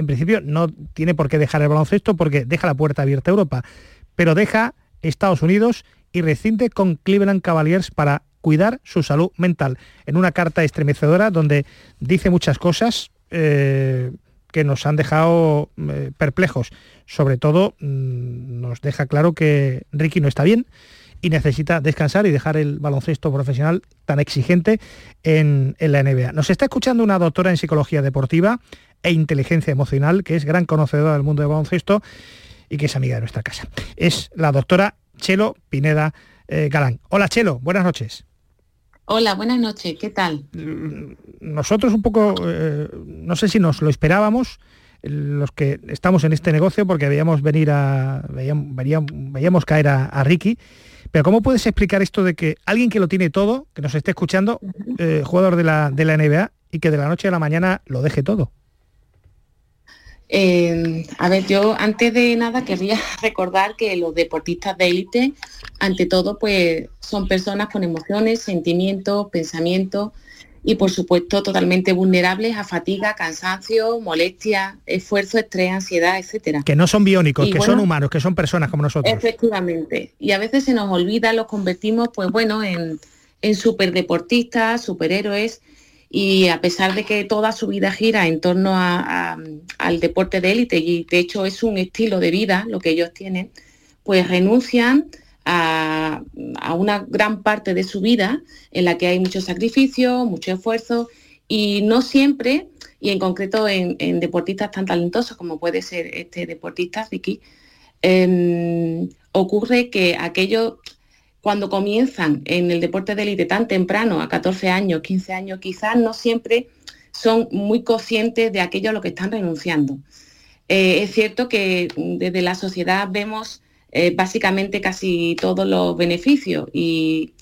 en principio no tiene por qué dejar el baloncesto porque deja la puerta abierta a Europa, pero deja Estados Unidos y rescinde con Cleveland Cavaliers para cuidar su salud mental. En una carta estremecedora donde dice muchas cosas eh, que nos han dejado eh, perplejos. Sobre todo mm, nos deja claro que Ricky no está bien y necesita descansar y dejar el baloncesto profesional tan exigente en, la NBA. Nos está escuchando una doctora en psicología deportiva e inteligencia emocional, que es gran conocedora del mundo del baloncesto y que es amiga de nuestra casa. Es la doctora Chelo Pineda eh, Galán. Hola Chelo, buenas noches. Hola, buenas noches, ¿qué tal? Nosotros un poco, eh, no sé si nos lo esperábamos, los que estamos en este negocio, porque veíamos venir a, veíamos, caer a, a, Ricky, pero ¿cómo puedes explicar esto de que alguien que lo tiene todo, que nos esté escuchando, eh, jugador de la, de la NBA, y que de la noche a la mañana lo deje todo? Eh, a ver, yo antes de nada querría recordar que los deportistas de élite, ante todo, pues son personas con emociones, sentimientos, pensamientos y por supuesto totalmente vulnerables a fatiga, cansancio, molestia, esfuerzo, estrés, ansiedad, etcétera. Que no son biónicos, y que bueno, son humanos, que son personas como nosotros. Efectivamente. Y a veces se nos olvida, los convertimos, pues bueno, en, en superdeportistas, superhéroes y a pesar de que toda su vida gira en torno al deporte de élite y de hecho es un estilo de vida lo que ellos tienen, pues renuncian a, una gran parte de su vida en la que hay mucho sacrificio, mucho esfuerzo y no siempre, y en concreto en, deportistas tan talentosos como puede ser este deportista Vicky, eh, ocurre que aquello cuando comienzan en el deporte de élite tan temprano, a 14 años, 15 años, quizás no siempre son muy conscientes de aquello a lo que están renunciando. Eh, es cierto que desde la sociedad vemos eh, básicamente casi todos los beneficios y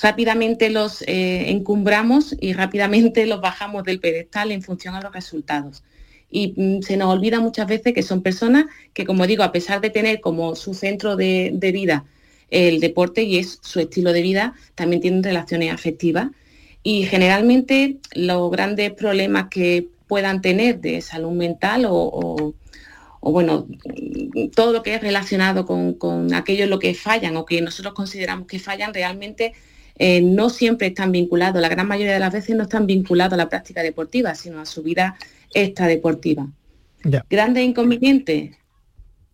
rápidamente los eh, encumbramos y rápidamente los bajamos del pedestal en función a los resultados. Y mm, se nos olvida muchas veces que son personas que, como digo, a pesar de tener como su centro de, de vida el deporte y es su estilo de vida, también tienen relaciones afectivas. Y generalmente los grandes problemas que puedan tener de salud mental o, o, o bueno, todo lo que es relacionado con, con, aquello en lo que fallan o que nosotros consideramos que fallan, realmente eh, no siempre están vinculados, la gran mayoría de las veces no están vinculados a la práctica deportiva, sino a su vida extradeportiva. Ya. Grandes inconvenientes,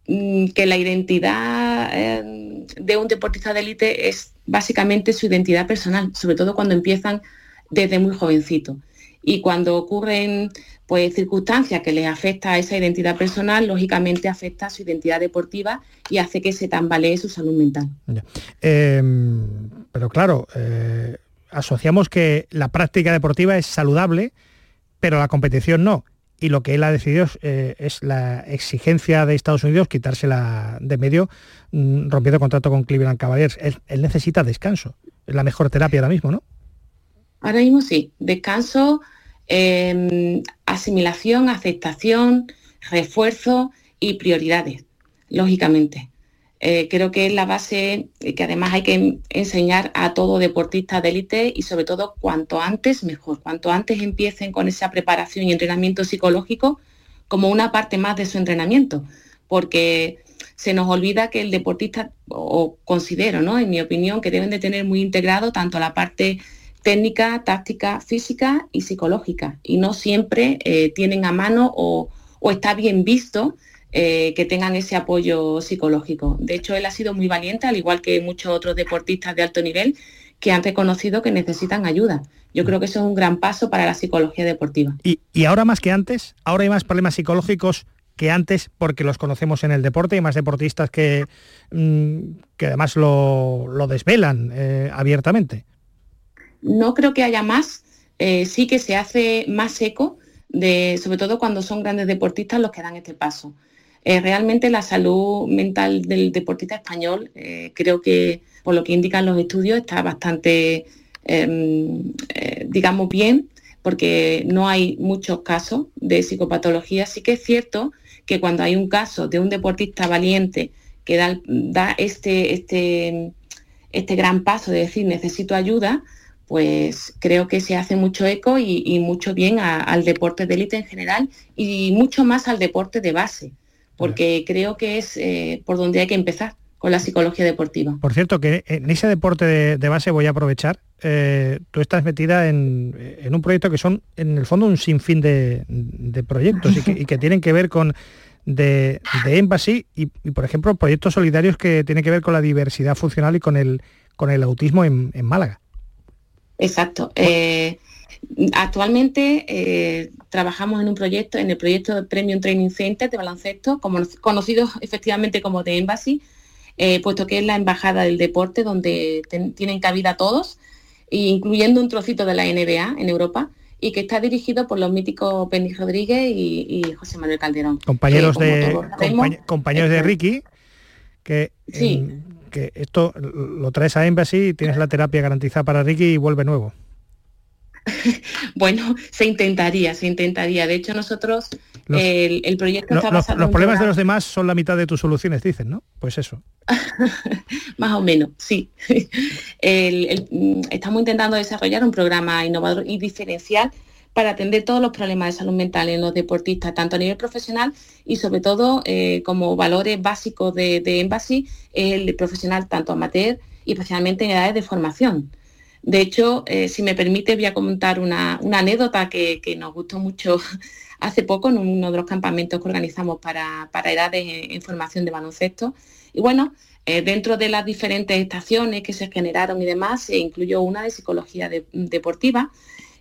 mm, que la identidad eh, de un deportista de élite es básicamente su identidad personal, sobre todo cuando empiezan desde muy jovencito. Y cuando ocurren pues, circunstancias que les afecta a esa identidad personal, lógicamente afecta a su identidad deportiva y hace que se tambalee su salud mental. Eh, pero claro, eh, asociamos que la práctica deportiva es saludable, pero la competición no y lo que él ha decidido es, eh, es, la exigencia de Estados Unidos quitársela de medio mm, rompiendo contrato con Cleveland Cavaliers. Él, necesita descanso. Es la mejor terapia ahora mismo, ¿no? Ahora mismo sí. Descanso, eh, asimilación, aceptación, refuerzo y prioridades, lógicamente. Eh, creo que es la base que además hay que enseñar a todo deportista de élite y sobre todo cuanto antes mejor, cuanto antes empiecen con esa preparación y entrenamiento psicológico como una parte más de su entrenamiento, porque se nos olvida que el deportista, o considero, ¿no? en mi opinión, que deben de tener muy integrado tanto la parte técnica, táctica, física y psicológica, y no siempre eh, tienen a mano o está bien visto eh, que tengan ese apoyo psicológico. De hecho, él ha sido muy valiente, al igual que muchos otros deportistas de alto nivel, que han reconocido que necesitan ayuda. Yo creo que eso es un gran paso para la psicología deportiva. ¿Y, y ahora más que antes? ¿Ahora hay más problemas psicológicos que antes porque los conocemos en el deporte? ¿Hay más deportistas que, mmm, que además lo, lo desvelan eh, abiertamente? No creo que haya más. Eh, sí que se hace más eco, de, sobre todo cuando son grandes deportistas los que dan este paso. Eh, realmente la salud mental del deportista español, eh, creo que por lo que indican los estudios, está bastante, em, eh, digamos, bien, porque no hay muchos casos de psicopatología. Sí que es cierto que cuando hay un caso de un deportista valiente que da, este, este, este gran paso de decir necesito ayuda, pues creo que se hace mucho eco y, mucho bien al deporte de élite en general y mucho más al deporte de base porque creo que es eh, por donde hay que empezar con la psicología deportiva. Por cierto, que en ese deporte de, de base voy a aprovechar, eh, tú estás metida en, en, un proyecto que son, en el fondo, un sinfín de, de proyectos y que, y que, tienen que ver con de, de Embassy y, por ejemplo, proyectos solidarios que tienen que ver con la diversidad funcional y con el, con el autismo en, Málaga. Exacto. Eh, actualmente eh, trabajamos en un proyecto, en el proyecto de Premium Training Center de baloncesto, como, conocido efectivamente como de Embassy, eh, puesto que es la embajada del deporte donde tienen cabida todos, incluyendo un trocito de la NBA en Europa y que está dirigido por los míticos Penny Rodríguez y, José Manuel Calderón. Compañeros, de, compañeros de Ricky, que, que esto lo traes a Embassy y tienes la terapia garantizada para Ricky y vuelve nuevo. bueno, se intentaría, se intentaría. De hecho, nosotros, el, proyecto está basado Los, problemas de los demás son la mitad de tus soluciones, dicen, ¿no? Pues eso. Más o menos, sí. estamos intentando desarrollar un programa innovador y diferencial para atender todos los problemas de salud mental en los deportistas, tanto a nivel profesional y sobre todo eh, como valores básicos de, de Embassy, el profesional tanto amateur y especialmente en edades de formación. De hecho, eh, si me permite, voy a comentar una, anécdota que, nos gustó mucho hace poco en uno de los campamentos que organizamos para, edades en, formación de baloncesto. Y bueno, eh, dentro de las diferentes estaciones que se generaron y demás, se incluyó una de psicología deportiva.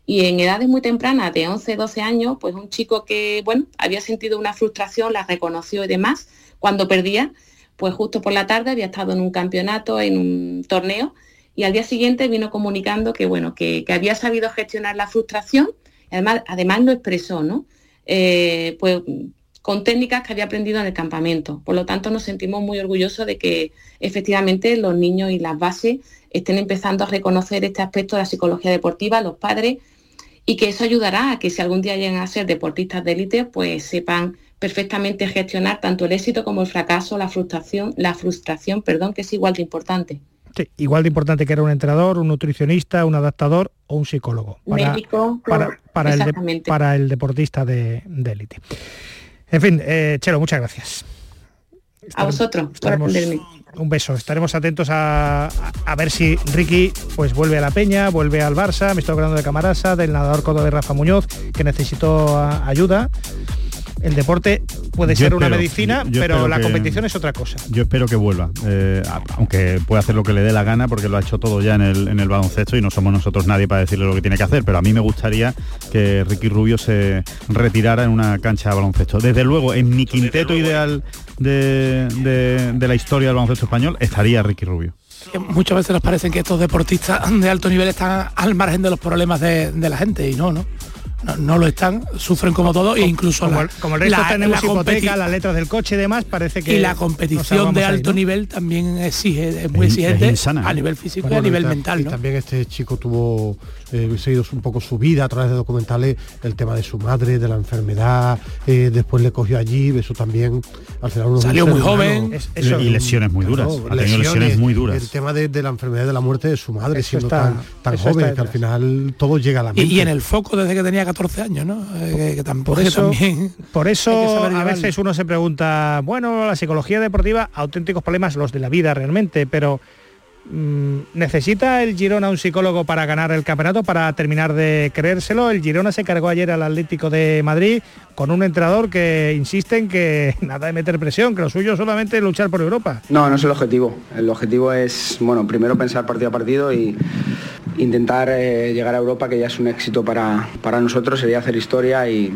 Y en edades muy tempranas, de 11, 12 años, pues un chico que, bueno, había sentido una frustración, la reconoció y demás, cuando perdía, pues justo por la tarde había estado en un campeonato, en un torneo, y al día siguiente vino comunicando que, bueno, que, había sabido gestionar la frustración, además, además lo expresó, ¿no? Eh, pues con técnicas que había aprendido en el campamento. Por lo tanto, nos sentimos muy orgullosos de que efectivamente los niños y las bases estén empezando a reconocer este aspecto de la psicología deportiva, los padres, y que eso ayudará a que si algún día lleguen a ser deportistas de élite, pues sepan perfectamente gestionar tanto el éxito como el fracaso, la frustración, la frustración, perdón, que es igual de importante igual de importante que era un entrenador, un nutricionista, un adaptador o un psicólogo. Para, Médico, para, el, para el deportista de élite. en fin, eh, Chelo, muchas gracias. a vosotros por. Un beso. Estaremos atentos a, ver si Ricky pues vuelve a la Peña, vuelve al Barça. Me estoy hablando de Camarasa, del nadador codo de Rafa Muñoz, que necesitó ayuda el deporte puede ser una medicina, pero la competición es otra cosa. Yo espero que vuelva, eh, aunque puede hacer lo que le dé la gana, porque lo ha hecho todo ya en el, en el baloncesto y no somos nosotros nadie para decirle lo que tiene que hacer, pero a mí me gustaría que Ricky Rubio se retirara en una cancha de baloncesto. Desde luego, en mi quinteto ideal de, la historia del baloncesto español estaría Ricky Rubio muchas veces nos parecen que estos deportistas de alto nivel están al margen de los problemas de, de la gente y no, ¿no? No, lo están, sufren como todo e incluso como, como el resto tenemos hipoteca, las letras del coche y demás, parece que y la competición de alto nivel también exige, es muy exigente a nivel físico y a nivel mental. Y también este chico tuvo eh, seguido un poco su vida a través de documentales, el tema de su madre, de la enfermedad, eh, después le cogió allí, eso también al final uno salió muy joven y lesiones muy duras, lesiones, muy duras. El tema de, la enfermedad de la muerte de su madre siendo tan, tan joven que al final todo llega a la mente. Y, en el foco desde que tenía 14 años, ¿no? Eh, que, tampoco por eso, también por eso a veces uno se pregunta, bueno, la psicología deportiva, auténticos problemas los de la vida realmente, pero ¿necesita el Girona un psicólogo para ganar el campeonato, para terminar de creérselo? El Girona se cargó ayer al Atlético de Madrid con un entrenador que insiste en que nada de meter presión, que lo suyo solamente luchar por Europa. No, no es el objetivo. El objetivo es, bueno, primero pensar partido a partido y intentar eh, llegar a Europa, que ya es un éxito para, nosotros, sería hacer historia y,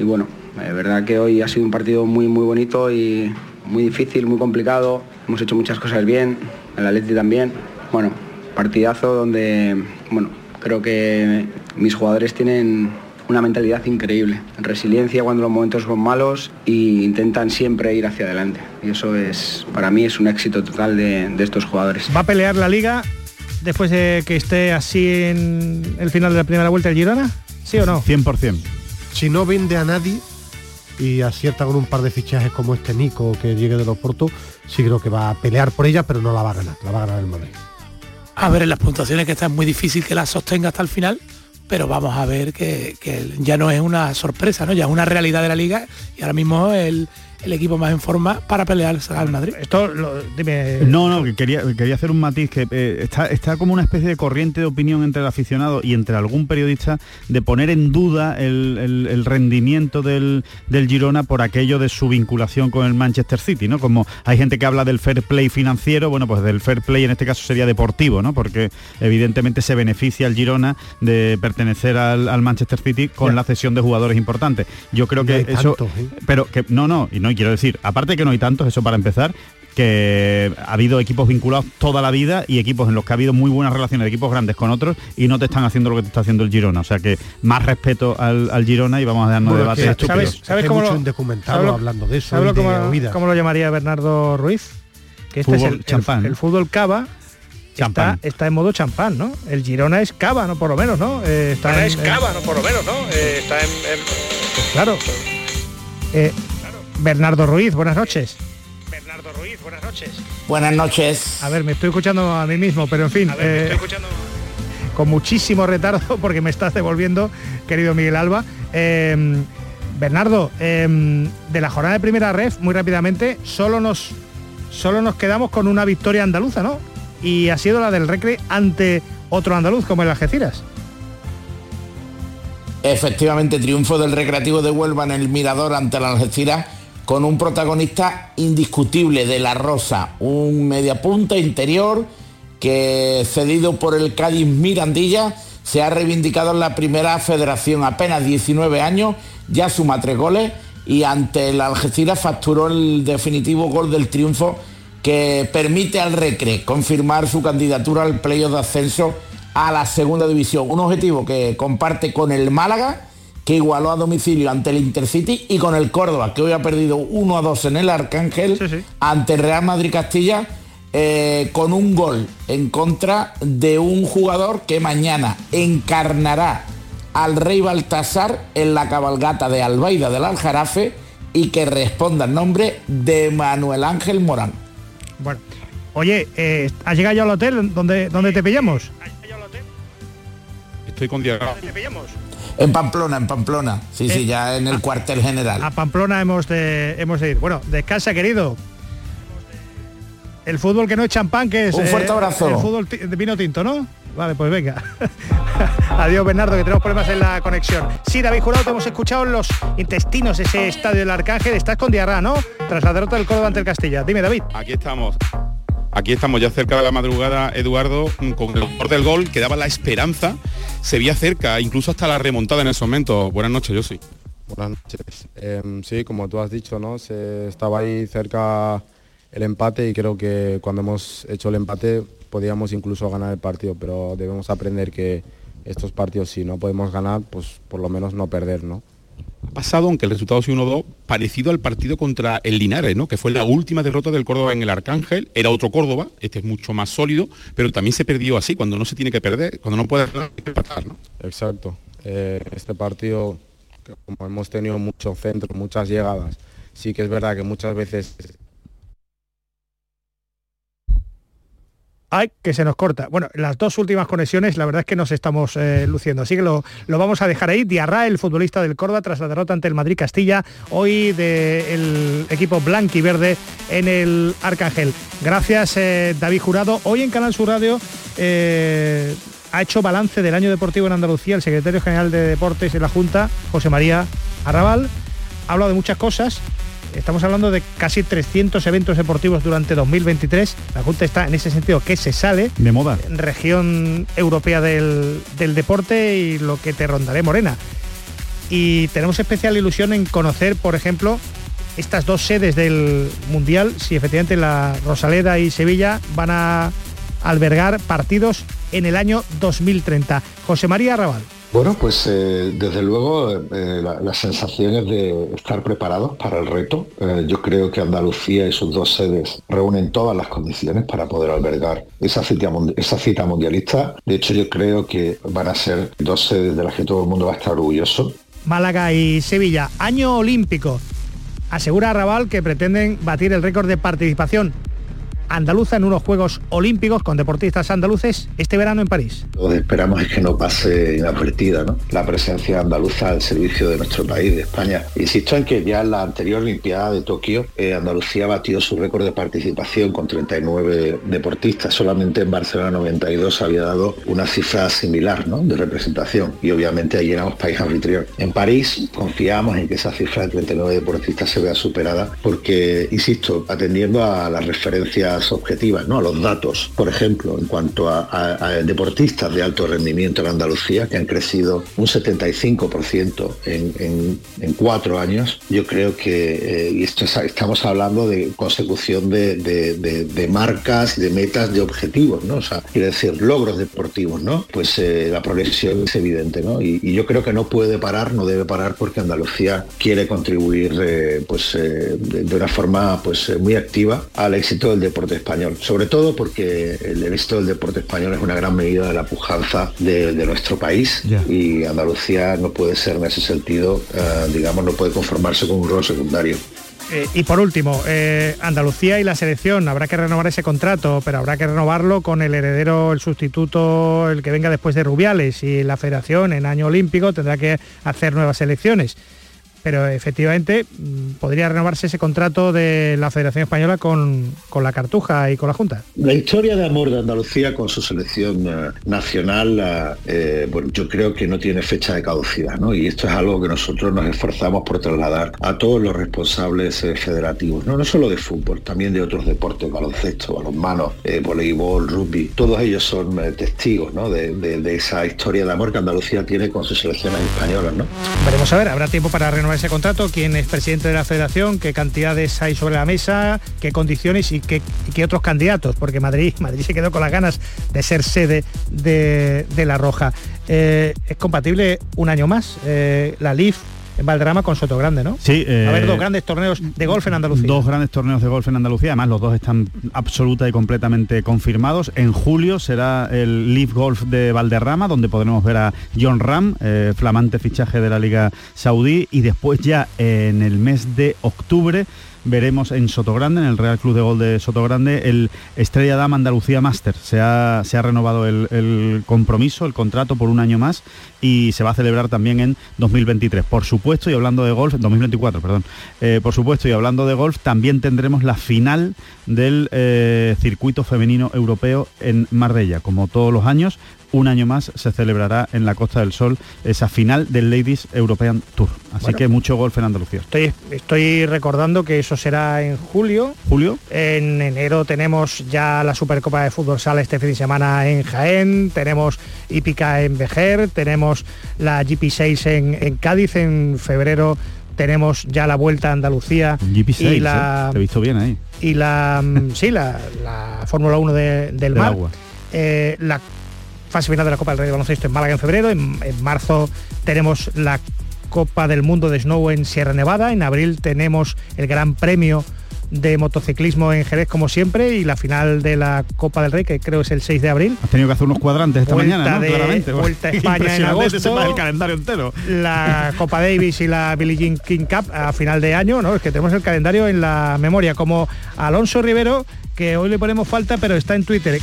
bueno, es verdad que hoy ha sido un partido muy, muy bonito y muy difícil, muy complicado. Hemos hecho muchas cosas bien, el Atleti también. Bueno, partidazo donde, bueno, creo que mis jugadores tienen una mentalidad increíble, resiliencia cuando los momentos son malos e intentan siempre ir hacia adelante. Y eso es, para mí, es un éxito total de, de estos jugadores. Va a pelear la liga después de que esté así en el final de la primera vuelta el Girona? ¿Sí o no? 100%. Si no vende a nadie y acierta con un par de fichajes como este Nico que llegue de los Porto, sí creo que va a pelear por ella, pero no la va a ganar, la va a ganar el Madrid. A ver, en las puntuaciones que está es muy difícil que la sostenga hasta el final, pero vamos a ver que, ya no es una sorpresa, ¿no? Ya es una realidad de la liga y ahora mismo el, el equipo más en forma para pelear al Madrid. Esto lo, dime. No, no, que quería, quería hacer un matiz que eh, está, está como una especie de corriente de opinión entre el aficionado y entre algún periodista de poner en duda el, el- el rendimiento del, del Girona por aquello de su vinculación con el Manchester City, ¿no? Como hay gente que habla del fair play financiero, bueno, pues del fair play en este caso sería deportivo, ¿no? Porque evidentemente se beneficia el Girona de pertenecer al, al Manchester City con Ya. la cesión de jugadores importantes. Yo creo que eso... ¿eh? Pero que no, no, y no y quiero decir, aparte que no hay tantos, eso para empezar, que ha habido equipos vinculados toda la vida y equipos en los que ha habido muy buenas relaciones de equipos grandes con otros y no te están haciendo lo que te está haciendo el Girona. O sea que más respeto al, al Girona y vamos a darnos Bueno, debates que. ¿sabes- sabes cómo lo- documentado hablando de eso ¿sabes y lo de cómo, lo llamaría Bernardo Ruiz? Que este Fútbol es el, el- champán, el, fútbol cava. Está, Champán. está en modo champán, ¿no? El Girona es cava, ¿no? Por lo menos, ¿no? Eh, está en- es cava, ¿no? Por lo menos, ¿no? Eh, está en, en- Pues claro. Eh, Bernardo Ruiz, buenas noches. Bernardo Ruiz, buenas noches. Buenas noches. A ver, me estoy escuchando a mí mismo, pero en fin. A ver, me eh, estoy escuchando. con muchísimo retardo porque me estás devolviendo, querido Miguel Alba. Eh, Bernardo, eh, de la jornada de primera ref, muy rápidamente, solo nos, solo nos quedamos con una victoria andaluza, ¿no? Y ha sido la del Recre ante otro andaluz como el Algeciras. Efectivamente, triunfo del Recreativo de Huelva en el Mirador ante la Algeciras con un protagonista indiscutible de La Rosa, un mediapunta interior que cedido por el Cádiz Mirandilla se ha reivindicado en la primera federación apenas 19 años, ya suma tres goles y ante el Algeciras facturó el definitivo gol del triunfo que permite al Recre confirmar su candidatura al playoff de ascenso a la segunda división. Un objetivo que comparte con el Málaga, que igualó a domicilio ante el Intercity, y con el Córdoba, que hoy ha perdido 1 a 2 en el Arcángel ante el Real Madrid Castilla, eh, con un gol en contra de un jugador que mañana encarnará al rey Baltasar en la cabalgata de Albaida del Aljarafe y que responda al nombre de Manuel Ángel Morán. Bueno, oye, eh, ¿has llegado ya al hotel? ¿Dónde, dónde te pillamos? Estoy con Diego. En Pamplona, en Pamplona. Sí, sí, ya en el cuartel general. A Pamplona hemos de, hemos de ir. Bueno, descansa, querido. El fútbol que no es champán, que es... Un fuerte abrazo. El fútbol de vino tinto, ¿no? Vale, pues venga. Adiós, Bernardo, que tenemos problemas en la conexión. Sí, David Jurado, te hemos escuchado en los intestinos de ese estadio del Arcángel. Estás con diarrea, ¿no? Tras la derrota del Córdoba ante el Castilla. Dime, David. Aquí estamos. Aquí estamos ya cerca de la madrugada, Eduardo, con el autor del gol que daba la esperanza. Se veía cerca, incluso hasta la remontada en ese momento. Buenas noches, yo sí. Buenas noches. Em, sí, como tú has dicho, ¿no? Se estaba ahí cerca el empate y creo que cuando hemos hecho el empate podíamos incluso ganar el partido, pero debemos aprender que estos partidos si no podemos ganar, pues por lo menos no perder, ¿no? Ha pasado, aunque el resultado sea 1-2, parecido al partido contra el Linares, ¿no? Que fue la última derrota del Córdoba en el Arcángel. Era otro Córdoba, este es mucho más sólido, pero también se perdió así, cuando no se tiene que perder, cuando no puede empatar, ¿no? Exacto. Eh, este partido, como hemos tenido muchos centros, muchas llegadas, sí que es verdad que muchas veces Ay, que se nos corta. Bueno, las dos últimas conexiones, la verdad es que nos estamos eh, luciendo. Así que lo, lo vamos a dejar ahí. Diarra, el futbolista del Córdoba, tras la derrota ante el Madrid Castilla, hoy del equipo blanco y verde en el Arcángel. Gracias, eh, David Jurado. Hoy en Canal Sur Radio eh, ha hecho balance del año deportivo en Andalucía el secretario general de Deportes de la Junta, José María Arrabal. Ha hablado de muchas cosas. Estamos hablando de casi 300 eventos deportivos durante 2023. La Junta está en ese sentido que se sale. De moda. Región europea del, del deporte y lo que te rondaré, Morena. Y tenemos especial ilusión en conocer, por ejemplo, estas dos sedes del Mundial, si efectivamente la Rosaleda y Sevilla van a albergar partidos en el año 2030. José María Arrabal. Bueno, pues eh, desde luego eh, la, la sensación es de estar preparados para el reto. Eh, yo creo que Andalucía y sus dos sedes reúnen todas las condiciones para poder albergar esa cita, esa cita mundialista. De hecho, yo creo que van a ser dos sedes de las que todo el mundo va a estar orgulloso. Málaga y Sevilla, año olímpico. Asegura Arrabal que pretenden batir el récord de participación andaluza en unos Juegos Olímpicos con deportistas andaluces este verano en París. Lo que esperamos es que no pase inadvertida la presencia andaluza al servicio de nuestro país, de España. Insisto en que ya en la anterior Olimpiada de Tokio, eh, Andalucía batió su récord de participación con 39 deportistas. Solamente en Barcelona 92 había dado una cifra similar de representación y obviamente ahí éramos país anfitrión. En París confiamos en que esa cifra de 39 deportistas se vea superada porque, insisto, atendiendo a las referencias objetivas, ¿no? a los datos, por ejemplo, en cuanto a, deportistas de alto rendimiento en Andalucía, que han crecido un 75% en, cuatro años, yo creo que, eh, esto estamos hablando de consecución de, marcas, de metas, de objetivos, ¿no? O sea, quiere decir, logros deportivos, ¿no? Pues eh, la progresión es evidente, ¿no? Y, yo creo que no puede parar, no debe parar porque Andalucía quiere contribuir eh, pues, de, una forma pues, muy activa al éxito del deporte español. Sobre todo porque el, éxito del deporte español es una gran medida de la pujanza de, nuestro país y Andalucía no puede ser en ese sentido, digamos, no puede conformarse con un rol secundario. Eh, y por último, eh, Andalucía y la selección, habrá que renovar ese contrato, pero habrá que renovarlo con el heredero, el sustituto, el que venga después de Rubiales y la federación en año olímpico tendrá que hacer nuevas elecciones pero efectivamente mm, podría renovarse ese contrato de la Federación Española con, la Cartuja y con la Junta. La historia de amor de Andalucía con su selección eh, nacional, eh, eh, bueno, yo creo que no tiene fecha de caducidad, ¿no? Y esto es algo que nosotros nos esforzamos por trasladar a todos los responsables federativos, ¿no? no solo de fútbol, también de otros deportes, baloncesto, balonmano, voleibol, rugby, todos ellos son testigos ¿no? de, de, esa historia de amor que Andalucía tiene con sus selecciones españolas. ¿no? Veremos a ver, habrá tiempo para renovar ese contrato, quién es presidente de la federación, qué cantidades hay sobre la mesa, qué condiciones y qué, otros candidatos, porque Madrid, Madrid se quedó con las ganas de ser sede de, la Roja. Eh, ¿Es compatible un año más eh, la LIF Valderrama con Soto Grande, ¿no? Sí. a ver, dos eh, grandes torneos de golf en Andalucía. Dos grandes torneos de golf en Andalucía, además los dos están absoluta y completamente confirmados. En julio será el Leaf Golf de Valderrama, donde podremos ver a John Ram, eh, flamante fichaje de la Liga Saudí, y después ya en el mes de octubre veremos en Sotogrande, en el Real Club de Gol de Sotogrande, el Estrella Dama Andalucía Master. Se ha, se ha renovado el, compromiso, el contrato por un año más y se va a celebrar también en 2023. Por supuesto, y hablando de golf, 2024, perdón. Eh, por supuesto, y hablando de golf, también tendremos la final del eh, circuito femenino europeo en Marbella, como todos los años un año más se celebrará en la Costa del Sol esa final del Ladies European Tour. Así que mucho golf en Andalucía. Estoy, estoy recordando que eso será en julio. Julio. En enero tenemos ya la Supercopa de Fútbol Sala este fin de semana en Jaén, tenemos Hípica en Vejer, tenemos la GP6 en, Cádiz en febrero tenemos ya la vuelta a Andalucía GP6, y la ¿eh? he visto bien ahí y la mm, sí la, Fórmula 1 del mar agua. Eh, la fase final de la Copa del Rey de Baloncesto en Málaga en febrero. En, marzo tenemos la Copa del Mundo de Snow en Sierra Nevada. En abril tenemos el Gran Premio de motociclismo en Jerez como siempre y la final de la Copa del Rey que creo es el 6 de abril. Has tenido que hacer unos cuadrantes esta mañana, ¿no? Claramente. Vuelta a España en agosto. el calendario entero. La Copa Davis y la Billie Jean King Cup a final de año, ¿no? Es que tenemos el calendario en la memoria como Alonso Rivero que hoy le ponemos falta pero está en Twitter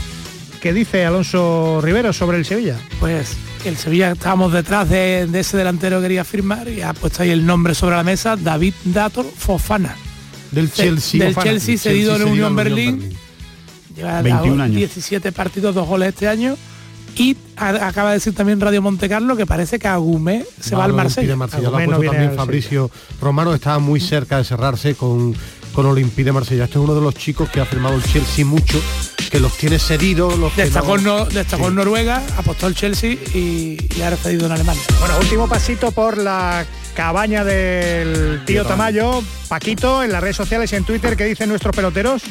¿Qué dice Alonso Rivero sobre el Sevilla? Pues el Sevilla estábamos detrás de, ese delantero que quería firmar y ha puesto ahí el nombre sobre la mesa, David Dator Fofana. Del Chelsea. Del Chelsea, cedido en Unión Berlín. Lleva 21 años. 17 partidos, dos goles este año. Y acaba de decir también Radio Montecarlo que parece que Agumé se va, al Marsella. Marsella. también Fabricio Romano, estaba muy cerca de cerrarse con con Olympique de Marsella. Este es uno de los chicos que ha firmado el Chelsea mucho, que los tiene cedidos. Los destacó, en Noruega, apostó el Chelsea y, y ha cedido en Alemania. Bueno, último pasito por la cabaña del tío Tamayo. Paquito, en las redes sociales y en Twitter, ¿qué dicen nuestros peloteros?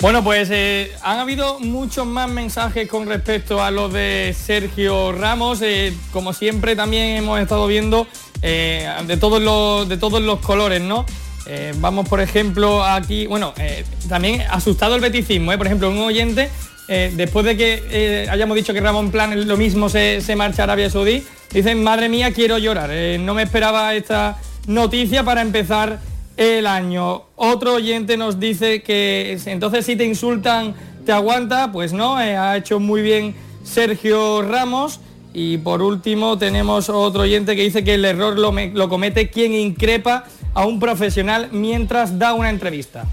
Bueno, pues eh, han habido muchos más mensajes con respecto a los de Sergio Ramos. Eh, como siempre también hemos estado viendo eh, de, todos los, de todos los colores, ¿no? Eh, vamos, por ejemplo, aquí, bueno, eh, también asustado el beticismo, ¿eh? por ejemplo, un oyente, después de que hayamos dicho que Ramón Plan lo mismo se, marcha a Arabia Saudí, dicen, madre mía, quiero llorar, no me esperaba esta noticia para empezar el año. Otro oyente nos dice que entonces si te insultan, te aguanta. Pues no, eh, ha hecho muy bien Sergio Ramos. Y por último tenemos otro oyente que dice que el error lo, me- lo comete quien increpa a un profesional mientras da una entrevista.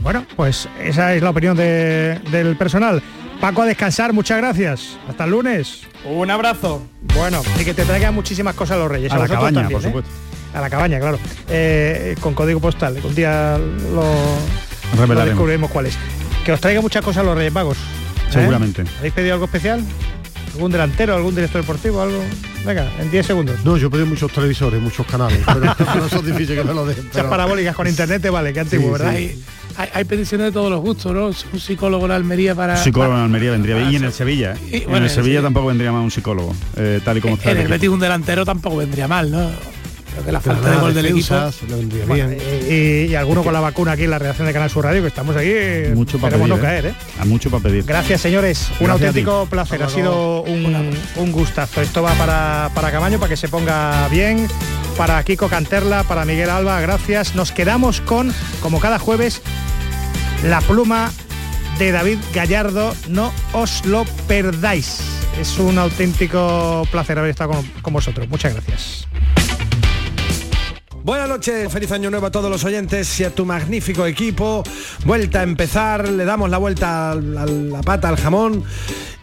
Bueno, pues esa es la opinión de- del personal. Paco, a descansar, muchas gracias. Hasta el lunes. Un abrazo. Bueno, y que te traigan muchísimas cosas los Reyes. A la vosotros cabaña, también, por ¿eh? supuesto. A la cabaña, claro. Eh, con código postal. Un día lo, descubriremos cuál es. Que os traiga muchas cosas los Reyes Magos. ¿eh? Seguramente. ¿Habéis pedido algo especial? ¿Algún delantero, algún director deportivo, algo? Venga, en 10 segundos. No, yo pedí muchos televisores, muchos canales, pero no eso es difícil que me lo den. Esas pero- parabólicas con internet, te vale, que antiguo, Sí, ¿verdad? sí. Hay, hay peticiones de todos los gustos, ¿no? Un psicólogo en Almería para... Psicólogo en Almería vendría bien. Y en el Sevilla. ¿eh? Y, en el Sevilla Sevilla. tampoco vendría más un psicólogo, eh, tal y como está. En el. Betis un delantero tampoco vendría mal, ¿no? Creo que la falta de Granada, gol del equipo... defensas, le vendría Bueno, bien. y, y- y alguno con la vacuna aquí en la redacción de Canal Sur Radio, que estamos aquí. eh, Mucho para pedir. no ¿eh? caer, ¿eh? A mucho para pedir. Gracias, señores. Un Gracias auténtico ti. placer. Ha sido un, un gustazo. Esto va para, para Camaño, para que se ponga bien. Para Kiko Canterla, para Miguel Alba, gracias. Nos quedamos con, como cada jueves, la pluma de David Gallardo. No os lo perdáis. Es un auténtico placer haber estado con, con vosotros. Muchas gracias. Buenas noches, feliz año nuevo a todos los oyentes y a tu magnífico equipo. Vuelta a empezar, le damos la vuelta a la pata al jamón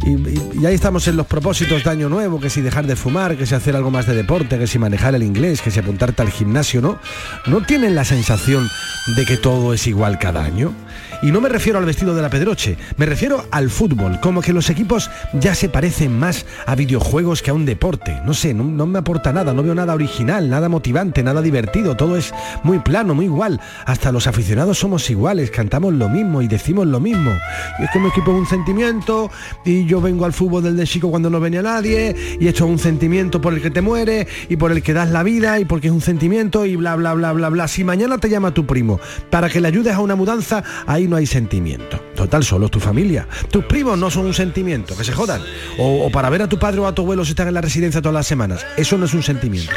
y ahí estamos en los propósitos de año nuevo, que si dejar de fumar, que si hacer algo más de deporte, que si manejar el inglés, que si apuntarte al gimnasio, ¿no? ¿No tienen la sensación de que todo es igual cada año? Y no me refiero al vestido de la Pedroche, me refiero al fútbol, como que los equipos ya se parecen más a videojuegos que a un deporte. No sé, no, me aporta nada, no veo nada original, nada motivante, nada divertido, todo es muy plano, muy igual. Hasta los aficionados somos iguales, cantamos lo mismo y decimos lo mismo. Es que mi equipo es un sentimiento y yo vengo al fútbol del de chico cuando no venía nadie y esto es un sentimiento por el que te muere y por el que das la vida y porque es un sentimiento y bla bla bla bla bla. Si mañana te llama tu primo para que le ayudes a una mudanza, ahí no hay sentimiento. Total, solo tu familia. Tus primos no son un sentimiento, que se jodan. O, o para ver a tu padre o a tu abuelo si están en la residencia todas las semanas. Eso no es un sentimiento.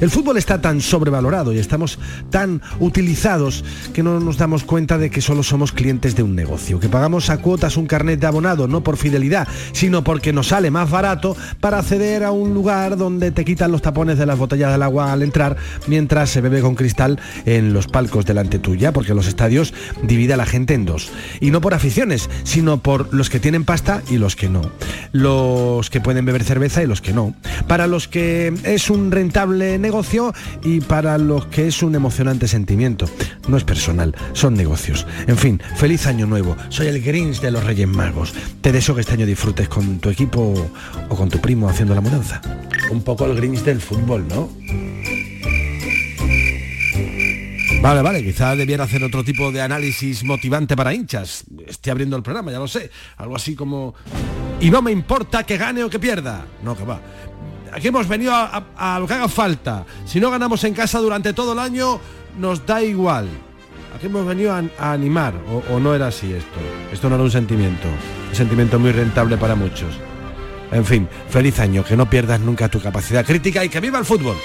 El fútbol está tan sobrevalorado y estamos tan utilizados que no nos damos cuenta de que solo somos clientes de un negocio, que pagamos a cuotas un carnet de abonado no por fidelidad, sino porque nos sale más barato para acceder a un lugar donde te quitan los tapones de las botellas del agua al entrar mientras se bebe con cristal en los palcos delante tuya, porque los estadios divide a la gente en dos. Y no por aficiones, sino por los que tienen pasta y los que no. Los que pueden beber cerveza y los que no. Para los que es un rentable negocio y para los que es un emocionante sentimiento. No es personal, son negocios. En fin, feliz año nuevo. Soy el Grinch de los Reyes Magos. Te deseo que este año disfrutes con tu equipo o con tu primo haciendo la mudanza. Un poco el Grinch del fútbol, ¿no? Vale, vale, quizá debiera hacer otro tipo de análisis motivante para hinchas. Estoy abriendo el programa, ya lo sé. Algo así como... Y no me importa que gane o que pierda. No, que va. Aquí hemos venido a, a- lo que haga falta. Si no ganamos en casa durante todo el año, nos da igual. Aquí hemos venido a, a animar. O, o no era así esto. Esto no era un sentimiento. Un sentimiento muy rentable para muchos. En fin, feliz año, que no pierdas nunca tu capacidad crítica y que viva el fútbol.